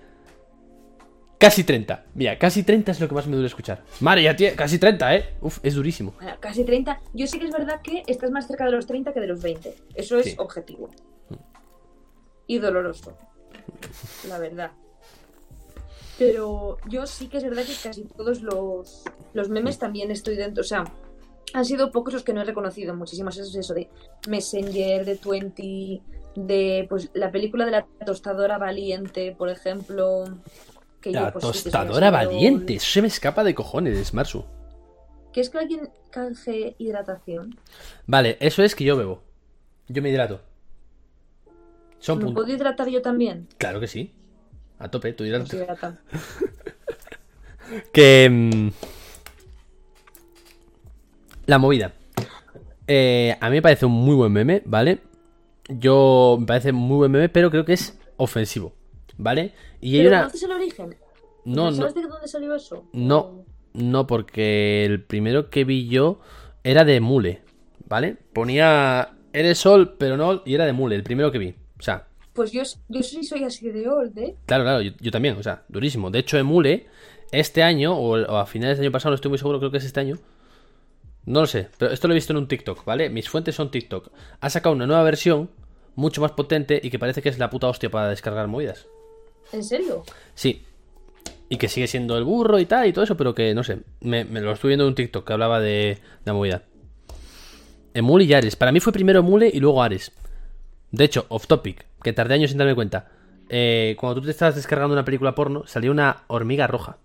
casi 30. Mira, casi 30 es lo que más me duele escuchar. Madre, ya tiene casi 30, ¿eh? Uf, es durísimo. Bueno, casi 30. Yo sí que es verdad que estás más cerca de los 30 que de los 20. Eso es Sí. objetivo. Y doloroso. La verdad. Pero yo sí que es verdad que casi todos los, los memes también estoy dentro. O sea, han sido pocos los que no he reconocido. Muchísimos. Eso es eso de Messenger, de Twenty, de pues la película de la tostadora valiente, por ejemplo. Que La yo, pues, tostadora valiente. Eso se me escapa de cojones, Marsu. ¿Qué es que alguien canje hidratación? Vale, eso es que yo bebo. Yo me hidrato. Son ¿Me puntos. puedo hidratar yo también? Claro que sí. A tope, tú Pues hidratas. hidrata. Que. mm, La movida. Eh, a mí me parece un muy buen meme, ¿vale? Yo me parece muy buen meme, pero creo que es ofensivo, ¿vale? Y hay ¿Pero una. conoces el origen? No, no, ¿Sabes de dónde salió eso? no, no, porque el primero que vi yo era de Mule, ¿vale? Ponía. Eres sol, pero no. Y era de Mule, el primero que vi. O sea, Pues yo, yo sí soy así de old, ¿eh? Claro, claro, yo, yo también, o sea, durísimo. De hecho, Emule, este año, o, o a finales del año pasado, no estoy muy seguro, creo que es este año. No lo sé, pero esto lo he visto en un TikTok, ¿vale? Mis fuentes son TikTok. Ha sacado una nueva versión, mucho más potente, y que parece que es la puta hostia para descargar movidas. ¿En serio? Sí. Y que sigue siendo el burro y tal, y todo eso, pero que, no sé, me, me lo estuve viendo en un TikTok que hablaba de, la movida. Emule y Ares. Para mí fue primero Emule y luego Ares. De hecho, off topic, que tardé años sin darme cuenta. Eh, cuando tú te estabas descargando una película porno, salía una hormiga roja.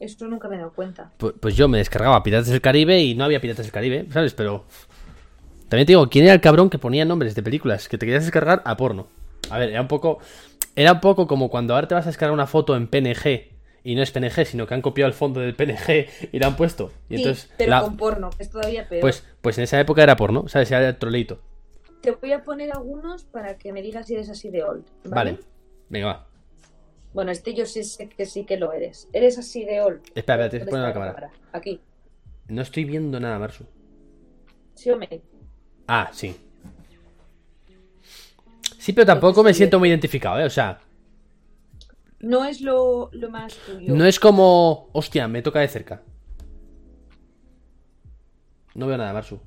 Eso nunca me he dado cuenta. Pu- Pues, yo me descargaba Piratas del Caribe y no había Piratas del Caribe, ¿sabes? Pero. También te digo, ¿quién era el cabrón que ponía nombres de películas que te querías descargar a porno? A ver, era un poco. Era un poco como cuando ahora te vas a descargar una foto en PNG y no es PNG, sino que han copiado el fondo del PNG y la han puesto. Y Sí, entonces. pero la- con porno, que es todavía peor. pues, pues en esa época era porno, ¿sabes? Era el troleito. Te voy a poner algunos para que me digas si eres así de old. ¿vale? Vale. Venga, va. Bueno, este yo sí sé que sí que lo eres. Eres así de old. Espera, espera, te ¿Dónde poner la está cámara. Aquí. No estoy viendo nada, Marsu. ¿Sí o me? Ah, sí. Sí, pero tampoco me siento muy identificado, ¿eh? O sea, No es lo, lo más tuyo. no es como. Hostia, me toca de cerca. No veo nada, Marsu.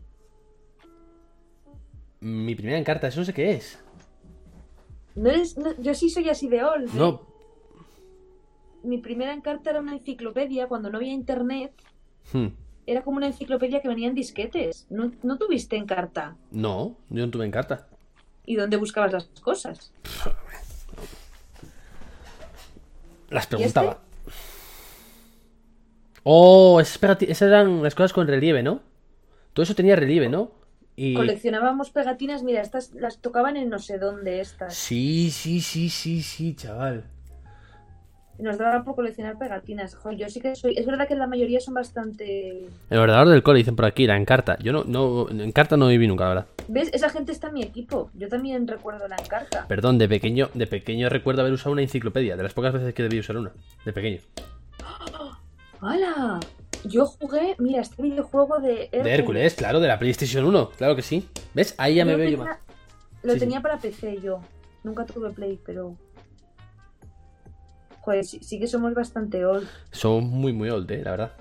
Mi primera encarta, eso no sé qué es. No eres- no- yo sí soy así de old. ¿eh? No. Mi primera encarta era una enciclopedia cuando no había internet. Hmm. Era como una enciclopedia que venía en disquetes. ¿No, no tuviste encarta? No, yo no tuve encarta. ¿Y dónde buscabas las cosas? Las este? preguntaba. Oh, espérate, esas eran las cosas con relieve, ¿no? Todo eso tenía relieve, ¿no? Y... Coleccionábamos pegatinas, mira, estas las tocaban en no sé dónde estas. Sí, sí, sí, sí, sí, chaval. Nos daba por coleccionar pegatinas. Joder, yo sí que soy. Es verdad que la mayoría son bastante. El ordenador del cole, dicen por aquí, la encarta. Yo no, no, en carta no viví nunca, la verdad. ¿Ves? Esa gente está en mi equipo. Yo también recuerdo la encarta. Perdón, de pequeño, de pequeño recuerdo haber usado una enciclopedia, de las pocas veces que debí usar una, de pequeño. ¡Hala! Yo jugué, mira, este videojuego de De Hércules, claro, de la PlayStation 1, claro que sí. ¿Ves? Ahí ya me veo yo más. Lo Sí, sí. tenía para PC yo. Nunca tuve Play, pero. Joder, sí, sí que somos bastante old. Son muy, muy old, eh, la verdad.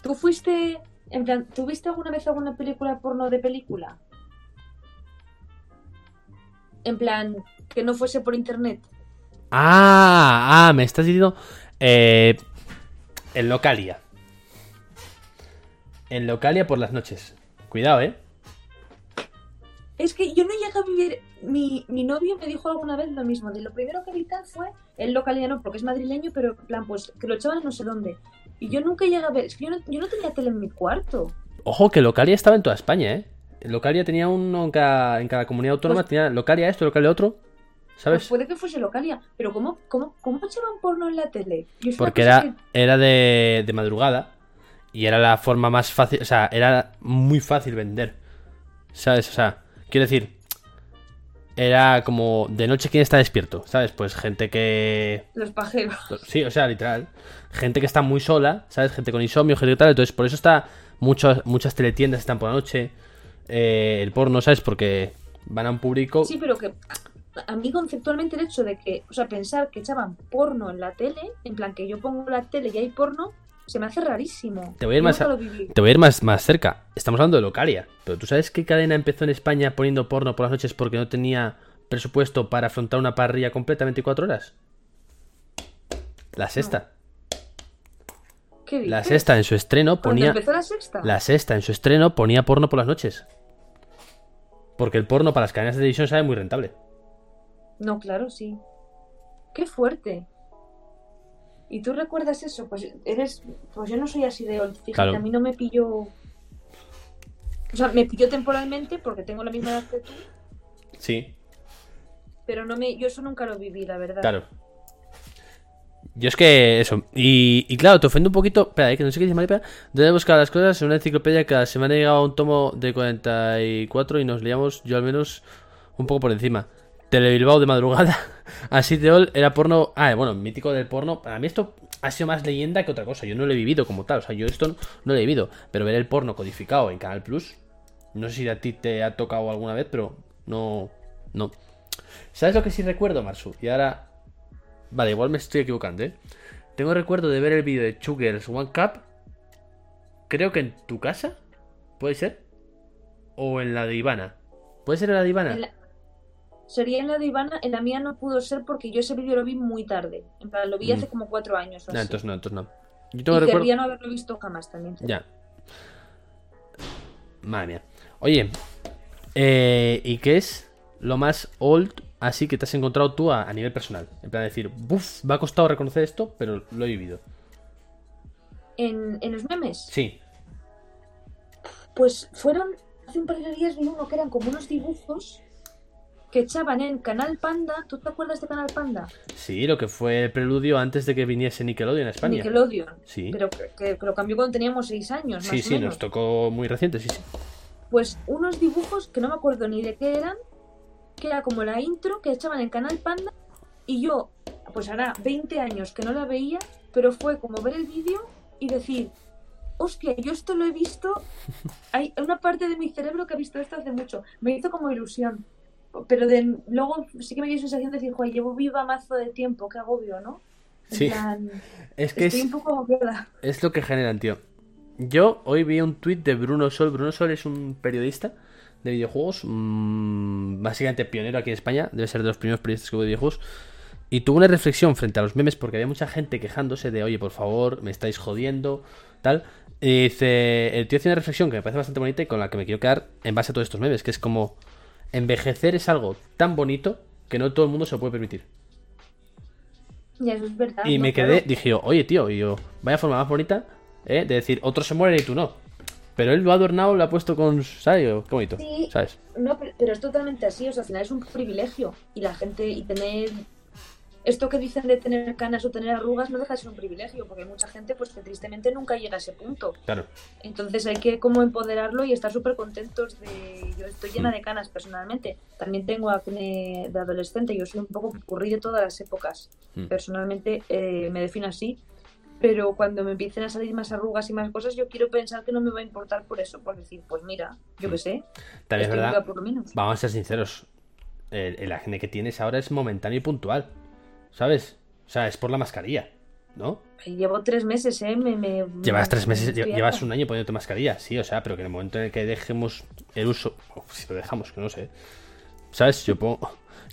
¿Tú fuiste. En plan, ¿tuviste alguna vez alguna película porno de película? En plan, que no fuese por internet. Ah, ah, me estás diciendo. Eh, en Localia. En Localia por las noches. Cuidado, eh. Es que yo no llegué a vivir. Mi, mi novio me dijo alguna vez lo mismo. De lo primero que vi tal fue el localiano, porque es madrileño, pero en plan, pues que lo echaban no sé dónde. Y yo nunca llegué a ver. Es que yo no, yo no tenía tele en mi cuarto. Ojo que Localia estaba en toda España, eh. Localia tenía uno en cada, en cada comunidad autónoma, Pues- tenía Localia esto, Localia otro. Pues ¿Sabes? puede que fuese localia. Pero ¿cómo, cómo, cómo echaban porno en la tele? Porque era, que- era de, de madrugada y era la forma más fácil, o sea, era muy fácil vender. ¿Sabes? O sea, quiero decir, era como de noche quién está despierto, ¿sabes? Pues gente que... Los pajeros. Sí, o sea, literal. Gente que está muy sola, ¿sabes? Gente con insomnio, gente que tal. Entonces, por eso está muchas, muchas teletiendas están por la noche. eh, el porno, ¿sabes? Porque van a un público... Sí, pero que a, a mí conceptualmente el hecho de que, o sea, pensar que echaban porno en la tele, en plan que yo pongo la tele y hay porno, se me hace rarísimo. Te voy a ir más a-. Te voy a ir más, más cerca. Estamos hablando de Localia. Pero ¿tú sabes qué cadena empezó en España poniendo porno por las noches porque no tenía presupuesto para afrontar una parrilla completa 24 horas? La sexta. ¿Qué? La sexta en su estreno ¿Cuándo ponía... empezó la sexta? La sexta en su estreno ponía porno por las noches. Porque el porno para las cadenas de televisión sabe muy rentable. No, claro, sí. Qué fuerte. ¿Y tú recuerdas eso? Pues eres. Pues yo no soy así de old. Fíjate, Claro. a mí no me pilló. O sea, me pilló temporalmente porque tengo la misma edad que tú, Sí, pero no me. Yo eso nunca lo viví, la verdad. claro. Yo es que eso. Y, y claro, te ofende un poquito. Espera, eh, que no sé qué dice Maripa. Debe buscar las cosas en una enciclopedia que se me ha llegado un tomo de 44 y nos liamos, yo al menos, un poco por encima. Telebilbao de madrugada. Así de ol era porno. Ah, bueno, mítico del porno. Para mí esto ha sido más leyenda que otra cosa. Yo no lo he vivido como tal. O sea, yo esto no lo he vivido. Pero ver el porno codificado en Canal Plus. No sé si a ti te ha tocado alguna vez, pero no. No. ¿Sabes lo que sí recuerdo, Marsu? Y ahora. Vale, igual me estoy equivocando, ¿eh? Tengo recuerdo de ver el vídeo de Girls One Cup. Creo que en tu casa. ¿Puede ser? O en la de Ivana. ¿Puede ser en la de Ivana? Sería en la de Ivana, en la mía no pudo ser porque yo ese vídeo lo vi muy tarde. En plan, lo vi Mm. hace como cuatro años. O No, así. entonces no, entonces no. Yo y tengo recuerdo. querría no haberlo visto jamás también. Ya. Madre mía. Oye, eh, ¿y qué es lo más old así que te has encontrado tú a, a nivel personal? En plan, decir, buf, me ha costado reconocer esto, pero lo he vivido. En, en los memes, Sí, pues fueron. Hace un par de días vi uno que eran como unos dibujos que echaban en Canal Panda. ¿Tú te acuerdas de Canal Panda? sí, lo que fue el preludio antes de que viniese Nickelodeon a España. Nickelodeon. Sí, Pero que, que- lo cambió cuando teníamos seis años. sí, más o sí, menos. nos tocó muy reciente, sí, sí. Pues unos dibujos que no me acuerdo ni de qué eran, que era como la intro que echaban en Canal Panda y yo, pues hará 20 años que no la veía, pero fue como ver el vídeo y decir, hostia, yo esto lo he visto, hay una parte de mi cerebro que ha visto esto hace mucho, me hizo como ilusión. Pero de, luego sí que me dio sensación de decir, joder, llevo viva mazo de tiempo, qué agobio, ¿no? En Sí. plan, Es que estoy es, un poco agobiada. es lo que generan, tío. Yo hoy vi un tuit de Bruno Sol. Bruno Sol es un periodista de videojuegos, mm, básicamente pionero aquí en España, debe ser de los primeros periodistas que hubo de videojuegos. Y tuvo una reflexión frente a los memes porque había mucha gente quejándose de, oye, por favor, me estáis jodiendo, tal. Y dice, el tío hace una reflexión que me parece bastante bonita y con la que me quiero quedar en base a todos estos memes, que es como, envejecer es algo tan bonito que no todo el mundo se lo puede permitir. Y eso es verdad. Y ¿no? me quedé, dije yo, oye tío, y yo, vaya forma más bonita, ¿eh? De decir, otros se mueren y tú no. Pero él lo ha adornado, lo ha puesto con. ¿Sabes? Qué bonito. Sí. ¿Sabes? No, pero, pero es totalmente así, o sea, al final es un privilegio. Y la gente, y tener. Esto que dicen de tener canas o tener arrugas no deja de ser un privilegio, porque hay mucha gente pues que tristemente nunca llega a ese punto. Claro. Entonces hay que como empoderarlo y estar súper contentos de... Yo estoy llena Mm. de canas personalmente. También tengo acné de adolescente. Yo soy un poco currí de todas las épocas. Mm. Personalmente eh, me defino así. Pero cuando me empiecen a salir más arrugas y más cosas, yo quiero pensar que no me va a importar por eso. Por decir, pues mira, yo qué sé. Es estoy verdad. por lo menos. Vamos a ser sinceros. El, el acné que tienes ahora es momentáneo y puntual. ¿Sabes? O sea, es por la mascarilla, ¿no? Llevo tres meses, ¿eh? Me, me- Llevas tres meses, lle- llevas un año poniéndote mascarilla, sí, o sea, pero que en el momento en el que dejemos el uso, si lo dejamos, que no sé, ¿sabes? Yo pongo,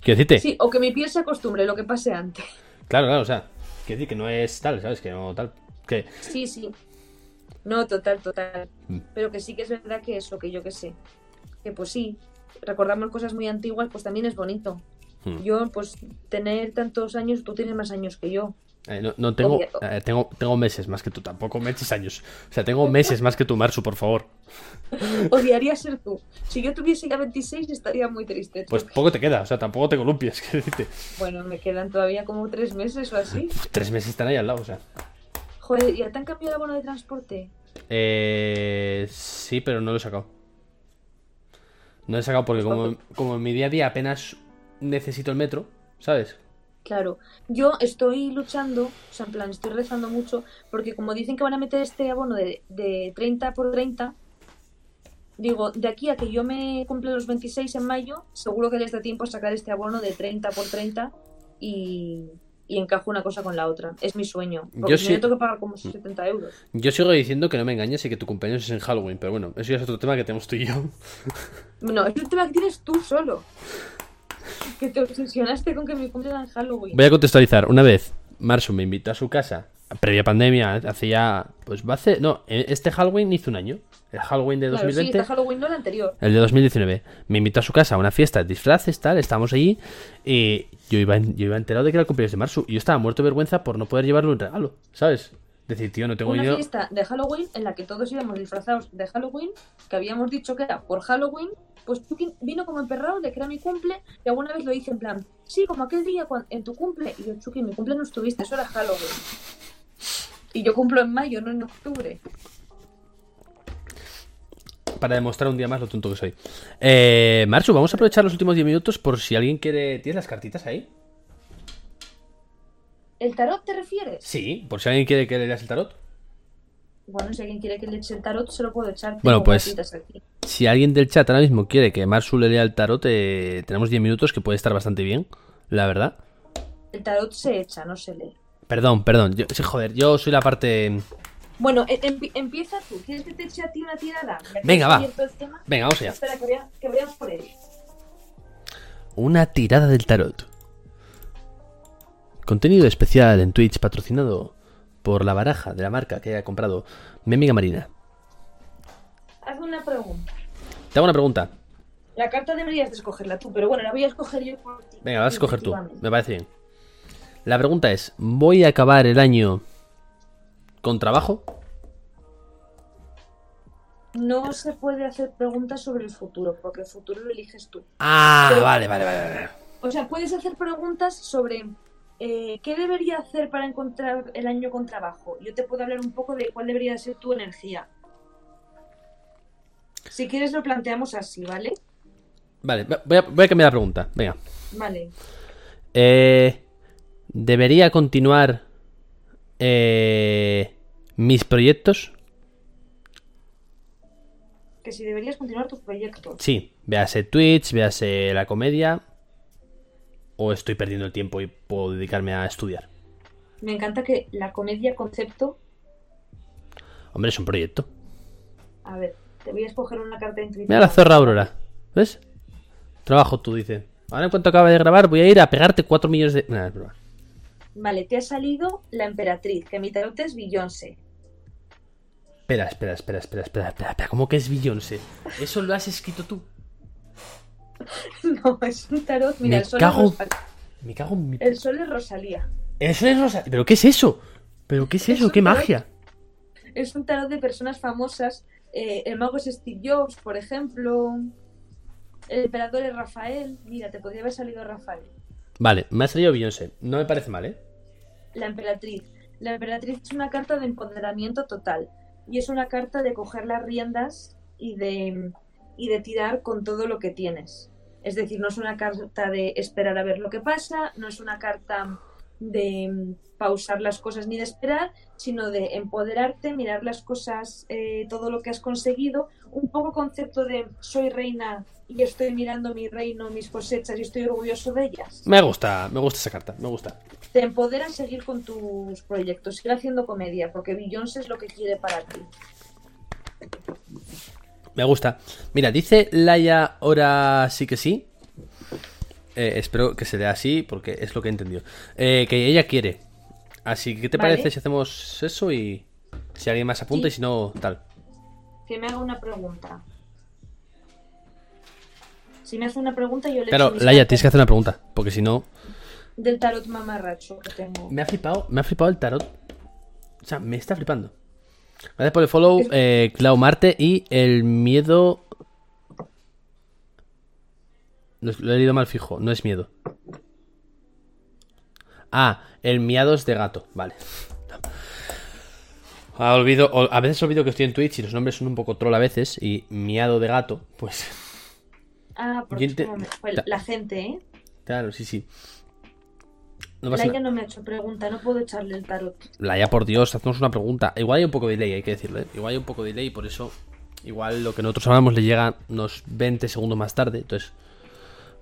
quiero decirte, Sí, o que mi piel se acostumbre, lo que pase antes. claro, claro, o sea, quiero decir que no es tal, ¿sabes? Que no tal, que Sí, sí. No, total, total. Mm. Pero que sí que es verdad que eso, que yo que sé. Que pues sí, recordamos cosas muy antiguas, pues también es bonito. Hmm. Yo, pues, tener tantos años, tú tienes más años que yo. eh, no, no tengo, eh, tengo, tengo meses más que tú, tampoco meses años, o sea, tengo meses más que tú, Marsu, por favor, Odiaría ser tú. Si yo tuviese ya 26 estaría muy triste. pues poco te queda, o sea, tampoco te columpias, quiero decirte, Bueno, me quedan todavía como tres meses o así. tres meses están ahí al lado, o sea, Joder, ¿ya te han cambiado el abono de transporte? eh, sí, pero no lo he sacado, no lo he sacado porque como, como en mi día a día apenas necesito el metro, ¿sabes? Claro, yo estoy luchando, o sea, en plan, estoy rezando mucho, porque como dicen que van a meter este abono de, de 30 por 30, digo, de aquí a que yo me cumple los 26 en mayo, seguro que les da tiempo a sacar este abono de 30 por 30 y, y encajo una cosa con la otra. Es mi sueño. Porque Yo si sí- no, yo tengo que pagar como 70 euros. Yo sigo diciendo que no me engañes y que tu cumpleaños es en Halloween, pero bueno, eso ya es otro tema que tenemos tú y yo. No, es un tema que tienes tú solo. Que te obsesionaste con que mi cumple era en Halloween. Voy a contextualizar. Una vez, Marsu me invitó a su casa, previa pandemia, hace ya. Pues va a hacer. No, este Halloween hizo un año. El Halloween de Claro, sí, 2020. está Halloween, no el anterior. El de 2019. Me invitó a su casa a una fiesta de disfraces, tal. Estábamos allí. Y yo iba, yo iba enterado de que era el cumpleaños de Marsu. Y yo estaba muerto de vergüenza por no poder llevarle un regalo, ¿sabes? Decir, tío, no tengo una fiesta de Halloween en la que todos íbamos disfrazados de Halloween, que habíamos dicho que era por Halloween, pues Chucky vino como emperrado de que era mi cumple y alguna vez lo hice en plan, sí, como aquel día en tu cumple. Y yo, Chucky, mi cumple no estuviste, eso era Halloween. Y yo cumplo en mayo, no en octubre. Para demostrar un día más lo tonto que soy. Eh, Marsu, vamos a aprovechar los últimos 10 minutos por si alguien quiere. ¿Tienes las cartitas ahí? ¿El tarot te refieres? Sí, por si alguien quiere que le leas el tarot. Bueno, si alguien quiere que le eche el tarot, se lo puedo echar. Bueno, pues- aquí. Si alguien del chat ahora mismo quiere que Marsu le lea el tarot, eh, tenemos 10 minutos que puede estar bastante bien, la verdad. El tarot se echa, no se lee. Perdón, perdón. Yo, joder, yo soy la parte. Bueno, e- empi- empieza tú. ¿Quieres que te eche a ti una tirada? Venga, va. Venga, vamos allá. Espera, que voy a, que voy a por él. Una tirada del tarot. Contenido especial en Twitch patrocinado por la baraja de la marca que haya comprado mi amiga Marina. Hazme una pregunta. Te hago una pregunta. La carta deberías de escogerla tú, pero bueno, la voy a escoger yo por ti. Venga, vas a escoger tú. Me parece bien. La pregunta es: ¿voy a acabar el año con trabajo? No se puede hacer preguntas sobre el futuro, porque el futuro lo eliges tú. Ah, Pero- vale, vale, vale. vale. O sea, puedes hacer preguntas sobre eh, qué debería hacer para encontrar el año con trabajo. Yo te puedo hablar un poco de cuál debería ser tu energía. Si quieres lo planteamos así, ¿vale? Vale, voy a, voy a cambiar la pregunta. Venga. Vale. Eh, ¿Debería continuar eh, mis proyectos? Que si deberías continuar tus proyectos. Sí, véase Twitch, véase la comedia. ¿O estoy perdiendo el tiempo y puedo dedicarme a estudiar? Me encanta que la comedia concepto. Hombre, es un proyecto. A ver, te voy a escoger una carta intuitiva. Mira la zorra Aurora. ¿Ves? Trabajo tú, dice. Ahora en cuanto acabe de grabar voy a ir a pegarte 4 millones de... Vale, te ha salido la emperatriz, que mi tarot es Beyoncé. Espera, espera, espera, espera, espera, espera, espera. ¿Cómo que es Beyoncé? ¿Eso lo has escrito tú? No, es un tarot. Mira, Me el sol, cago- es Rosal- Me cago en mi... el sol es Rosalía. Eso es Rosa... ¿Pero qué es eso? ¿Pero qué es eso? ¿Qué tarot. magia? Es un tarot de personas famosas Eh, el mago es Steve Jobs, por ejemplo. El emperador es Rafael. Mira, te podría haber salido Rafael. Vale, me ha salido Beyoncé. No me parece mal, ¿eh? La emperatriz. La emperatriz es una carta de empoderamiento total. Y es una carta de coger las riendas y de, y de tirar con todo lo que tienes. Es decir, no es una carta de esperar a ver lo que pasa, no es una carta de mm, pausar las cosas ni de esperar, sino de empoderarte, mirar las cosas, eh, todo lo que has conseguido, un poco concepto de soy reina y estoy mirando mi reino, mis cosechas y estoy orgulloso de ellas. Me gusta, me gusta esa carta, me gusta. Te empodera a seguir con tus proyectos, seguir haciendo comedia, porque Beyoncé es lo que quiere para ti. Me gusta. Mira, dice Laia ahora sí que sí. Eh, espero que se dé así porque es lo que he entendido. Eh, que ella quiere. Así que, ¿qué te Vale. parece si hacemos eso y si alguien más apunta Sí. y si no, tal? Que me haga una pregunta. Si me hace una pregunta, yo le Claro, Laia, tienes que hacer una pregunta porque si no... Del tarot mamarracho que tengo. Me ha flipado, me ha flipado el tarot. O sea, me está flipando. Gracias por el follow, eh, Clau Marte y el miedo. No, Lo he leído mal fijo, no es miedo. Ah, el miados de gato, vale. Ah, olvido, a veces olvido que estoy en Twitch y los nombres son un poco troll a veces. Y miado de gato, pues. Ah, porque pues, la gente, ¿eh? Claro, sí, sí. No Laia no me ha hecho pregunta, no puedo echarle el tarot. Laia, por Dios, haznos una pregunta. Igual hay un poco de delay, hay que decirlo, ¿eh? Igual hay un poco de delay, por eso. Igual lo que nosotros hablamos le llega unos 20 segundos más tarde. Entonces.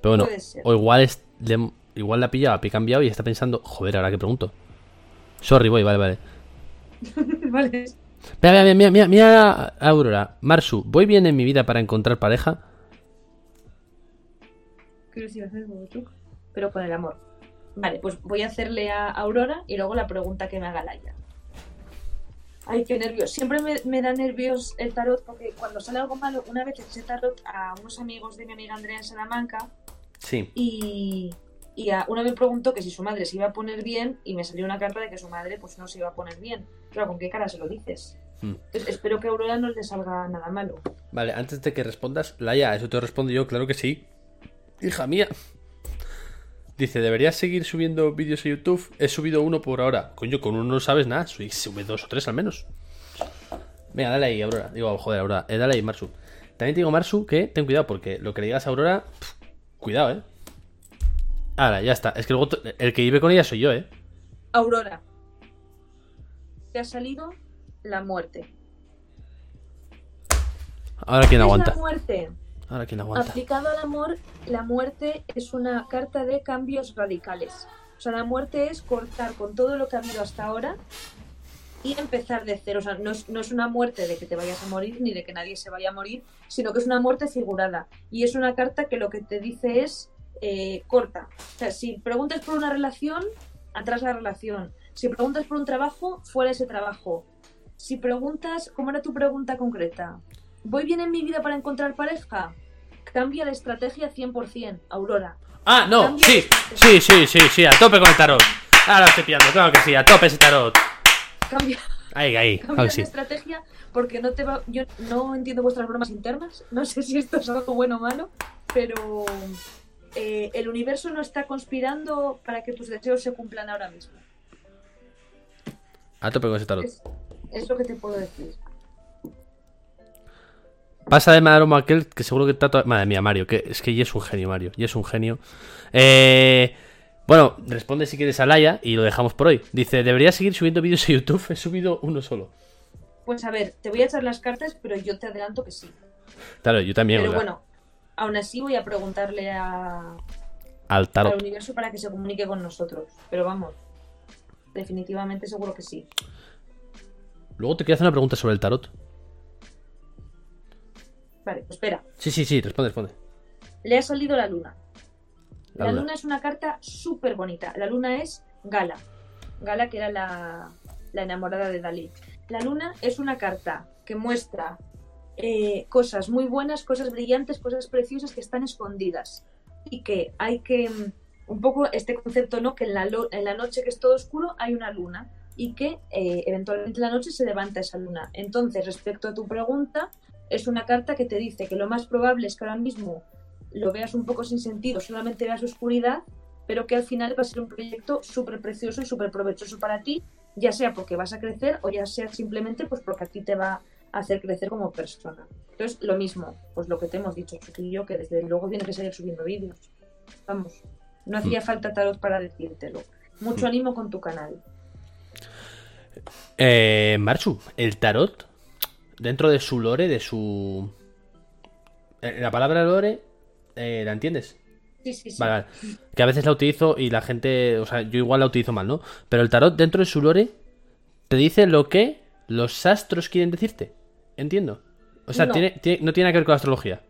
Pero bueno, o igual es. le- igual la ha pillado, ha cambiado y está pensando, joder, ahora que pregunto. Sorry, voy, vale, vale. vale. Mira, mira, mira, mira, mira, Aurora. Marsu, ¿voy bien en mi vida para encontrar pareja? Quiero decir, hacer como tú, pero con el amor. Vale, pues voy a hacerle a Aurora y luego la pregunta que me haga Laia. Ay, qué nervios. Siempre me, me da nervios el tarot porque cuando sale algo malo, una vez eché tarot a unos amigos de mi amiga Andrea en Salamanca Sí. y, y a, uno me preguntó que si su madre se iba a poner bien y me salió una carta de que su madre pues no se iba a poner bien. Pero ¿con qué cara se lo dices? Hmm. Entonces, espero que a Aurora no le salga nada malo. Vale, antes de que respondas, Laia, eso te respondo yo, claro que sí. Hija mía. Dice, ¿deberías seguir subiendo vídeos a YouTube? He subido uno por ahora. Coño, con uno no sabes nada. Sube sube dos o tres al menos. Venga, dale ahí, Aurora. Digo, joder, Aurora. Eh, dale ahí, Marsu. También te digo, Marsu, que ten cuidado, porque lo que le digas a Aurora, cuidado, eh. Ahora, ya está. Es que luego el que vive con ella soy yo, eh. Aurora, te ha salido la muerte. Ahora quién ¿Qué aguanta. la muerte? Ahora quién aguanta. Aplicado al amor, la muerte es una carta de cambios radicales. O sea, la muerte es cortar con todo lo que ha habido hasta ahora y empezar de cero. O sea, no es, no es una muerte de que te vayas a morir ni de que nadie se vaya a morir, sino que es una muerte figurada. Y es una carta que lo que te dice es eh, corta. O sea, si preguntas por una relación, atrás la relación. Si preguntas por un trabajo, fuera ese trabajo. Si preguntas, ¿cómo era tu pregunta concreta? ¿Voy bien en mi vida para encontrar pareja? Cambia la estrategia 100%, Aurora. Ah, no, Cambia sí, sí, sí, sí, sí, a tope con el tarot. Ahora estoy pillando, claro que sí, a tope ese tarot. Cambia, Ahí, ahí, cambia sí. estrategia porque no te va. Yo no entiendo vuestras bromas internas. No sé si esto es algo bueno o malo, pero eh, el universo no está conspirando para que tus deseos se cumplan ahora mismo. A tope con ese tarot. Es, es lo que te puedo decir. Pasa de Maromo aquel que seguro que está to- Madre mía, Mario, que es que ya es un genio, Mario. Ya es un genio. Eh, bueno, responde si quieres a Laia y lo dejamos por hoy. Dice, debería seguir subiendo vídeos a YouTube. He subido uno solo. Pues a ver, te voy a echar las cartas, pero yo te adelanto que sí. Claro, yo también. Pero o sea, bueno, aún así voy a preguntarle a, al al tarot. universo para que se comunique con nosotros. Pero vamos, definitivamente seguro que sí. Luego te quiero hacer una pregunta sobre el tarot. Vale, pues espera. Sí, sí, sí, responde, responde. Le ha salido la luna. La La, luna. luna. es una carta súper bonita. La luna es Gala. Gala, que era la, la enamorada de Dalí. La luna es una carta que muestra eh, cosas muy buenas, cosas brillantes, cosas preciosas que están escondidas. Y que hay que. mm, Un poco este concepto, ¿no? Que en la, en la noche que es todo oscuro hay una luna. y que eh, eventualmente en la noche se levanta esa luna. Entonces, respecto a tu pregunta, es una carta que te dice que lo más probable es que ahora mismo lo veas un poco sin sentido, solamente veas oscuridad, pero que al final va a ser un proyecto súper precioso y súper provechoso para ti, ya sea porque vas a crecer o ya sea simplemente pues porque a ti te va a hacer crecer como persona. Entonces, lo mismo, pues lo que te hemos dicho, y yo, que desde luego tiene que seguir subiendo vídeos. Vamos, no hacía falta tarot para decírtelo. Mucho ánimo con tu canal. Eh, Marchu, el tarot, dentro de su lore, de su... eh, La palabra lore, eh, ¿la entiendes? Sí, sí, sí. Vale, vale. Que a veces la utilizo y la gente, o sea, yo igual la utilizo mal, ¿no? Pero el tarot dentro de su lore te dice lo que los astros quieren decirte. Entiendo. O sea, No. tiene, tiene- no tiene nada que ver con la astrología.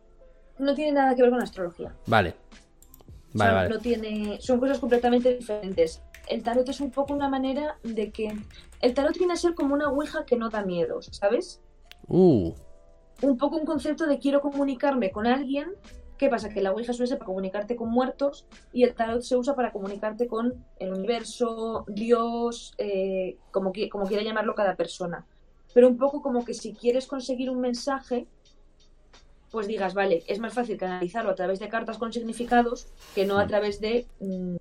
No tiene nada que ver con astrología. Vale. O Vale, sea, vale. no tiene, son cosas completamente diferentes. El tarot es un poco una manera de que el tarot viene a ser como una ouija que no da miedos, ¿sabes? Uh, Un poco un concepto de quiero comunicarme con alguien. ¿Qué pasa? Que la ouija suele ser para comunicarte con muertos y el tarot se usa para comunicarte con el universo, Dios, eh, como, qui- como quiera llamarlo cada persona. Pero un poco como que si quieres conseguir un mensaje, pues digas, vale, es más fácil canalizarlo a través de cartas con significados que no a Mm. través de mm,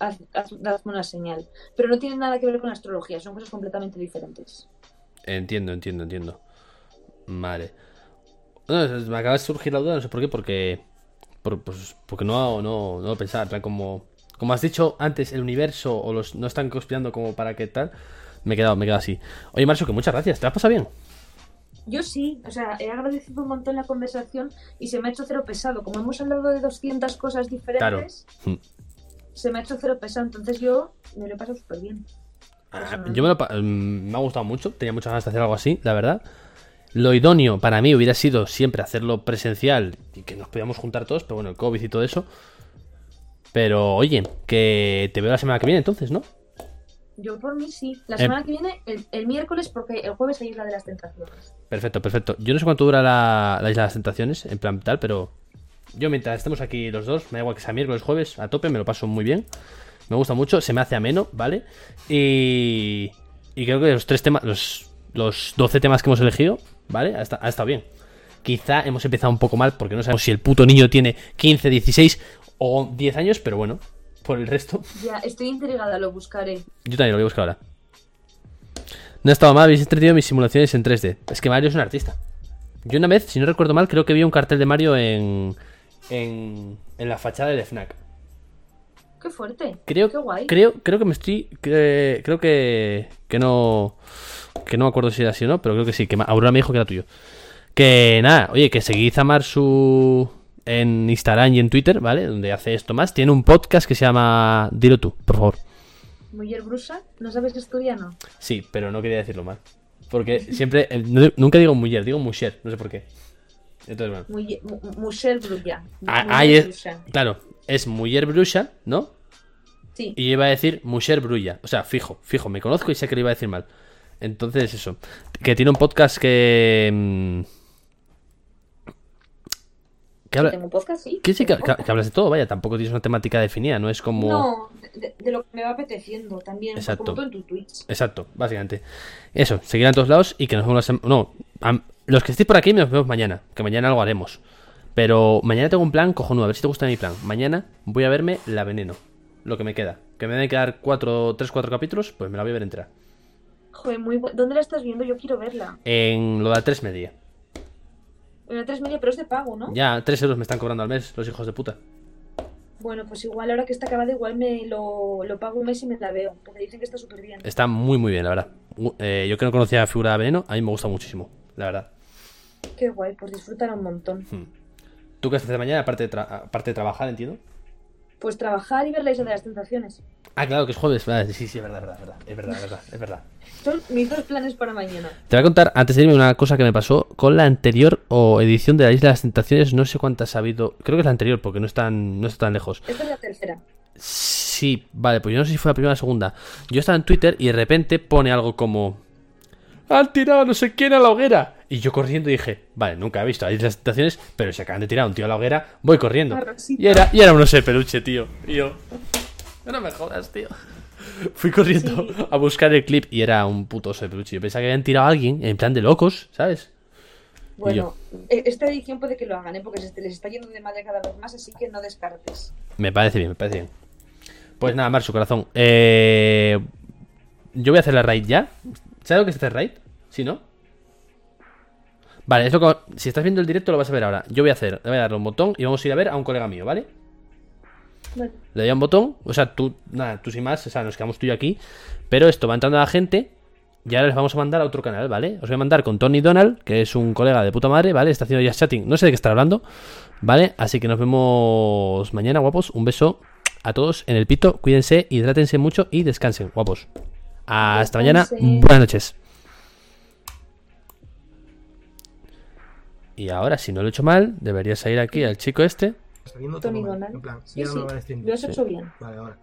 haz, haz- hazme una señal. Pero no tiene nada que ver con astrología, son cosas completamente diferentes. entiendo, entiendo, entiendo. Vale. No, me acaba de surgir la duda, no sé por qué, porque. por- pues, porque no, no, no lo pensaba. en plan, como, como has dicho antes, el universo o los no están conspirando como para que tal. Me he quedado, me he quedado así. Oye, Marcio, que muchas gracias. ¿Te has pasado bien? Yo sí, o sea, he agradecido un montón la conversación y se me ha hecho cero pesado. Como hemos hablado de 200 cosas diferentes, Mm. se me ha hecho cero pesado. Entonces yo me lo he pasado súper bien. Ah, Yo me, lo, mm, me ha gustado mucho, tenía muchas ganas de hacer algo así, la verdad. Lo idóneo para mí hubiera sido siempre hacerlo presencial y que nos podíamos juntar todos, pero bueno, el COVID y todo eso. Pero oye, que te veo la semana que viene entonces, ¿no? Yo por mí sí. La Eh. semana que viene, el, el miércoles, porque el jueves hay Isla de las Tentaciones. Perfecto, perfecto. Yo no sé cuánto dura la, la Isla de las Tentaciones, en plan tal, pero yo mientras estemos aquí los dos, me da igual que sea miércoles, jueves, a tope, me lo paso muy bien. Me gusta mucho, se me hace ameno, ¿vale? Y, y creo que los tres temas, los, los 12 temas que hemos elegido, ¿vale? Ha, ha estado bien. Quizá hemos empezado un poco mal porque no sabemos si el puto niño tiene 15, 16 o 10 años, pero bueno, por el resto, Ya, estoy intrigada, lo buscaré. yo también lo voy a buscar ahora. No ha estado mal, habéis entretenido mis simulaciones en 3D. Es que Mario es un artista. Yo una vez, si no recuerdo mal, creo que vi un cartel de Mario en, en, en la fachada del FNAC. Qué fuerte. Creo, Qué guay. creo, creo que me estoy. que- creo que. Que no. Que no me acuerdo si era así o no, pero creo que sí. Que Aurora me dijo que era tuyo. Que nada, oye, que seguid a Marsu en Instagram y en Twitter, ¿vale? Donde hace esto más. Tiene un podcast que se llama. Dilo tú, por favor. Mujer brusa, ¿no sabes asturiano? Sí, pero no quería decirlo mal. Porque siempre. eh, no- nunca digo mujer, digo musher, no sé por qué. Entonces, bueno. Mujer, mu- mujer brulla. Ah, Mujer ahí es- brusa. Claro, es mujer bruja, ¿no? Sí. Y iba a decir Musher Brulla. O sea, fijo, fijo, me conozco y sé que lo iba a decir mal. Entonces, eso. Que tiene un podcast que. mm, Que, habla, Tengo un podcast, sí. que sí, hablas de todo, vaya. Tampoco tienes una temática definida, no es como. No, de, de lo que me va apeteciendo también. Exacto. Como tú en tu Twitch. Exacto, básicamente. Eso, seguir en todos lados y que nos vemos la. No, los que estéis por aquí nos vemos mañana. Que mañana algo haremos. Pero mañana tengo un plan cojonudo, a ver si te gusta mi plan. Mañana voy a verme La Veneno. Lo que me queda. Que me deben quedar cuatro, tres, cuatro capítulos, pues me la voy a ver entera. Joder, muy bu- ¿Dónde la estás viendo? Yo quiero verla. En lo de la 3 media. En la 3 media, pero es de pago, ¿no? Ya, 3 euros me están cobrando al mes, los hijos de puta. Bueno, pues igual ahora que está acabada, igual me lo, lo pago un mes y me la veo. Porque dicen que está súper bien. Está muy, muy bien, la verdad. Eh, yo que no conocía la figura de Veneno, a mí me gusta muchísimo, la verdad. Qué guay, pues disfrutar un montón. ¿Tú qué haces mañana, aparte de, aparte de trabajar, entiendo? Pues trabajar y ver la isla de las tentaciones. Ah, claro, que es jueves. Vale, sí, sí, es verdad, es verdad, es verdad. Es verdad, es verdad, es verdad. Son mis dos planes para mañana. Te voy a contar, antes de irme, una cosa que me pasó con la anterior o edición de la Isla de las Tentaciones. No sé cuántas ha habido. Creo que es la anterior, porque no, están, no está tan lejos. Esta es la tercera. Sí, vale, pues yo no sé si fue la primera o la segunda. Yo estaba en Twitter y de repente pone algo como. Han tirado no sé quién a la hoguera. Y yo corriendo dije, vale, nunca he visto de las Tentaciones, pero si acaban de tirar a un tío a la hoguera, voy corriendo. Y era, y era un oso de peluche, tío. Y yo. No me jodas, tío. Fui corriendo Sí. a buscar el clip y era un puto oso de peluche. Yo pensaba que habían tirado a alguien en plan de locos, ¿sabes? Bueno, e- esta edición puede que lo hagan, ¿eh? porque se les está yendo de madre cada vez más, así que no descartes. Me parece bien, me parece bien. Pues nada, Mar, su corazón. Eh, yo voy a hacer la raid ya. ¿Sabes lo que es hacer raid? ¿Sí, no? Vale, es lo que- si estás viendo el directo lo vas a ver ahora. Yo voy a hacer, le voy a darle un botón y vamos a ir a ver a un colega mío, ¿vale? Bueno, Le doy a un botón, o sea, tú, nada, tú sin más, o sea, nos quedamos tú y yo aquí. Pero esto va entrando a la gente y ahora les vamos a mandar a otro canal, ¿vale? Os voy a mandar con Tony Donald, que es un colega de puta madre, ¿vale? Está haciendo ya chatting, no sé de qué estar hablando, ¿vale? Así que nos vemos mañana, guapos. Un beso a todos en el pito, cuídense, hidrátense mucho y descansen, guapos. Hasta mañana, buenas noches. Y ahora, si no lo he hecho mal, debería salir aquí al chico este. Está viendo Tony. Donald. En plan, Sí, sí, lo has hecho bien. Vale, ahora.